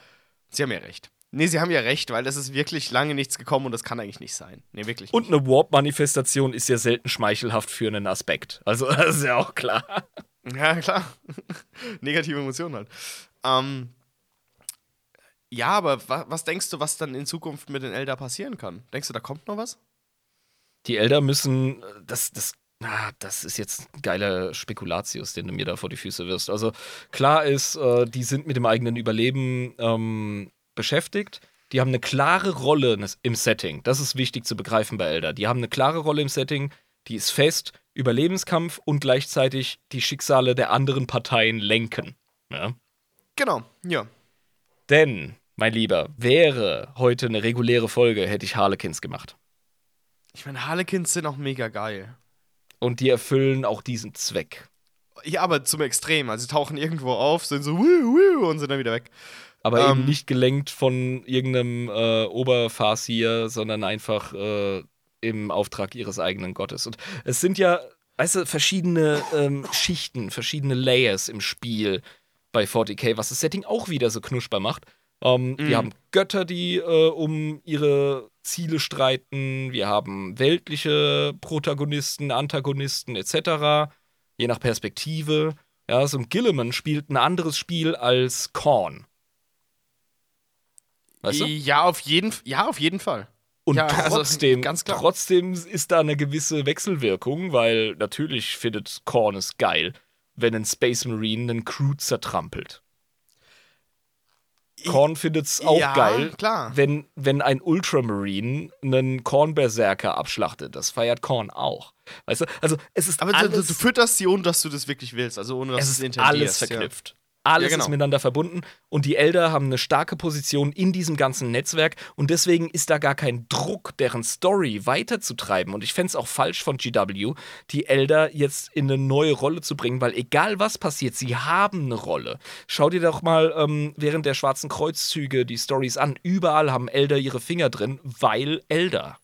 sie haben ja recht. Nee, sie haben ja recht, weil es ist wirklich lange nichts gekommen und das kann eigentlich nicht sein. Nee, wirklich. Nicht. Und eine Warp-Manifestation ist ja selten schmeichelhaft für einen Aspekt. Also, das ist ja auch klar. Ja, klar. Negative Emotionen halt. Ähm, ja, aber wa was denkst du, was dann in Zukunft mit den Elder passieren kann? Denkst du, da kommt noch was? Die Elder müssen, das, das, ah, das ist jetzt ein geiler Spekulatius, den du mir da vor die Füße wirst. Also klar ist, äh, die sind mit dem eigenen Überleben ähm, beschäftigt. Die haben eine klare Rolle im Setting. Das ist wichtig zu begreifen bei Elder. Die haben eine klare Rolle im Setting, die ist fest, Überlebenskampf und gleichzeitig die Schicksale der anderen Parteien lenken. Ja? Genau, ja. Denn, mein Lieber, wäre heute eine reguläre Folge, hätte ich Harlequins gemacht. Ich meine, Harlequins sind auch mega geil. Und die erfüllen auch diesen Zweck. Ja, aber zum Extrem. Also sie tauchen irgendwo auf, sind so wuh, wuh, und sind dann wieder weg aber ähm, eben nicht gelenkt von irgendeinem äh, Oberfasir, sondern einfach äh, im Auftrag ihres eigenen Gottes. Und es sind ja, weißt du, verschiedene ähm, Schichten, verschiedene Layers im Spiel bei 40k, was das Setting auch wieder so knuschbar macht. Ähm, mhm. Wir haben Götter, die äh, um ihre Ziele streiten. Wir haben weltliche Protagonisten, Antagonisten etc. Je nach Perspektive. Ja, so ein Gilliman spielt ein anderes Spiel als Korn. Weißt du? Ja, auf jeden, ja, auf jeden Fall. Und ja, also trotzdem, also trotzdem ist da eine gewisse Wechselwirkung, weil natürlich findet Korn es geil, wenn ein Space Marine einen Crew zertrampelt. Korn findet es auch ja, geil, klar. Wenn, wenn ein Ultramarine einen Korn-Berserker abschlachtet. Das feiert Korn auch. Weißt du? Also, es ist Aber alles, du, du fütterst sie, ohne dass du das wirklich willst. Also, ohne dass es ist alles verknüpft. Alles ja, genau. ist miteinander verbunden und die Elder haben eine starke Position in diesem ganzen Netzwerk und deswegen ist da gar kein Druck, deren Story weiterzutreiben. Und ich fände es auch falsch von GW, die Elder jetzt in eine neue Rolle zu bringen, weil egal was passiert, sie haben eine Rolle. Schau dir doch mal ähm, während der Schwarzen Kreuzzüge die Stories an. Überall haben Elder ihre Finger drin, weil Elder.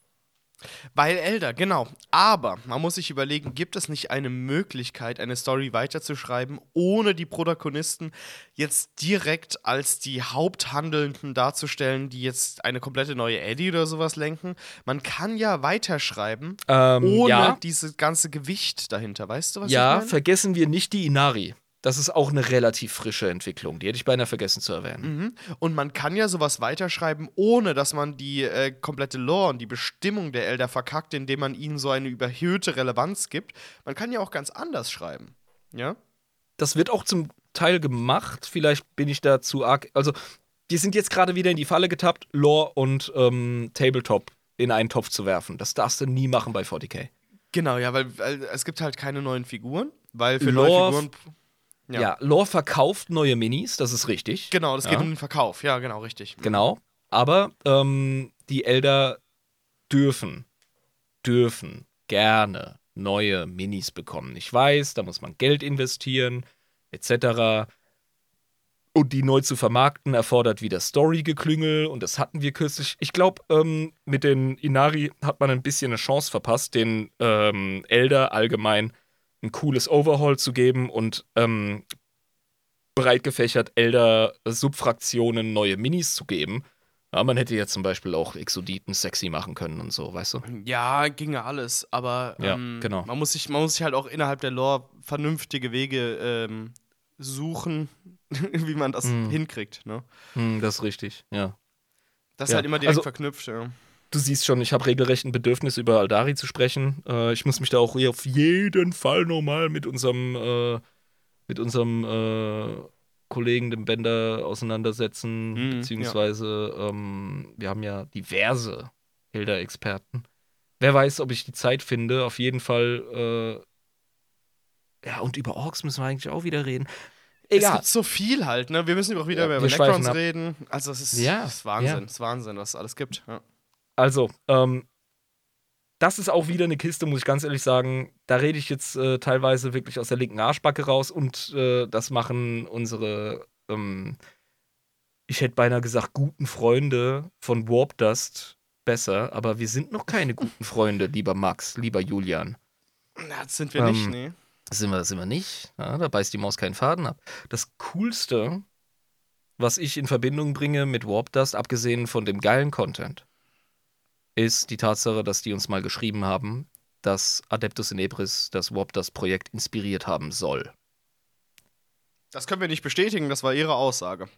Weil älter, genau. Aber man muss sich überlegen, gibt es nicht eine Möglichkeit, eine Story weiterzuschreiben, ohne die Protagonisten jetzt direkt als die Haupthandelnden darzustellen, die jetzt eine komplette neue Eddie oder sowas lenken? Man kann ja weiterschreiben, ähm, ohne ja. dieses ganze Gewicht dahinter. Weißt du, was? Ja, vergessen wir nicht die Inari. Das ist auch eine relativ frische Entwicklung. Die hätte ich beinahe vergessen zu erwähnen. Mhm. Und man kann ja sowas weiterschreiben, ohne dass man die äh, komplette Lore und die Bestimmung der Elder verkackt, indem man ihnen so eine überhöhte Relevanz gibt. Man kann ja auch ganz anders schreiben. Ja? Das wird auch zum Teil gemacht. Vielleicht bin ich da zu arg. Also, wir sind jetzt gerade wieder in die Falle getappt, Lore und ähm, Tabletop in einen Topf zu werfen. Das darfst du nie machen bei 40k. Genau, ja, weil, weil es gibt halt keine neuen Figuren, weil für Lore neue Figuren Ja. ja, Lore verkauft neue Minis, das ist richtig. Genau, das ja. geht um den Verkauf. Ja, genau, richtig. Genau. Aber ähm, die Elder dürfen, dürfen gerne neue Minis bekommen. Ich weiß, da muss man Geld investieren, etc. Und die neu zu vermarkten erfordert wieder Story-Geklüngel und das hatten wir kürzlich. Ich glaube, ähm, mit den Inari hat man ein bisschen eine Chance verpasst, den ähm, Elder allgemein ein cooles Overhaul zu geben und ähm, breit gefächert Elder-Subfraktionen neue Minis zu geben. Ja, man hätte ja zum Beispiel auch Exoditen sexy machen können und so, weißt du? Ja, ginge alles, aber ja, ähm, genau. man, muss sich, man muss sich halt auch innerhalb der Lore vernünftige Wege ähm, suchen, wie man das Mhm. hinkriegt. Ne? Hm, das ist richtig, ja. Das Ja, ist halt immer direkt also- verknüpft. Ja. Du siehst schon, ich habe regelrecht ein Bedürfnis, über Aldari zu sprechen. Äh, ich muss mich da auch auf jeden Fall nochmal mit unserem, äh, mit unserem äh, Kollegen, dem Bender, auseinandersetzen. Mhm, beziehungsweise, ähm, wir haben ja diverse Hilda-Experten. Wer weiß, ob ich die Zeit finde. Auf jeden Fall. Äh, ja, und über Orks müssen wir eigentlich auch wieder reden. Es Egal. gibt so viel halt, ne? Wir müssen auch wieder Ja, über ab. reden. Also, das ist, Ja, das ist Wahnsinn. ja. Das ist Wahnsinn, was es alles gibt. Ja. Also, ähm, das ist auch wieder eine Kiste, muss ich ganz ehrlich sagen. Da rede ich jetzt äh, teilweise wirklich aus der linken Arschbacke raus und äh, das machen unsere, ähm, ich hätte beinahe gesagt, guten Freunde von Warp Dust besser, aber wir sind noch keine guten Freunde, lieber Max, lieber Julian. Na, das sind wir nicht, Ähm, nee. Das sind wir, sind wir nicht. Ja, da beißt die Maus keinen Faden ab. Das Coolste, was ich in Verbindung bringe mit Warp Dust, abgesehen von dem geilen Content, ist die Tatsache, dass die uns mal geschrieben haben, dass Adeptus Inebris das Warp Dust Projekt inspiriert haben soll. Das können wir nicht bestätigen, das war ihre Aussage.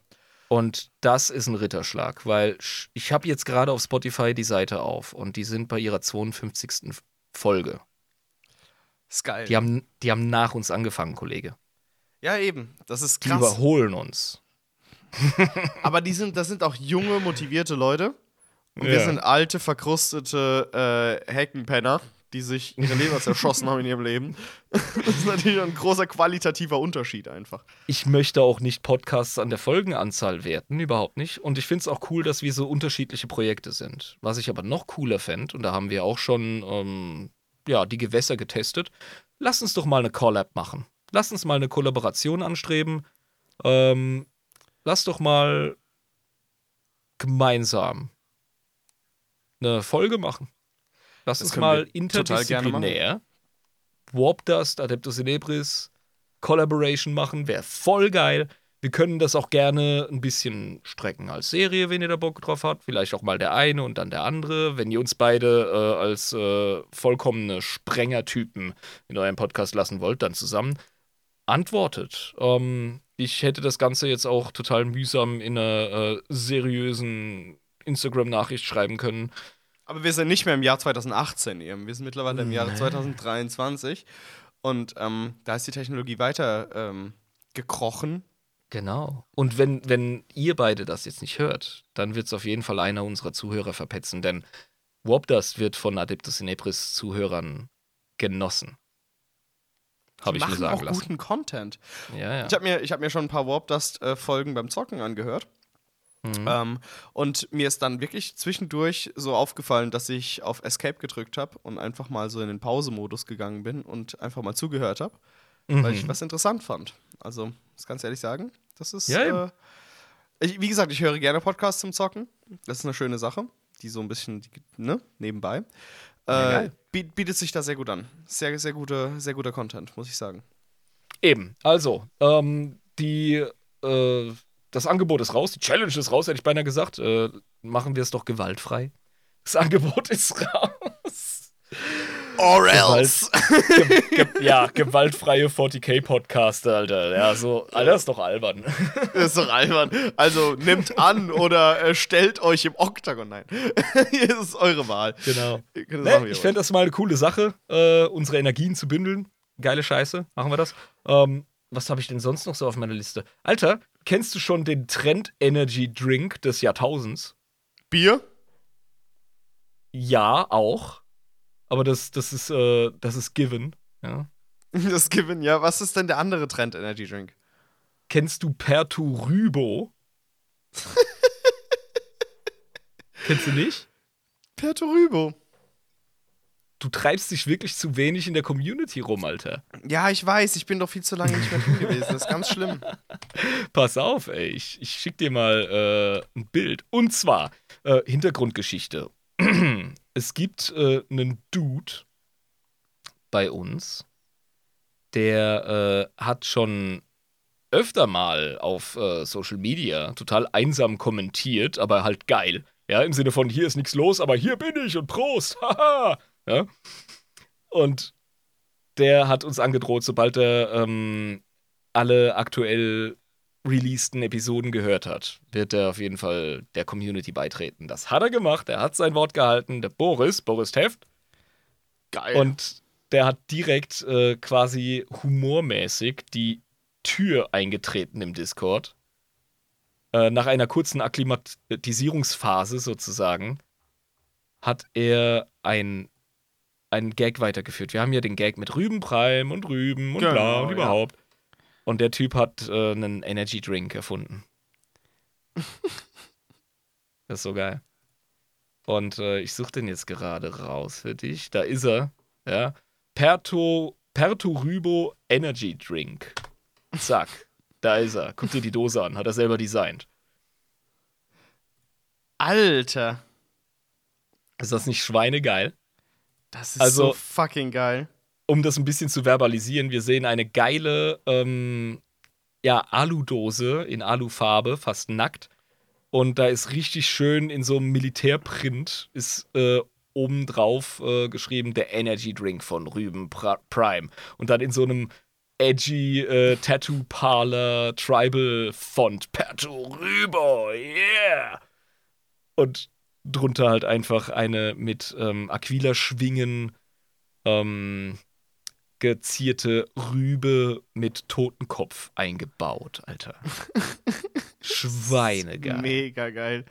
Und das ist ein Ritterschlag, weil ich habe jetzt gerade auf Spotify die Seite auf und die sind bei ihrer 52. Folge. ist geil. Die haben, die haben nach uns angefangen, Kollege. ja, eben. Das ist Die krass. überholen uns. Aber die sind, das sind auch junge, motivierte Leute. Und wir Ja. sind alte, verkrustete äh, Heckenpenner, die sich ihre Leber zerschossen haben in ihrem Leben. Das ist natürlich ein großer qualitativer Unterschied einfach. Ich möchte auch nicht Podcasts an der Folgenanzahl werten, überhaupt nicht. Und ich finde es auch cool, dass wir so unterschiedliche Projekte sind. Was ich aber noch cooler fände, und da haben wir auch schon ähm, ja, die Gewässer getestet, lass uns doch mal eine Collab machen. Lass uns mal eine Kollaboration anstreben. Ähm, lass doch mal gemeinsam eine Folge machen. Lass Das uns mal interdisziplinär Warp Dust, Adeptus Inebris, Collaboration machen, wäre voll geil. Wir können das auch gerne ein bisschen strecken als Serie, wenn ihr da Bock drauf habt. Vielleicht auch mal der eine und dann der andere. Wenn ihr uns beide äh, als äh, vollkommene Sprengertypen in eurem Podcast lassen wollt, dann zusammen. Antwortet. Ähm, ich hätte das Ganze jetzt auch total mühsam in einer äh, seriösen Instagram-Nachricht schreiben können. Aber wir sind nicht mehr im Jahr 2018 eben. Wir sind mittlerweile im Jahr Nee. 2023. Und ähm, da ist die Technologie weiter ähm, gekrochen. Genau. Und wenn, wenn ihr beide das jetzt nicht hört, dann wird es auf jeden Fall einer unserer Zuhörer verpetzen, denn Warp Dust wird von Adeptus Inebris Zuhörern genossen. Habe ich mir machen sagen auch lassen. guten Content. Ja, ja. Ich habe mir, ich hab mir schon ein paar Warp Dust-Folgen beim Zocken angehört. Mhm. Ähm, und mir ist dann wirklich zwischendurch so aufgefallen, dass ich auf Escape gedrückt habe und einfach mal so in den Pause-Modus gegangen bin und einfach mal zugehört habe, weil ich Mhm. was interessant fand. Also, das ganz ehrlich sagen, das ist. Ja, äh, ich, wie gesagt, ich höre gerne Podcasts zum Zocken. Das ist eine schöne Sache, die so ein bisschen ne, nebenbei. Äh, bietet sich da sehr gut an. Sehr, sehr, guter, sehr guter Content, muss ich sagen. Eben, also, ähm, die, äh, das Angebot ist raus, die Challenge ist raus, hätte ich beinahe gesagt. Äh, machen wir es doch gewaltfrei. Das Angebot ist raus. Or else. Ge ge ja, gewaltfreie 40k-Podcast, Alter. Ja, so, Alter, ist doch albern. Das ist doch albern. Also nehmt an oder äh, stellt euch im Oktagon. Nein. Hier ist eure Wahl. Genau. Ne, wie ich fände das mal eine coole Sache, äh, unsere Energien zu bündeln. Geile Scheiße, machen wir das. Ähm, was habe ich denn sonst noch so auf meiner Liste? Alter, kennst du schon den Trend Energy Drink des Jahrtausends? Bier? Ja, auch. Aber das, das ist, äh, das ist given. Ja. Das Given, ja. Was ist denn der andere Trend Energy Drink? Kennst du Perturybo? Kennst du nicht? Perturybo. Du treibst dich wirklich zu wenig in der Community rum, Alter. Ja, ich weiß, ich bin doch viel zu lange nicht mehr drin gewesen. Das ist ganz schlimm. Pass auf, ey. Ich, ich schick dir mal äh, ein Bild. Und zwar, äh, Hintergrundgeschichte. es gibt äh, einen Dude bei uns, der äh, hat schon öfter mal auf äh, Social Media total einsam kommentiert, aber halt geil. Ja, im Sinne von, hier ist nichts los, aber hier bin ich und Prost. Haha. Ja. Und der hat uns angedroht, sobald er ähm, alle aktuell releaseden Episoden gehört hat, wird er auf jeden Fall der Community beitreten. Das hat er gemacht, er hat sein Wort gehalten, der Boris, Boris Teft. Geil. Und der hat direkt äh, quasi humormäßig die Tür eingetreten im Discord. Äh, nach einer kurzen Akklimatisierungsphase sozusagen hat er ein, einen Gag weitergeführt. Wir haben ja den Gag mit Rübenprime und Rüben und bla Genau, und ja. überhaupt. Und der Typ hat äh, einen Energy Drink erfunden. das ist so geil. Und äh, ich suche den jetzt gerade raus für dich. Da ist er. Ja. Perto, Perturybo Energy Drink. Zack. Da ist er. Guck dir die Dose an. Hat er selber designt. Alter. Ist das nicht schweinegeil? Das ist Also- so fucking geil. um das ein bisschen zu verbalisieren, wir sehen eine geile ähm, ja, Aludose in Alufarbe, fast nackt. Und da ist richtig schön in so einem Militärprint ist äh, obendrauf äh, geschrieben der Energy Drink von Rüben Pra Prime. Und dann in so einem edgy äh, Tattoo Parlor Tribal Font. Perto Rübo, yeah! Und drunter halt einfach eine mit ähm, Aquila-Schwingen ähm, gezierte Rübe mit Totenkopf eingebaut, Alter. Schweinegeil. Mega geil.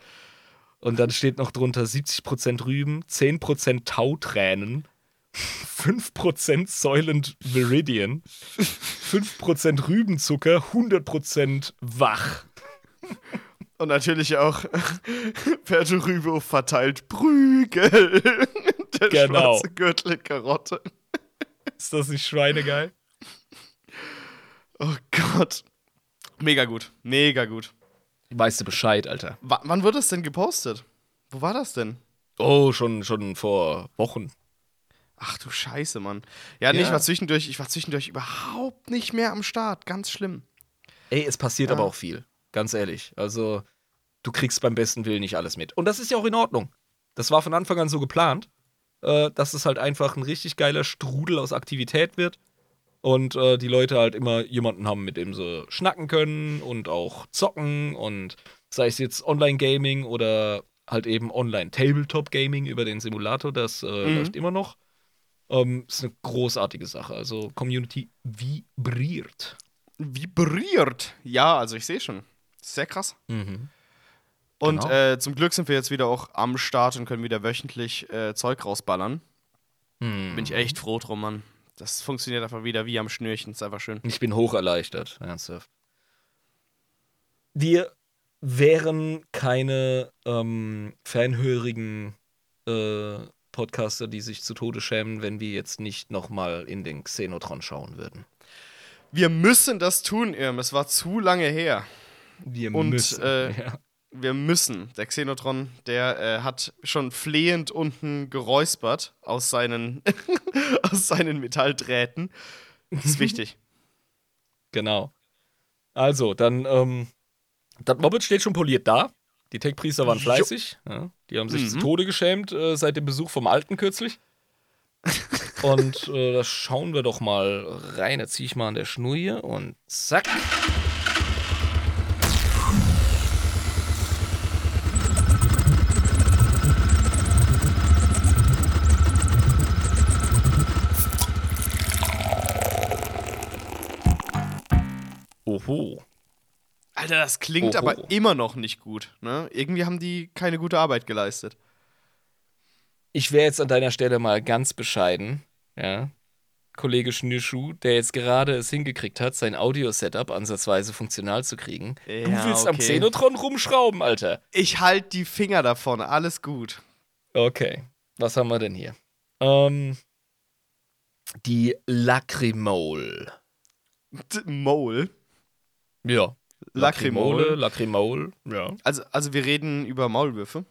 Und dann steht noch drunter 70% Rüben, 10% Tautränen, 5% Soylent Viridian, 5% Rübenzucker, 100% wach. Und natürlich auch Perturybo verteilt Prügel. Der Genau. schwarze Gürtel Karotte. Ist das nicht schweinegeil? Oh Gott. Mega gut. Mega gut. Weißt du Bescheid, Alter. W wann wurde es denn gepostet? Wo war das denn? Oh, schon, schon vor Wochen. Ach du Scheiße, Mann. Ja, nee, Ja. ich war zwischendurch, ich war zwischendurch überhaupt nicht mehr am Start. Ganz schlimm. Ey, es passiert Ja. aber auch viel. Ganz ehrlich. Also, du kriegst beim besten Willen nicht alles mit. Und das ist ja auch in Ordnung. Das war von Anfang an so geplant, äh, dass es halt einfach ein richtig geiler Strudel aus Aktivität wird. Und äh, die Leute halt immer jemanden haben, mit dem sie schnacken können und auch zocken. Und sei es jetzt Online-Gaming oder halt eben Online-Tabletop-Gaming über den Simulator, das äh, Mhm. läuft immer noch. Ähm, ist eine großartige Sache. Also, Community vibriert. Vibriert. Ja, also ich sehe schon. Sehr krass. Mhm. Und Genau. äh, zum Glück sind wir jetzt wieder auch am Start und können wieder wöchentlich äh, Zeug rausballern. Mhm. Bin ich echt froh drum, Mann. Das funktioniert einfach wieder wie am Schnürchen. Ist einfach schön. Ich bin hoch erleichtert, ernsthaft. Wir wären keine ähm, fanhörigen äh, Podcaster, die sich zu Tode schämen, wenn wir jetzt nicht nochmal in den Xenotron schauen würden. Wir müssen das tun, Irm. Es war zu lange her. Wir Und, müssen. äh, ja. Wir müssen. Der Xenotron, der äh, hat schon flehend unten geräuspert aus seinen, aus seinen Metalldrähten. Das ist wichtig. Genau. Also, dann, ähm, das Moped steht schon poliert da. Die Tech-Priester waren fleißig. Ja, die haben sich Mhm. zu Tode geschämt äh, seit dem Besuch vom Alten kürzlich. und äh, da schauen wir doch mal rein. Da ziehe ich mal an der Schnur hier und zack. Oho. Alter, das klingt Oho. aber immer noch nicht gut. Ne? Irgendwie haben die keine gute Arbeit geleistet. Ich wäre jetzt an deiner Stelle mal ganz bescheiden, ja. Kollege Schnürschuh, der jetzt gerade es hingekriegt hat, sein Audio-Setup ansatzweise funktional zu kriegen. du Ja, willst am okay. Xenotron rumschrauben, Alter. Ich halte die Finger davon, alles gut. Okay, was haben wir denn hier? Ähm, die Lacrimole. Mole. Ja. Lacrimole. Lacrimole, ja. Also, also wir reden über Maulwürfe.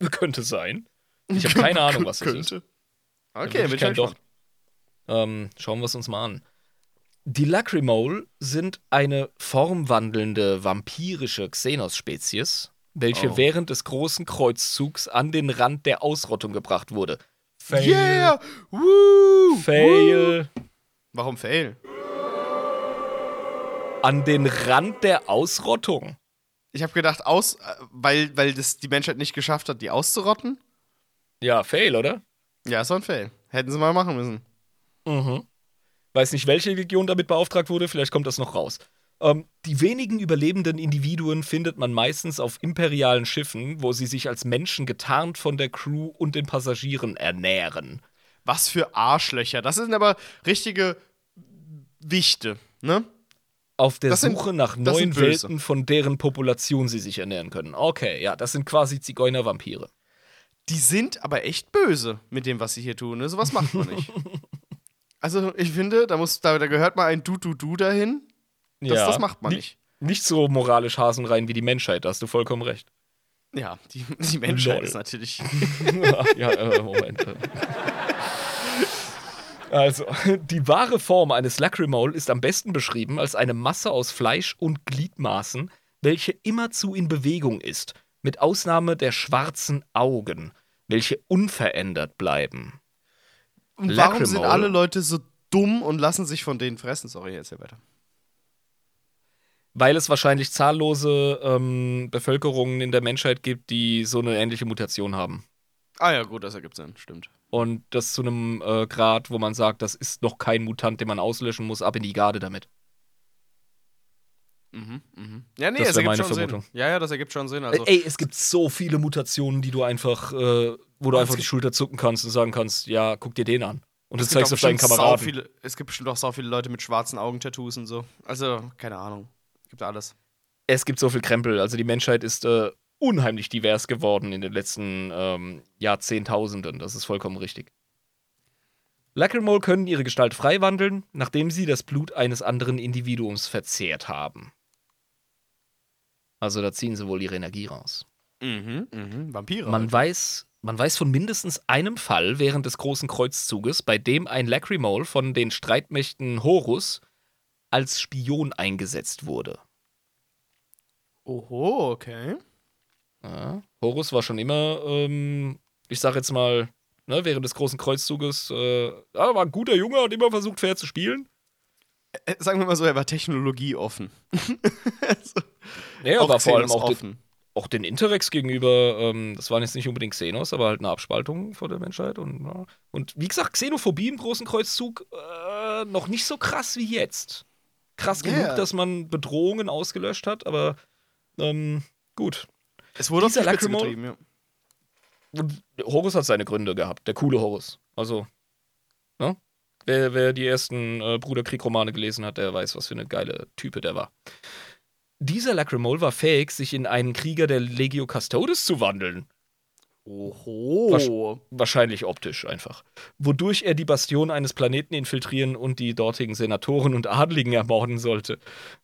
Könnte sein. Ich habe keine Ahnung, was das ist. Könnte. Da Okay, bin ich gern gespannt. Ähm, schauen wir es uns mal an. Die Lacrimole sind eine formwandelnde vampirische Xenos-Spezies, welche Oh. während des großen Kreuzzugs an den Rand der Ausrottung gebracht wurde. Fail. Yeah! Woo! Fail. Woo! Warum fail? An den Rand der Ausrottung. Ich habe gedacht, aus, äh, weil, weil das die Menschheit nicht geschafft hat, die auszurotten. Ja, Fail, oder? Ja, ist doch ein Fail. Hätten sie mal machen müssen. Mhm. Weiß nicht, welche Legion damit beauftragt wurde, vielleicht kommt das noch raus. Ähm, die wenigen überlebenden Individuen findet man meistens auf imperialen Schiffen, wo sie sich als Menschen getarnt von der Crew und den Passagieren ernähren. Was für Arschlöcher. Das sind aber richtige Wichte, ne? Auf der sind- Suche nach neuen. Welten, von deren Population sie sich ernähren können. Okay, ja, das sind quasi Zigeuner-Vampire. Die sind aber echt böse mit dem, was sie hier tun. Ne? Sowas macht man nicht. also, ich finde, da, muss, da, da gehört mal ein Du-Du-Du dahin. Das, ja, das macht man ni- nicht. Nicht so moralisch hasenrein wie die Menschheit, da hast du vollkommen recht. Ja, die, die Menschheit Lol. ist natürlich. ja, äh, Moment. Also, die wahre Form eines Lacrimole ist am besten beschrieben als eine Masse aus Fleisch und Gliedmaßen, welche immerzu in Bewegung ist, mit Ausnahme der schwarzen Augen, welche unverändert bleiben. Und warum sind Lacrimole. alle Leute so dumm und lassen sich von denen fressen? Sorry, jetzt weiter. Weil es wahrscheinlich zahllose ähm, Bevölkerungen in der Menschheit gibt, die so eine ähnliche Mutation haben. Ah ja, gut, das ergibt Sinn, stimmt. Und das zu einem äh, Grad, wo man sagt, das ist noch kein Mutant, den man auslöschen muss, ab in die Garde damit. Mhm, mhm. Ja, nee, Das es ergibt meine schon Vermutung. Sinn. Ja, ja, das ergibt schon Sinn. Also, Ey, es gibt so viele Mutationen, die du einfach, äh, wo du einfach die Schulter zucken kannst und sagen kannst, ja, guck dir den an. Und das es gibt zeigst du deinen Kameraden. Viele, es gibt bestimmt auch so viele Leute mit schwarzen Augen-Tattoos und so. Also, keine Ahnung. Gibt alles. Es gibt so viel Krempel. Also die Menschheit ist äh, unheimlich divers geworden in den letzten ähm, Jahrzehntausenden. Das ist vollkommen richtig. Lacrimole können ihre Gestalt frei wandeln, nachdem sie das Blut eines anderen Individuums verzehrt haben. Also da ziehen sie wohl ihre Energie raus. Mhm, mhm. Vampire. Man halt. weiß, man weiß von mindestens einem Fall während des großen Kreuzzuges, bei dem ein Lacrimole von den Streitmächten Horus als Spion eingesetzt wurde. Oho, okay. Ja, Horus war schon immer, ähm, ich sag jetzt mal, ne, während des großen Kreuzzuges, äh, ja, war ein guter Junge, hat immer versucht, fair zu spielen. Äh, sagen wir mal so, er war technologieoffen. also, Ja, auch aber vor allem auch, den, offen. auch den Interrex gegenüber, ähm, das waren jetzt nicht unbedingt Xenos, aber halt eine Abspaltung von der Menschheit. Und, ja. und wie gesagt, Xenophobie im großen Kreuzzug äh, noch nicht so krass wie jetzt. Krass Ja. genug, dass man Bedrohungen ausgelöscht hat, aber ähm, gut. Es wurde auf die Dieser Spitze getrieben, ja. Und Horus hat seine Gründe gehabt, der coole Horus. Also, ne? Wer, wer die ersten äh, Bruderkrieg-Romane gelesen hat, der weiß, was für eine geile Type der war. Dieser Lacrimole war fähig, sich in einen Krieger der Legio Custodes zu wandeln. Oho. Wahrscheinlich optisch einfach. Wodurch er die Bastion eines Planeten infiltrieren und die dortigen Senatoren und Adligen ermorden sollte.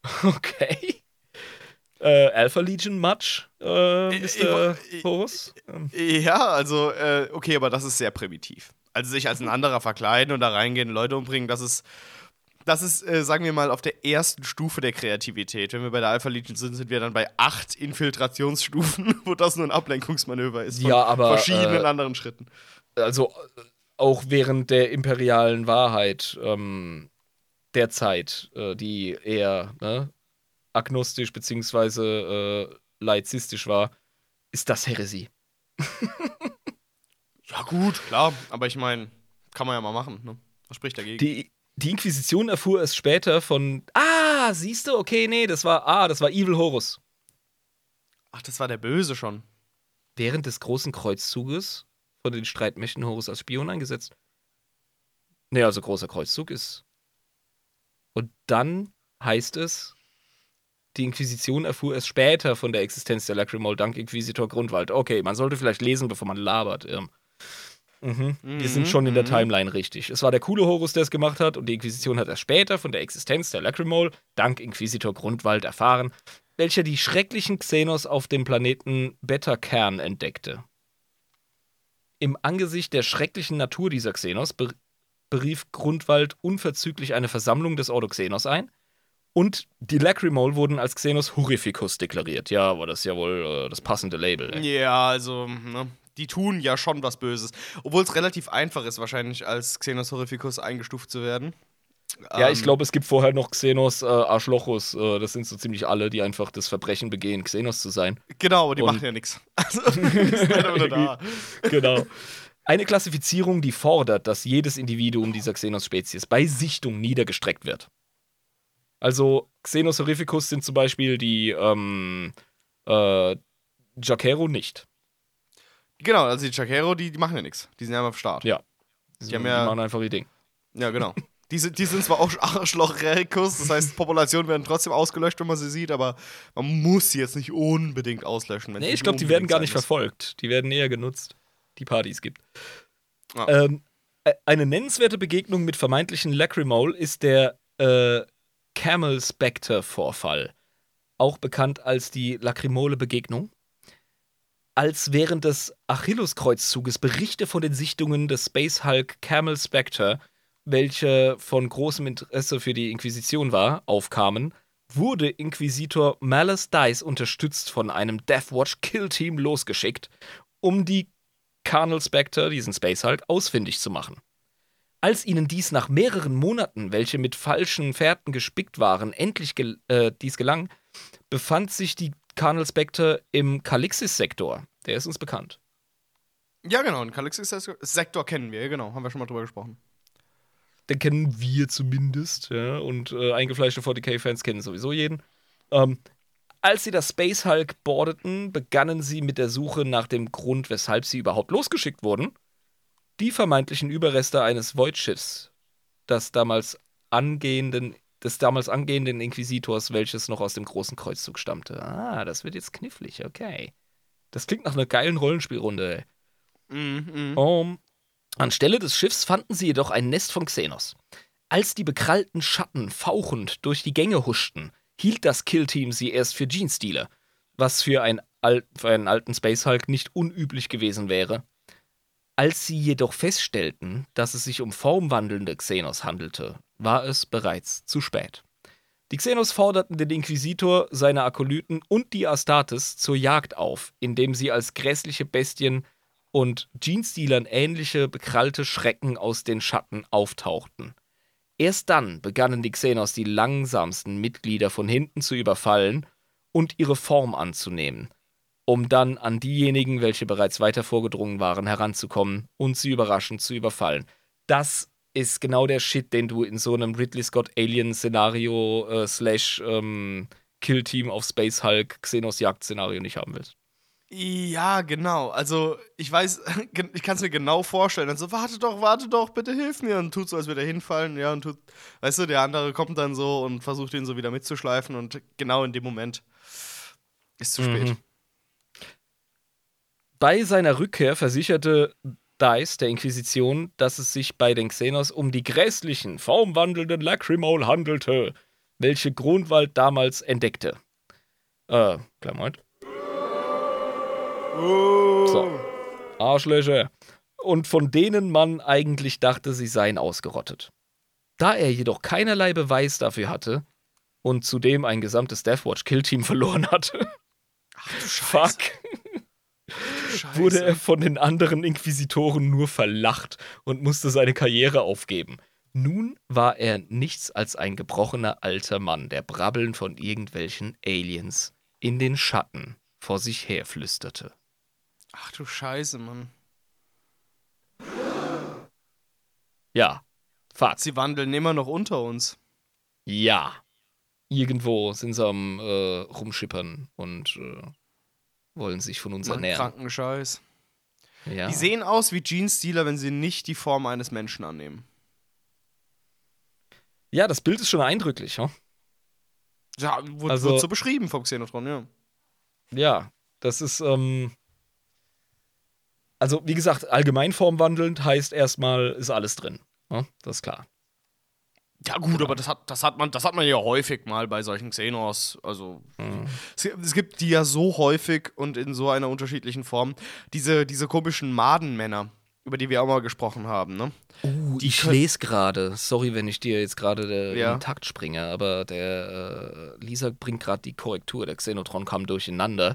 Okay. Äh, Alpha Legion Match, äh, ich- Mr. ich- Horus? Ähm, Ja, also, äh, okay, aber das ist sehr primitiv. Also sich als ein anderer verkleiden und da reingehen, Leute umbringen, das ist, das ist, äh, sagen wir mal, auf der ersten Stufe der Kreativität. Wenn wir bei der Alpha Legion sind, sind wir dann bei acht Infiltrationsstufen, wo das nur ein Ablenkungsmanöver ist von Ja, aber, verschiedenen äh, anderen Schritten. also äh, auch während der imperialen Wahrheit ähm, der Zeit, äh, die eher ne, agnostisch beziehungsweise äh, laizistisch war, ist das Häresie. Ja, gut, klar, aber ich meine, kann man ja mal machen, ne? Was spricht dagegen? Die, die Inquisition erfuhr es später von, ah, siehst du, okay, nee, das war, ah, das war Evil Horus. Ach, das war der Böse schon. Während des großen Kreuzzuges von den Streitmächten Horus als Spion eingesetzt. Nee, also großer Kreuzzug ist. Und dann heißt es, die Inquisition erfuhr erst später von der Existenz der Lacrimol dank Inquisitor Grundwald. Okay, man sollte vielleicht lesen, bevor man labert. Ähm. Mhm. Wir sind schon in der Mhm. Timeline richtig. Es war der coole Horus, der es gemacht hat, und die Inquisition hat erst später von der Existenz der Lacrimol dank Inquisitor Grundwald erfahren, welcher die schrecklichen Xenos auf dem Planeten Beta-Kern entdeckte. Im Angesicht der schrecklichen Natur dieser Xenos ber berief Grundwald unverzüglich eine Versammlung des Ordo Xenos ein und die Lacrimol wurden als Xenos Horrificus deklariert. Ja, aber das ist ja wohl äh, das passende Label. Ey. Ja, also, ne, die tun ja schon was Böses. Obwohl es relativ einfach ist, wahrscheinlich als Xenos Horrificus eingestuft zu werden. Ja, ich Ähm, glaube, es gibt vorher noch Xenos äh, Arschlochus. Äh, das sind so ziemlich alle, die einfach das Verbrechen begehen, Xenos zu sein. Genau, aber die und- machen ja nichts. Also, halt da. genau. Eine Klassifizierung, die fordert, dass jedes Individuum dieser Xenos-Spezies bei Sichtung niedergestreckt wird. Also, Xenos horrificus sind zum Beispiel die ähm, äh, Jakero nicht. Genau, also die Chakero, die, die machen ja nichts. Die sind ja immer am Start. Ja. Die haben ja- machen einfach ihr Ding. Ja, genau. Die sind, die sind zwar auch Arschloch-Relikus, das heißt, Populationen werden trotzdem ausgelöscht, wenn man sie sieht, aber man muss sie jetzt nicht unbedingt auslöschen. wenn's Nee, ich glaube, die werden gar nicht verfolgt. Die werden eher genutzt, die Partys gibt. Ja. Ähm, äh, eine nennenswerte Begegnung mit vermeintlichen Lacrimole ist der äh, Camel Spectre-Vorfall, auch bekannt als die Lacrimole-Begegnung. Als während des Achillus-Kreuzzuges Berichte von den Sichtungen des Space Hulk Camel Spectre, welche von großem Interesse für die Inquisition war, aufkamen, wurde Inquisitor Malice Dice unterstützt von einem Deathwatch Kill Team losgeschickt, um die Colonel Spectre, diesen Space Hulk, ausfindig zu machen. Als ihnen dies nach mehreren Monaten, welche mit falschen Fährten gespickt waren, endlich gel äh, dies gelang, befand sich die Colonel Spectre im Kalixis-Sektor. Der ist uns bekannt. Ja, genau, den Kalixis-Sektor kennen wir, genau, haben wir schon mal drüber gesprochen. Den kennen wir zumindest, ja, und äh, eingefleischte 40k-Fans kennen sowieso jeden. Ähm, als sie das Space Hulk boardeten, begannen sie mit der Suche nach dem Grund, weshalb sie überhaupt losgeschickt wurden. Die vermeintlichen Überreste eines Void-Schiffs, das damals angehenden, des damals angehenden Inquisitors, welches noch aus dem großen Kreuzzug stammte. Ah, das wird jetzt knifflig, okay. Das klingt nach einer geilen Rollenspielrunde, ey. Mhm, mhm. Um, anstelle des Schiffs fanden sie jedoch ein Nest von Xenos. Als die bekrallten Schatten fauchend durch die Gänge huschten, hielt das Killteam sie erst für Genestealer, was für, ein Al für einen alten Space Hulk nicht unüblich gewesen wäre. Als sie jedoch feststellten, dass es sich um formwandelnde Xenos handelte, war es bereits zu spät. Die Xenos forderten den Inquisitor, seine Akolyten und die Astartes zur Jagd auf, indem sie als grässliche Bestien und Genestealern ähnliche bekrallte Schrecken aus den Schatten auftauchten. Erst dann begannen die Xenos die langsamsten Mitglieder von hinten zu überfallen und ihre Form anzunehmen, um dann an diejenigen, welche bereits weiter vorgedrungen waren, heranzukommen und sie überraschend zu überfallen. Das ist genau der Shit, den du in so einem Ridley Scott Alien Szenario äh, slash ähm, Kill Team auf Space Hulk Xenos Jagd Szenario nicht haben willst. Ja, genau. Also, ich weiß, ich kann es mir genau vorstellen. Dann so, warte doch, warte doch, bitte hilf mir. Und tut so, als würde er hinfallen. Ja, und tut, weißt du, der andere kommt dann so und versucht ihn so wieder mitzuschleifen. Und genau in dem Moment ist zu spät. Bei seiner Rückkehr versicherte Dice der Inquisition, dass es sich bei den Xenos um die grässlichen, formwandelnden Lacrimole handelte, welche Grunwald damals entdeckte. Äh, kleinen Moment. So. Arschlöcher. Und von denen man eigentlich dachte, sie seien ausgerottet. Da er jedoch keinerlei Beweis dafür hatte und zudem ein gesamtes Deathwatch-Kill-Team verloren hatte, Ach du fuck, Scheiße. wurde er von den anderen Inquisitoren nur verlacht und musste seine Karriere aufgeben. Nun war er nichts als ein gebrochener alter Mann, der brabbeln von irgendwelchen Aliens in den Schatten vor sich her flüsterte. Ach du Scheiße, Mann. Ja, fuck. Sie wandeln immer noch unter uns. Ja. Irgendwo sind sie am äh, Rumschippern und äh, wollen sich von uns Machen ernähren. kranken Scheiß. Ja. Die sehen aus wie Gene Stealer, wenn sie nicht die Form eines Menschen annehmen. Ja, das Bild ist schon eindrücklich, ja. Ja, wurde, Also- wurde so beschrieben vom Xenotron, ja. Ja, das ist, ähm. Also, wie gesagt, allgemein formwandelnd heißt erstmal, ist alles drin. Ja, das ist klar. Ja, gut, aber das hat, das, hat man, das hat man ja häufig mal bei solchen Xenos. Also, es, es gibt die ja so häufig und in so einer unterschiedlichen Form. Diese, diese komischen Madenmänner, über die wir auch mal gesprochen haben, ne? Uh, Die ich lese gerade, sorry, wenn ich dir jetzt gerade äh, Ja. in den Takt springe, aber der äh, Lisa bringt gerade die Korrektur. Der Xenotron kam durcheinander.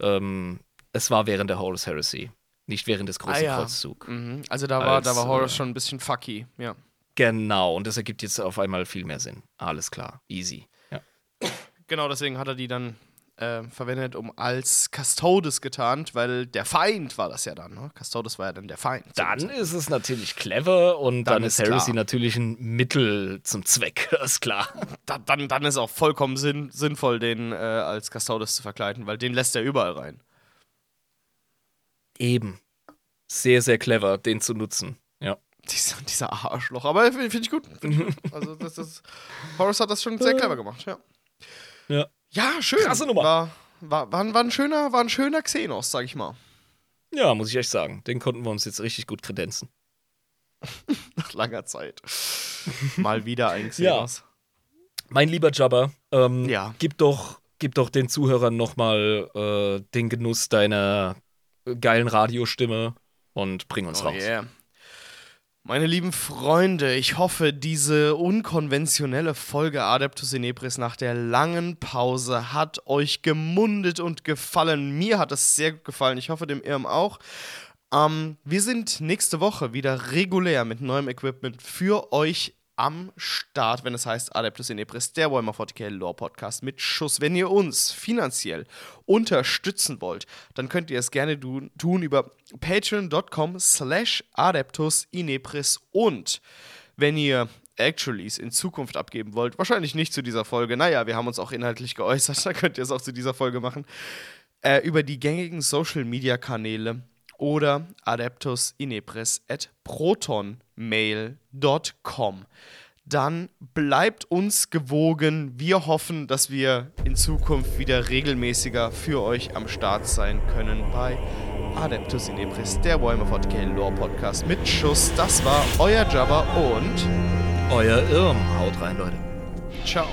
Ähm, es war während der Horus Heresy, nicht während des großen Ah, ja. Kreuzzug. Mhm. Also, da war, da Als, war Horus äh, schon ein bisschen fucky, ja. Genau, und das ergibt jetzt auf einmal viel mehr Sinn. Alles klar, easy. Ja. Genau, deswegen hat er die dann äh, verwendet, um als Custodes getarnt, weil der Feind war das ja dann, ne? Custodes war ja dann der Feind. Dann ist es natürlich clever und Dann dann, ist Heresy klar. natürlich ein Mittel zum Zweck, das ist klar. da, dann, dann ist auch vollkommen sinn, sinnvoll, den äh, als Custodes zu verkleiden, weil den lässt er überall rein. Eben. Sehr, sehr clever, den zu nutzen. Ja. Dieser, dieser Arschloch. Aber finde find ich gut. Also, das, das, Horus hat das schon sehr clever gemacht, ja. Ja. Ja, schön. Krasse Nummer. War, war, war, ein- war, ein schöner, war ein schöner Xenos, sag ich mal. Ja, muss ich echt sagen. Den konnten wir uns jetzt richtig gut kredenzen. Nach langer Zeit. Mal wieder ein Xenos. Mein lieber Jabba, ähm, Ja. gib, doch, gib doch den Zuhörern nochmal äh, den Genuss deiner geilen Radiostimme und bring uns Oh raus. yeah. Meine lieben Freunde, ich hoffe, diese unkonventionelle Folge Adeptus Inepris nach der langen Pause hat euch gemundet und gefallen. Mir hat es sehr gut gefallen. Ich hoffe, dem Irm auch. Ähm, wir sind nächste Woche wieder regulär mit neuem Equipment für euch am Start, wenn es heißt Adeptus Inepris, der Warhammer 40k Lore Podcast mit Schuss. Wenn ihr uns finanziell unterstützen wollt, dann könnt ihr es gerne tun über patreon.com slash Adeptus Inepris und wenn ihr Actuallys in Zukunft abgeben wollt, wahrscheinlich nicht zu dieser Folge, naja, wir haben uns auch inhaltlich geäußert, dann könnt ihr es auch zu dieser Folge machen, äh, über die gängigen Social Media Kanäle oder adeptusinepris at protonmail.com. Dann bleibt uns gewogen. Wir hoffen, dass wir in Zukunft wieder regelmäßiger für euch am Start sein können bei Adeptus Inepris, der Warhammer 40k Lore Podcast mit Schuss. Das war euer Jabba und Euer Irm. Haut rein, Leute. ciao.